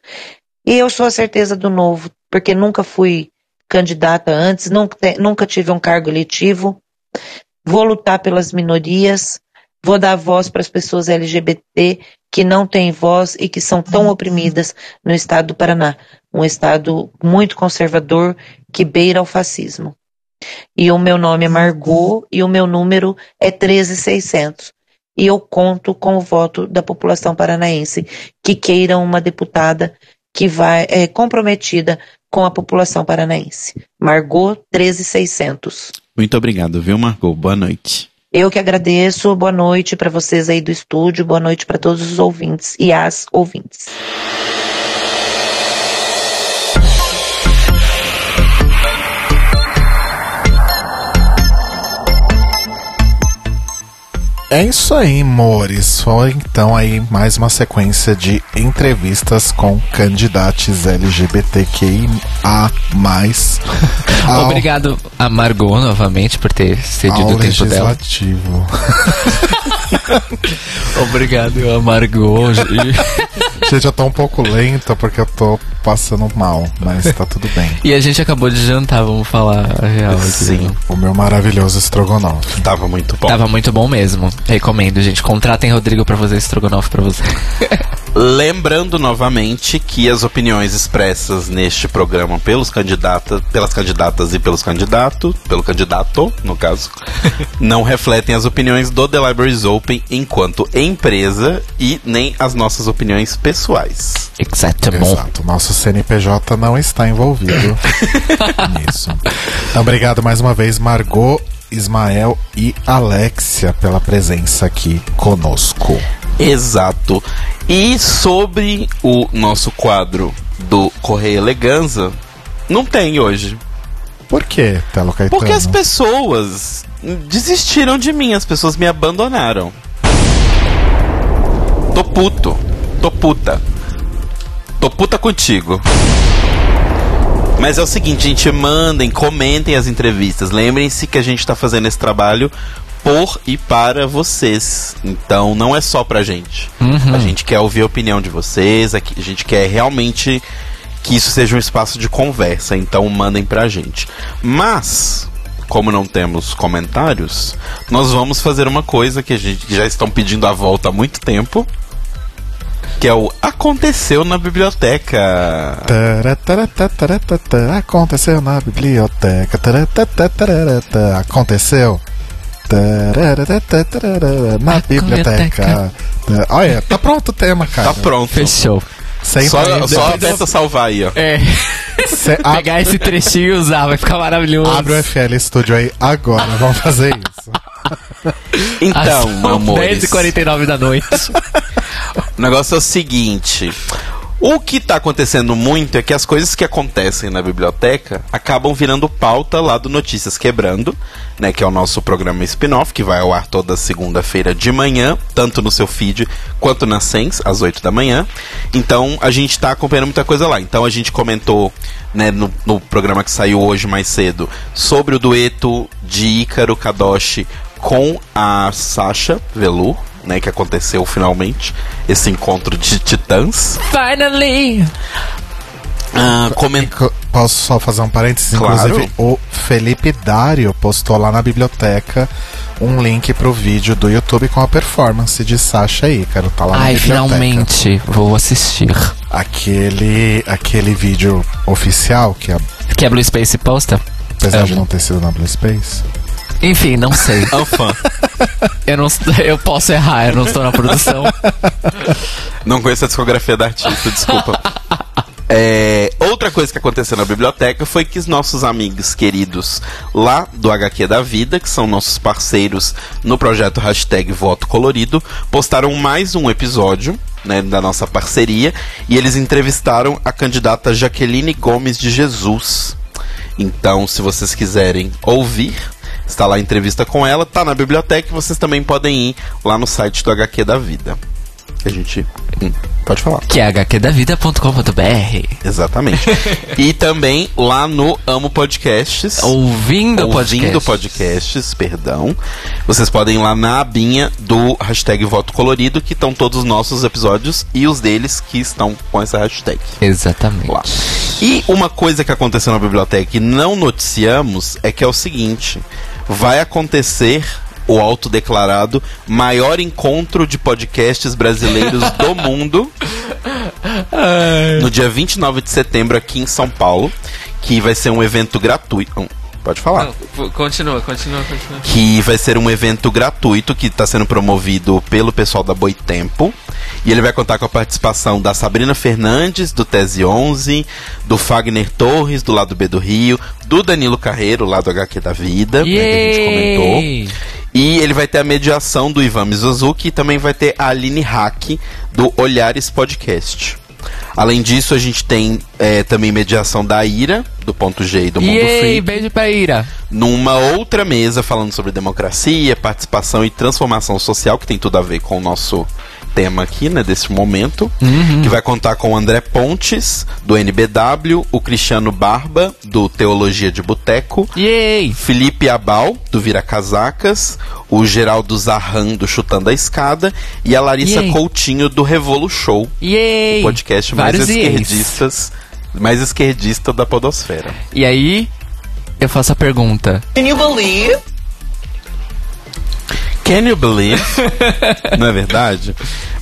E eu sou a certeza do novo, porque nunca fui candidata antes, nunca, nunca tive um cargo eletivo. Vou lutar pelas minorias, vou dar voz para as pessoas LGBT que não têm voz e que são tão oprimidas no estado do Paraná, um estado muito conservador que beira o fascismo. E o meu nome é Margot e o meu número é 13600. E eu conto com o voto da população paranaense que queira uma deputada que vai é comprometida com a população paranaense. Margot 13600. Muito obrigado, viu, Margot? Boa noite. Eu que agradeço. Boa noite para vocês aí do estúdio. Boa noite para todos os ouvintes e as ouvintes. É isso aí, Mores. Foi então aí mais uma sequência de entrevistas com candidatos LGBTQIA. ao... Obrigado a Margot novamente por ter cedido o tempo legislativo. dela. Obrigado a Margot. Gente, eu tô um pouco lenta porque eu tô passando mal, mas tá tudo bem. E a gente acabou de jantar, vamos falar a real. Sim, o meu maravilhoso estrogonofe. Tava muito bom. Tava muito bom mesmo. Recomendo, gente. Contratem Rodrigo para fazer estrogonofe para você. Lembrando novamente que as opiniões expressas neste programa pelos candidatas, pelas candidatas e pelos candidatos, pelo candidato, no caso, não refletem as opiniões do The Libraries Open enquanto empresa e nem as nossas opiniões pessoais. Exatamente. Exato. Nosso CNPJ não está envolvido nisso. Então, obrigado mais uma vez, Margot, Ismael e Alexia, pela presença aqui conosco. Exato. E sobre o nosso quadro do Correio Eleganza, não tem hoje. Por quê, Telo Caetano? Porque as pessoas desistiram de mim, as pessoas me abandonaram. Tô puto. Tô puta. Tô puta contigo. Mas é o seguinte, gente, mandem, comentem as entrevistas. Lembrem-se que a gente tá fazendo esse trabalho por e para vocês. Então não é só pra gente. Uhum. A gente quer ouvir a opinião de vocês, a gente quer realmente que isso seja um espaço de conversa. Então mandem pra gente. Mas, como não temos comentários, nós vamos fazer uma coisa que a gente já estão pedindo a volta há muito tempo. Que é o Aconteceu na Biblioteca. Aconteceu na biblioteca. Aconteceu na biblioteca. Olha, tá pronto o tema, cara. Tá pronto. Fechou. Sempre Só, só aperta salvar aí, ó. É. Cê a- Pegar esse trechinho e usar, vai ficar maravilhoso. Abre o FL Studio aí agora, vamos fazer isso. Então, meu amor. 10h49 da noite. O negócio é o seguinte. O que tá acontecendo muito é que as coisas que acontecem na biblioteca acabam virando pauta lá do Notícias Quebrando, né? Que é o nosso programa spin-off, que vai ao ar toda segunda-feira de manhã, tanto no seu feed quanto na Sens, às 8 da manhã. Então a gente tá acompanhando muita coisa lá. Então a gente comentou, né, no, no programa que saiu hoje mais cedo, sobre o dueto de Ícaro Kadoshi com a Sasha Velour, né, que aconteceu finalmente, esse encontro de titãs. Finally! Ah, comen- Co- Posso só fazer um parênteses? Claro. Inclusive, o Felipe Dário postou lá na biblioteca um link pro vídeo do YouTube com a performance de Sasha Ícaro. Tá lá na Ai, biblioteca. finalmente vou assistir. Aquele, aquele vídeo oficial, que Que é Blue Space posta? apesar de Amo. não ter sido na Blue Space, Enfim, não sei. É um fã. Eu, não, eu posso errar, eu não estou na produção. Não conheço a discografia da artista, desculpa. É, outra coisa que aconteceu na biblioteca foi que os nossos amigos queridos lá do HQ da Vida, que são nossos parceiros no projeto hashtag Voto Colorido, postaram mais um episódio né, da nossa parceria e eles entrevistaram a candidata Jaqueline Gomes de Jesus. Então, se vocês quiserem ouvir, está lá a entrevista com ela, tá na biblioteca e vocês também podem ir lá no site do HQ da Vida. que a gente. hum, pode falar. Que é hqdavida.com.br. Exatamente. e também lá no Amo Podcasts. Ouvindo, Ouvindo podcast. podcasts, perdão. Vocês podem ir lá na abinha do hashtag Voto Colorido, que estão todos os nossos episódios e os deles que estão com essa hashtag. Exatamente. Lá. E uma coisa que aconteceu na biblioteca e não noticiamos é que é o seguinte: vai acontecer o autodeclarado maior encontro de podcasts brasileiros do mundo no dia 29 de setembro aqui em São Paulo, que vai ser um evento gratuito. Pode falar. Não, continua, continua, continua. Que vai ser um evento gratuito que está sendo promovido pelo pessoal da Boitempo. E ele vai contar com a participação da Sabrina Fernandes, do Tese 11, do Fagner Torres, do lado B do Rio, do Danilo Carreiro, lá do HQ da Vida, né, que a gente comentou. E ele vai ter a mediação do Ivan Mizuzuki e também vai ter a Aline Hack do Olhares Podcast. Além disso, a gente tem eh, também mediação da Ira, do Ponto G e do Mundo Yay, Free, beijo pra Ira. numa outra mesa falando sobre democracia, participação e transformação social, que tem tudo a ver com o nosso tema aqui, né, desse momento, que vai contar com o André Pontes, do NBW, o Cristiano Barba, do Teologia de Boteco, Yay! Felipe Abal, do Vira Casacas, o Geraldo Zarran, do Chutando a Escada, e a Larissa Yay. Coutinho, do Revolu Show, Yay! o podcast mais Vários esquerdistas, mais esquerdista da podosfera. E aí, eu faço a pergunta. Can you believe? Não é verdade?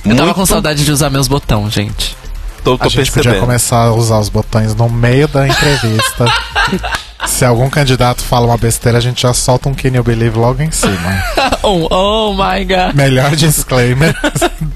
Eu tava Muito- com saudade de usar meus botões, gente. Tô, tô A gente podia percebendo. começar a usar os botões no meio da entrevista. Se algum candidato fala uma besteira, a gente já solta um Can You Believe logo em cima. Oh, oh my god. Melhor disclaimer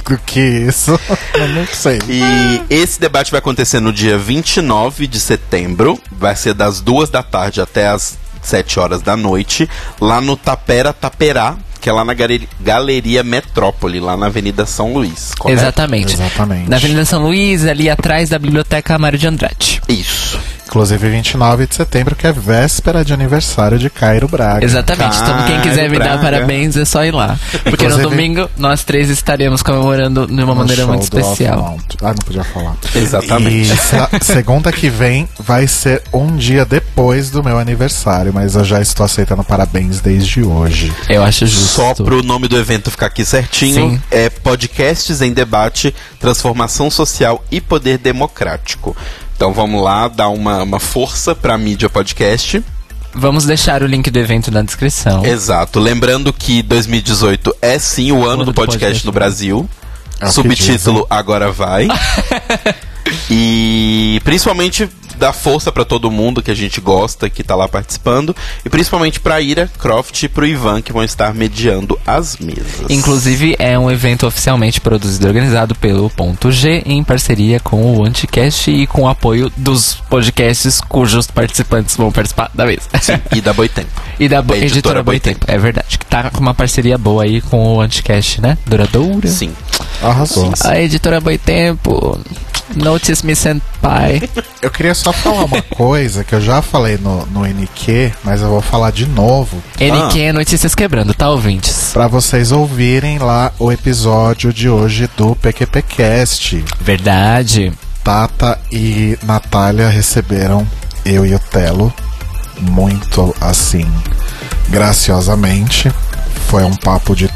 do que isso, eu não sei. E esse debate vai acontecer no dia 29 de setembro. Vai ser das duas da tarde até as 7 horas da noite. Lá no Tapera Taperá, que é lá na galeria, Metrópole, lá na Avenida São Luís. correto? Exatamente. Exatamente. Na Avenida São Luís, ali atrás da Biblioteca Mário de Andrade. Isso. Inclusive 29 de setembro, que é véspera de aniversário de Cairo Braga. Exatamente. Então, quem quiser me dar parabéns é só ir lá. Porque no Inclusive- domingo nós três estaremos comemorando de uma No maneira muito especial. Ah, não podia falar. Exatamente. E se- segunda que vem vai ser um dia depois do meu aniversário, mas eu já estou aceitando parabéns desde hoje. Eu acho justo. Só pro nome do evento ficar aqui certinho, Sim. é Podcasts em Debate, Transformação Social e Poder Democrático. Então vamos lá dar uma, uma força pra mídia podcast. Vamos deixar o link do evento na descrição. Exato. Lembrando que 2018 é sim o ano do podcast no Brasil. É que Subtítulo Agora Vai. e principalmente dá força pra todo mundo que a gente gosta, que tá lá participando. E principalmente pra Ira, Croft e pro Ivan, que vão estar mediando as mesas. Inclusive, é um evento oficialmente produzido e organizado pelo Ponto G em parceria com o Anticast e com o apoio dos podcasts cujos participantes vão participar da mesa. E da Boitempo. e da bo- Da editora, editora Boitempo. É verdade. Que tá com uma parceria boa aí com o Anticast, né? Duradoura. Sim. Arrasou. A editora Boitempo. Notice me senpai. Eu queria só falar uma coisa que eu já falei no, no NQ, mas eu vou falar de novo NQ é Notícias Quebrando, tá, ouvintes? para vocês ouvirem lá o episódio de hoje do PQPcast. Verdade. Tata e Natália receberam eu e o Telo muito assim, graciosamente. Foi um papo de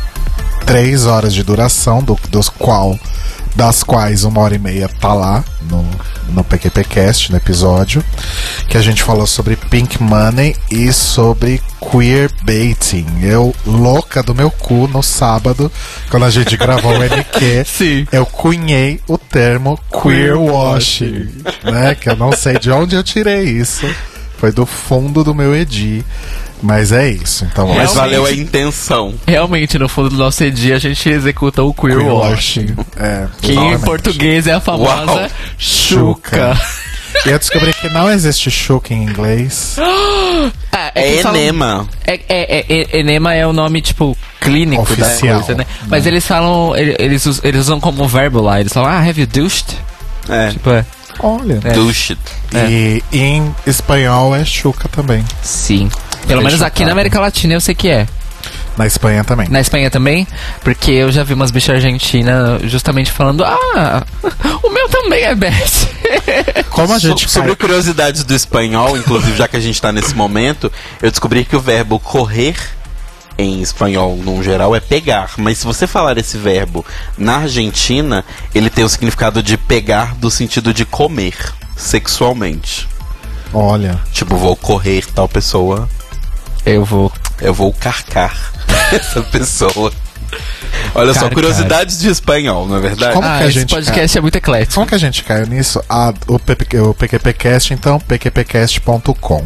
três horas de duração, do, dos qual, das quais uma hora e meia tá lá no, no PQPcast, no episódio, que a gente falou sobre Pink Money e sobre queer baiting. Eu, louca do meu cu, no sábado, quando a gente gravou o NQ, Sim. eu cunhei o termo queer washing, né? Que eu não sei de onde eu tirei isso. Foi do fundo do meu Edi. Mas é isso. Então, Mas Realmente. valeu a intenção. Realmente, no fundo do nosso dia, a gente executa o queer, queer washing. washing. É, Que em português é a famosa Uau. chuca. E eu descobri que não existe chuca em inglês. Ah, É eles falam- enema. É, é, é- é- enema é o nome, tipo, clínico Oficial. da coisa, né? Mas eles falam, ele- eles, eles usam como verbo lá. Eles falam, ah, have you douched? É. Tipo, é. Olha. É. Douche. E em espanhol é chuca também. Sim. Pelo Fiquei menos aqui na América Latina eu sei que é. Na Espanha também. Na Espanha também? Porque eu já vi umas bichas argentinas justamente falando: Ah, o meu também é best. Como a gente So- sobre curiosidades do espanhol, inclusive já que a gente tá nesse momento, eu descobri que o verbo correr em espanhol, num geral, é pegar. Mas se você falar esse verbo na Argentina, ele tem o significado de pegar do sentido de comer sexualmente. Olha, Tipo, vou correr tal pessoa, Eu vou. eu vou carcar essa pessoa. Olha só, curiosidades de espanhol, não é verdade? Como ah, que a esse gente podcast é muito eclético. como que a gente caiu nisso? Ah, o, PP, o PQPcast, então, pqpcast.com.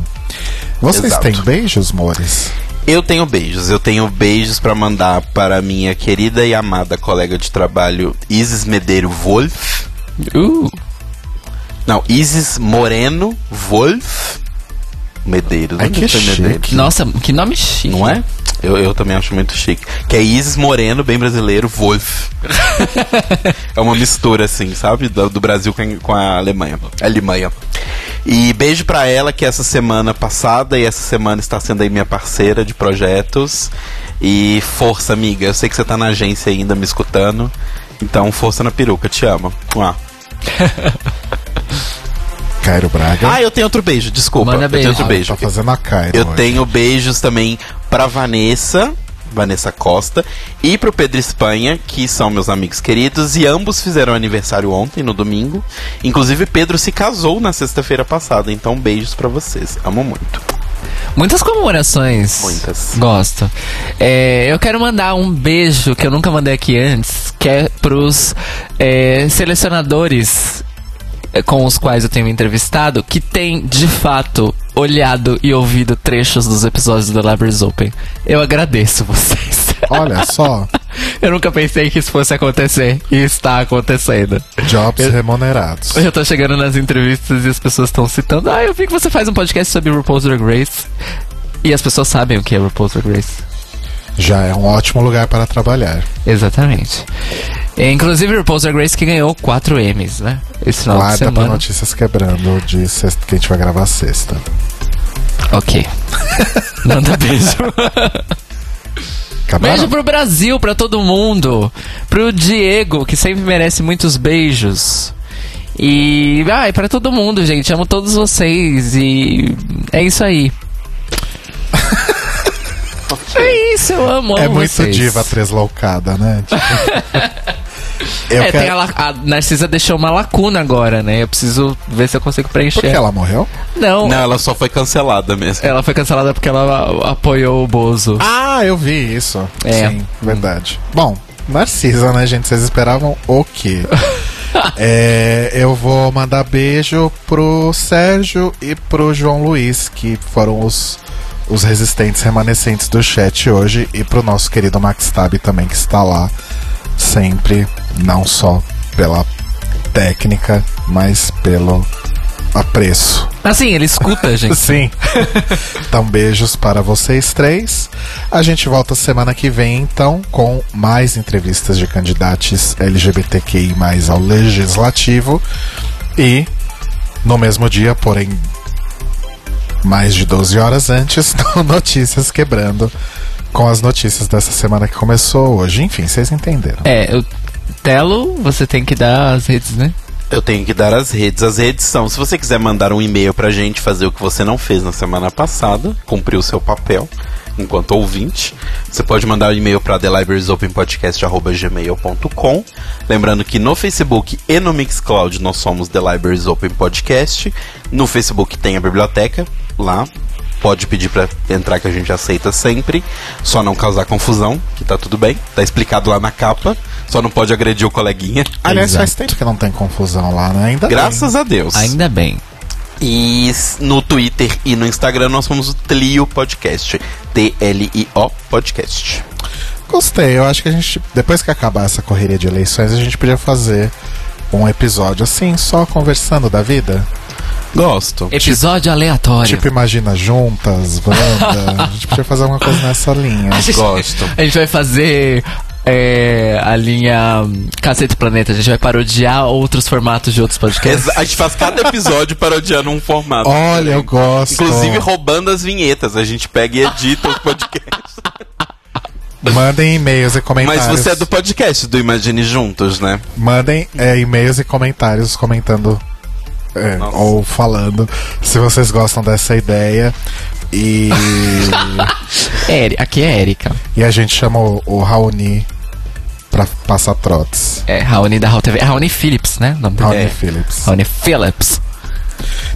Vocês Exato. têm beijos, mores? Eu tenho beijos. Eu tenho beijos pra mandar para minha querida e amada colega de trabalho Isis Medeiro Wolf. Uh, Não, Isis Moreno Wolf Medeiros. Ai, que. Medeiros? nossa, que nome chique. Não é? Eu, eu também acho muito chique. Que é Isis Moreno, bem brasileiro, Wolf. é uma mistura, assim, sabe? Do, do Brasil com a, com a Alemanha. Alemanha. E beijo pra ela, que essa semana passada e essa semana está sendo aí minha parceira de projetos. E força, amiga. Eu sei que você tá na agência ainda me escutando. Então, força na peruca, te amo. Mua. Cairo Braga. Ah, eu tenho outro beijo, desculpa. Manda eu tenho beijo. outro Ah, beijo. Tá fazendo a Cairo Eu hoje. tenho beijos também pra Vanessa, Vanessa Costa, e pro Pedro Espanha, que são meus amigos queridos, e ambos fizeram aniversário ontem, no domingo. Inclusive, Pedro se casou na sexta-feira passada, então beijos pra vocês. Amo muito. Muitas comemorações. Muitas. Gosto. É, eu quero mandar um beijo que eu nunca mandei aqui antes, que é pros é, selecionadores com os quais eu tenho entrevistado, que tem, de fato, olhado e ouvido trechos dos episódios do Libraries Open. Eu agradeço vocês. Olha só, eu nunca pensei que isso fosse acontecer e está acontecendo. jobs remunerados. Eu tô chegando nas entrevistas e as pessoas estão citando. Ah, eu vi que você faz um podcast sobre RuPaul's Drag Race. E as pessoas sabem o que é RuPaul's Drag Race. Já é um ótimo lugar para trabalhar. Exatamente. E, inclusive, RuPaul's Drag Race que ganhou 4 M's, né? Esse final de Guarda pra semana. Notícias Quebrando de sexta, que a gente vai gravar sexta. Ok. Manda beijo. Acabaram? Beijo pro Brasil, pra todo mundo. Pro Diego, que sempre merece muitos beijos. E. Ai, pra todo mundo, gente. Amo todos vocês. E. É isso aí. é isso, eu amo. É muito vocês. diva tresloucada, né? Tipo, eu É, quero... tem a, a Narcisa deixou uma lacuna agora, né? Eu preciso ver se eu consigo preencher. Por que ela morreu? Não, Não, ela só foi cancelada mesmo. ela foi cancelada porque ela apoiou o Bozo. Ah, eu vi isso. É. Sim, verdade. Bom, Narcisa, né, gente? Vocês esperavam o quê? É, eu vou mandar beijo pro Sérgio e pro João Luiz, que foram os, os resistentes remanescentes do chat hoje, e pro nosso querido Max Tab também, que está lá sempre, não só pela técnica, mas pelo apreço. Assim, ele escuta, gente. Sim. então, beijos para vocês três. A gente volta semana que vem, então, com mais entrevistas de candidatos LGBTQI ao Legislativo. E no mesmo dia, porém mais de 12 horas antes, no Notícias Quebrando. Com as notícias dessa semana que começou hoje. Enfim, vocês entenderam. É, o Telo, você tem que dar as redes, né? Eu tenho que dar as redes. As redes são, se você quiser mandar um e-mail pra gente fazer o que você não fez na semana passada, cumprir o seu papel enquanto ouvinte, você pode mandar o um e-mail para thelibrariesopenpodcast.gmail.com Lembrando que no Facebook e no Mixcloud nós somos The Libraries Open Podcast. No Facebook tem a biblioteca, lá pode pedir pra entrar que a gente aceita sempre. Só não causar confusão, que tá tudo bem. Tá explicado lá na capa. Só não pode agredir o coleguinha. Aliás, Exato. faz tempo que não tem confusão lá, né? Ainda bem. Graças a Deus. Ainda bem. E no Twitter e no Instagram nós somos o Tlio Podcast. T-L-I-O Podcast. Gostei, eu acho que a gente, depois que acabar essa correria de eleições, a gente podia fazer um episódio assim, só conversando da vida. Gosto. Episódio aleatório. Tipo, imagina juntas, Wanda. a gente podia fazer alguma coisa nessa linha. a, gente, Gosto. a gente vai fazer é, a linha hum, Cacete Planeta. A gente vai parodiar outros formatos de outros podcasts. A gente faz cada episódio parodiando um formato. Olha, eu gosto. Inclusive roubando as vinhetas. A gente pega e edita os podcasts. Mandem e-mails e Mas comentários. você é do podcast do Imagine Juntos, né? Mandem é, e-mails e comentários comentando é, ou falando se vocês gostam dessa ideia. E, Eri, aqui é Erika. e a gente chamou o Raoni pra passar trotes. É Raoni da Raul TV. É Raoni Phillips, né? O nome dele. Raoni É. Phillips. Raoni Phillips.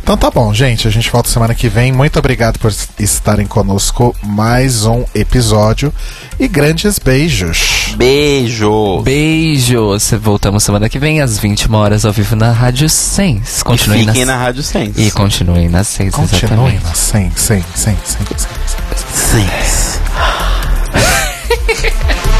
Então tá bom, gente. A gente volta semana que vem. Muito obrigado por estarem conosco. Mais um episódio. E grandes beijos. Beijo. Beijo. Voltamos semana que vem, às 21 horas, ao vivo na Rádio Sens. Continuem na Rádio Sens. E continuem na Sens, Continuem na Sens, Sens, Sens, Sens, Sens. Sens.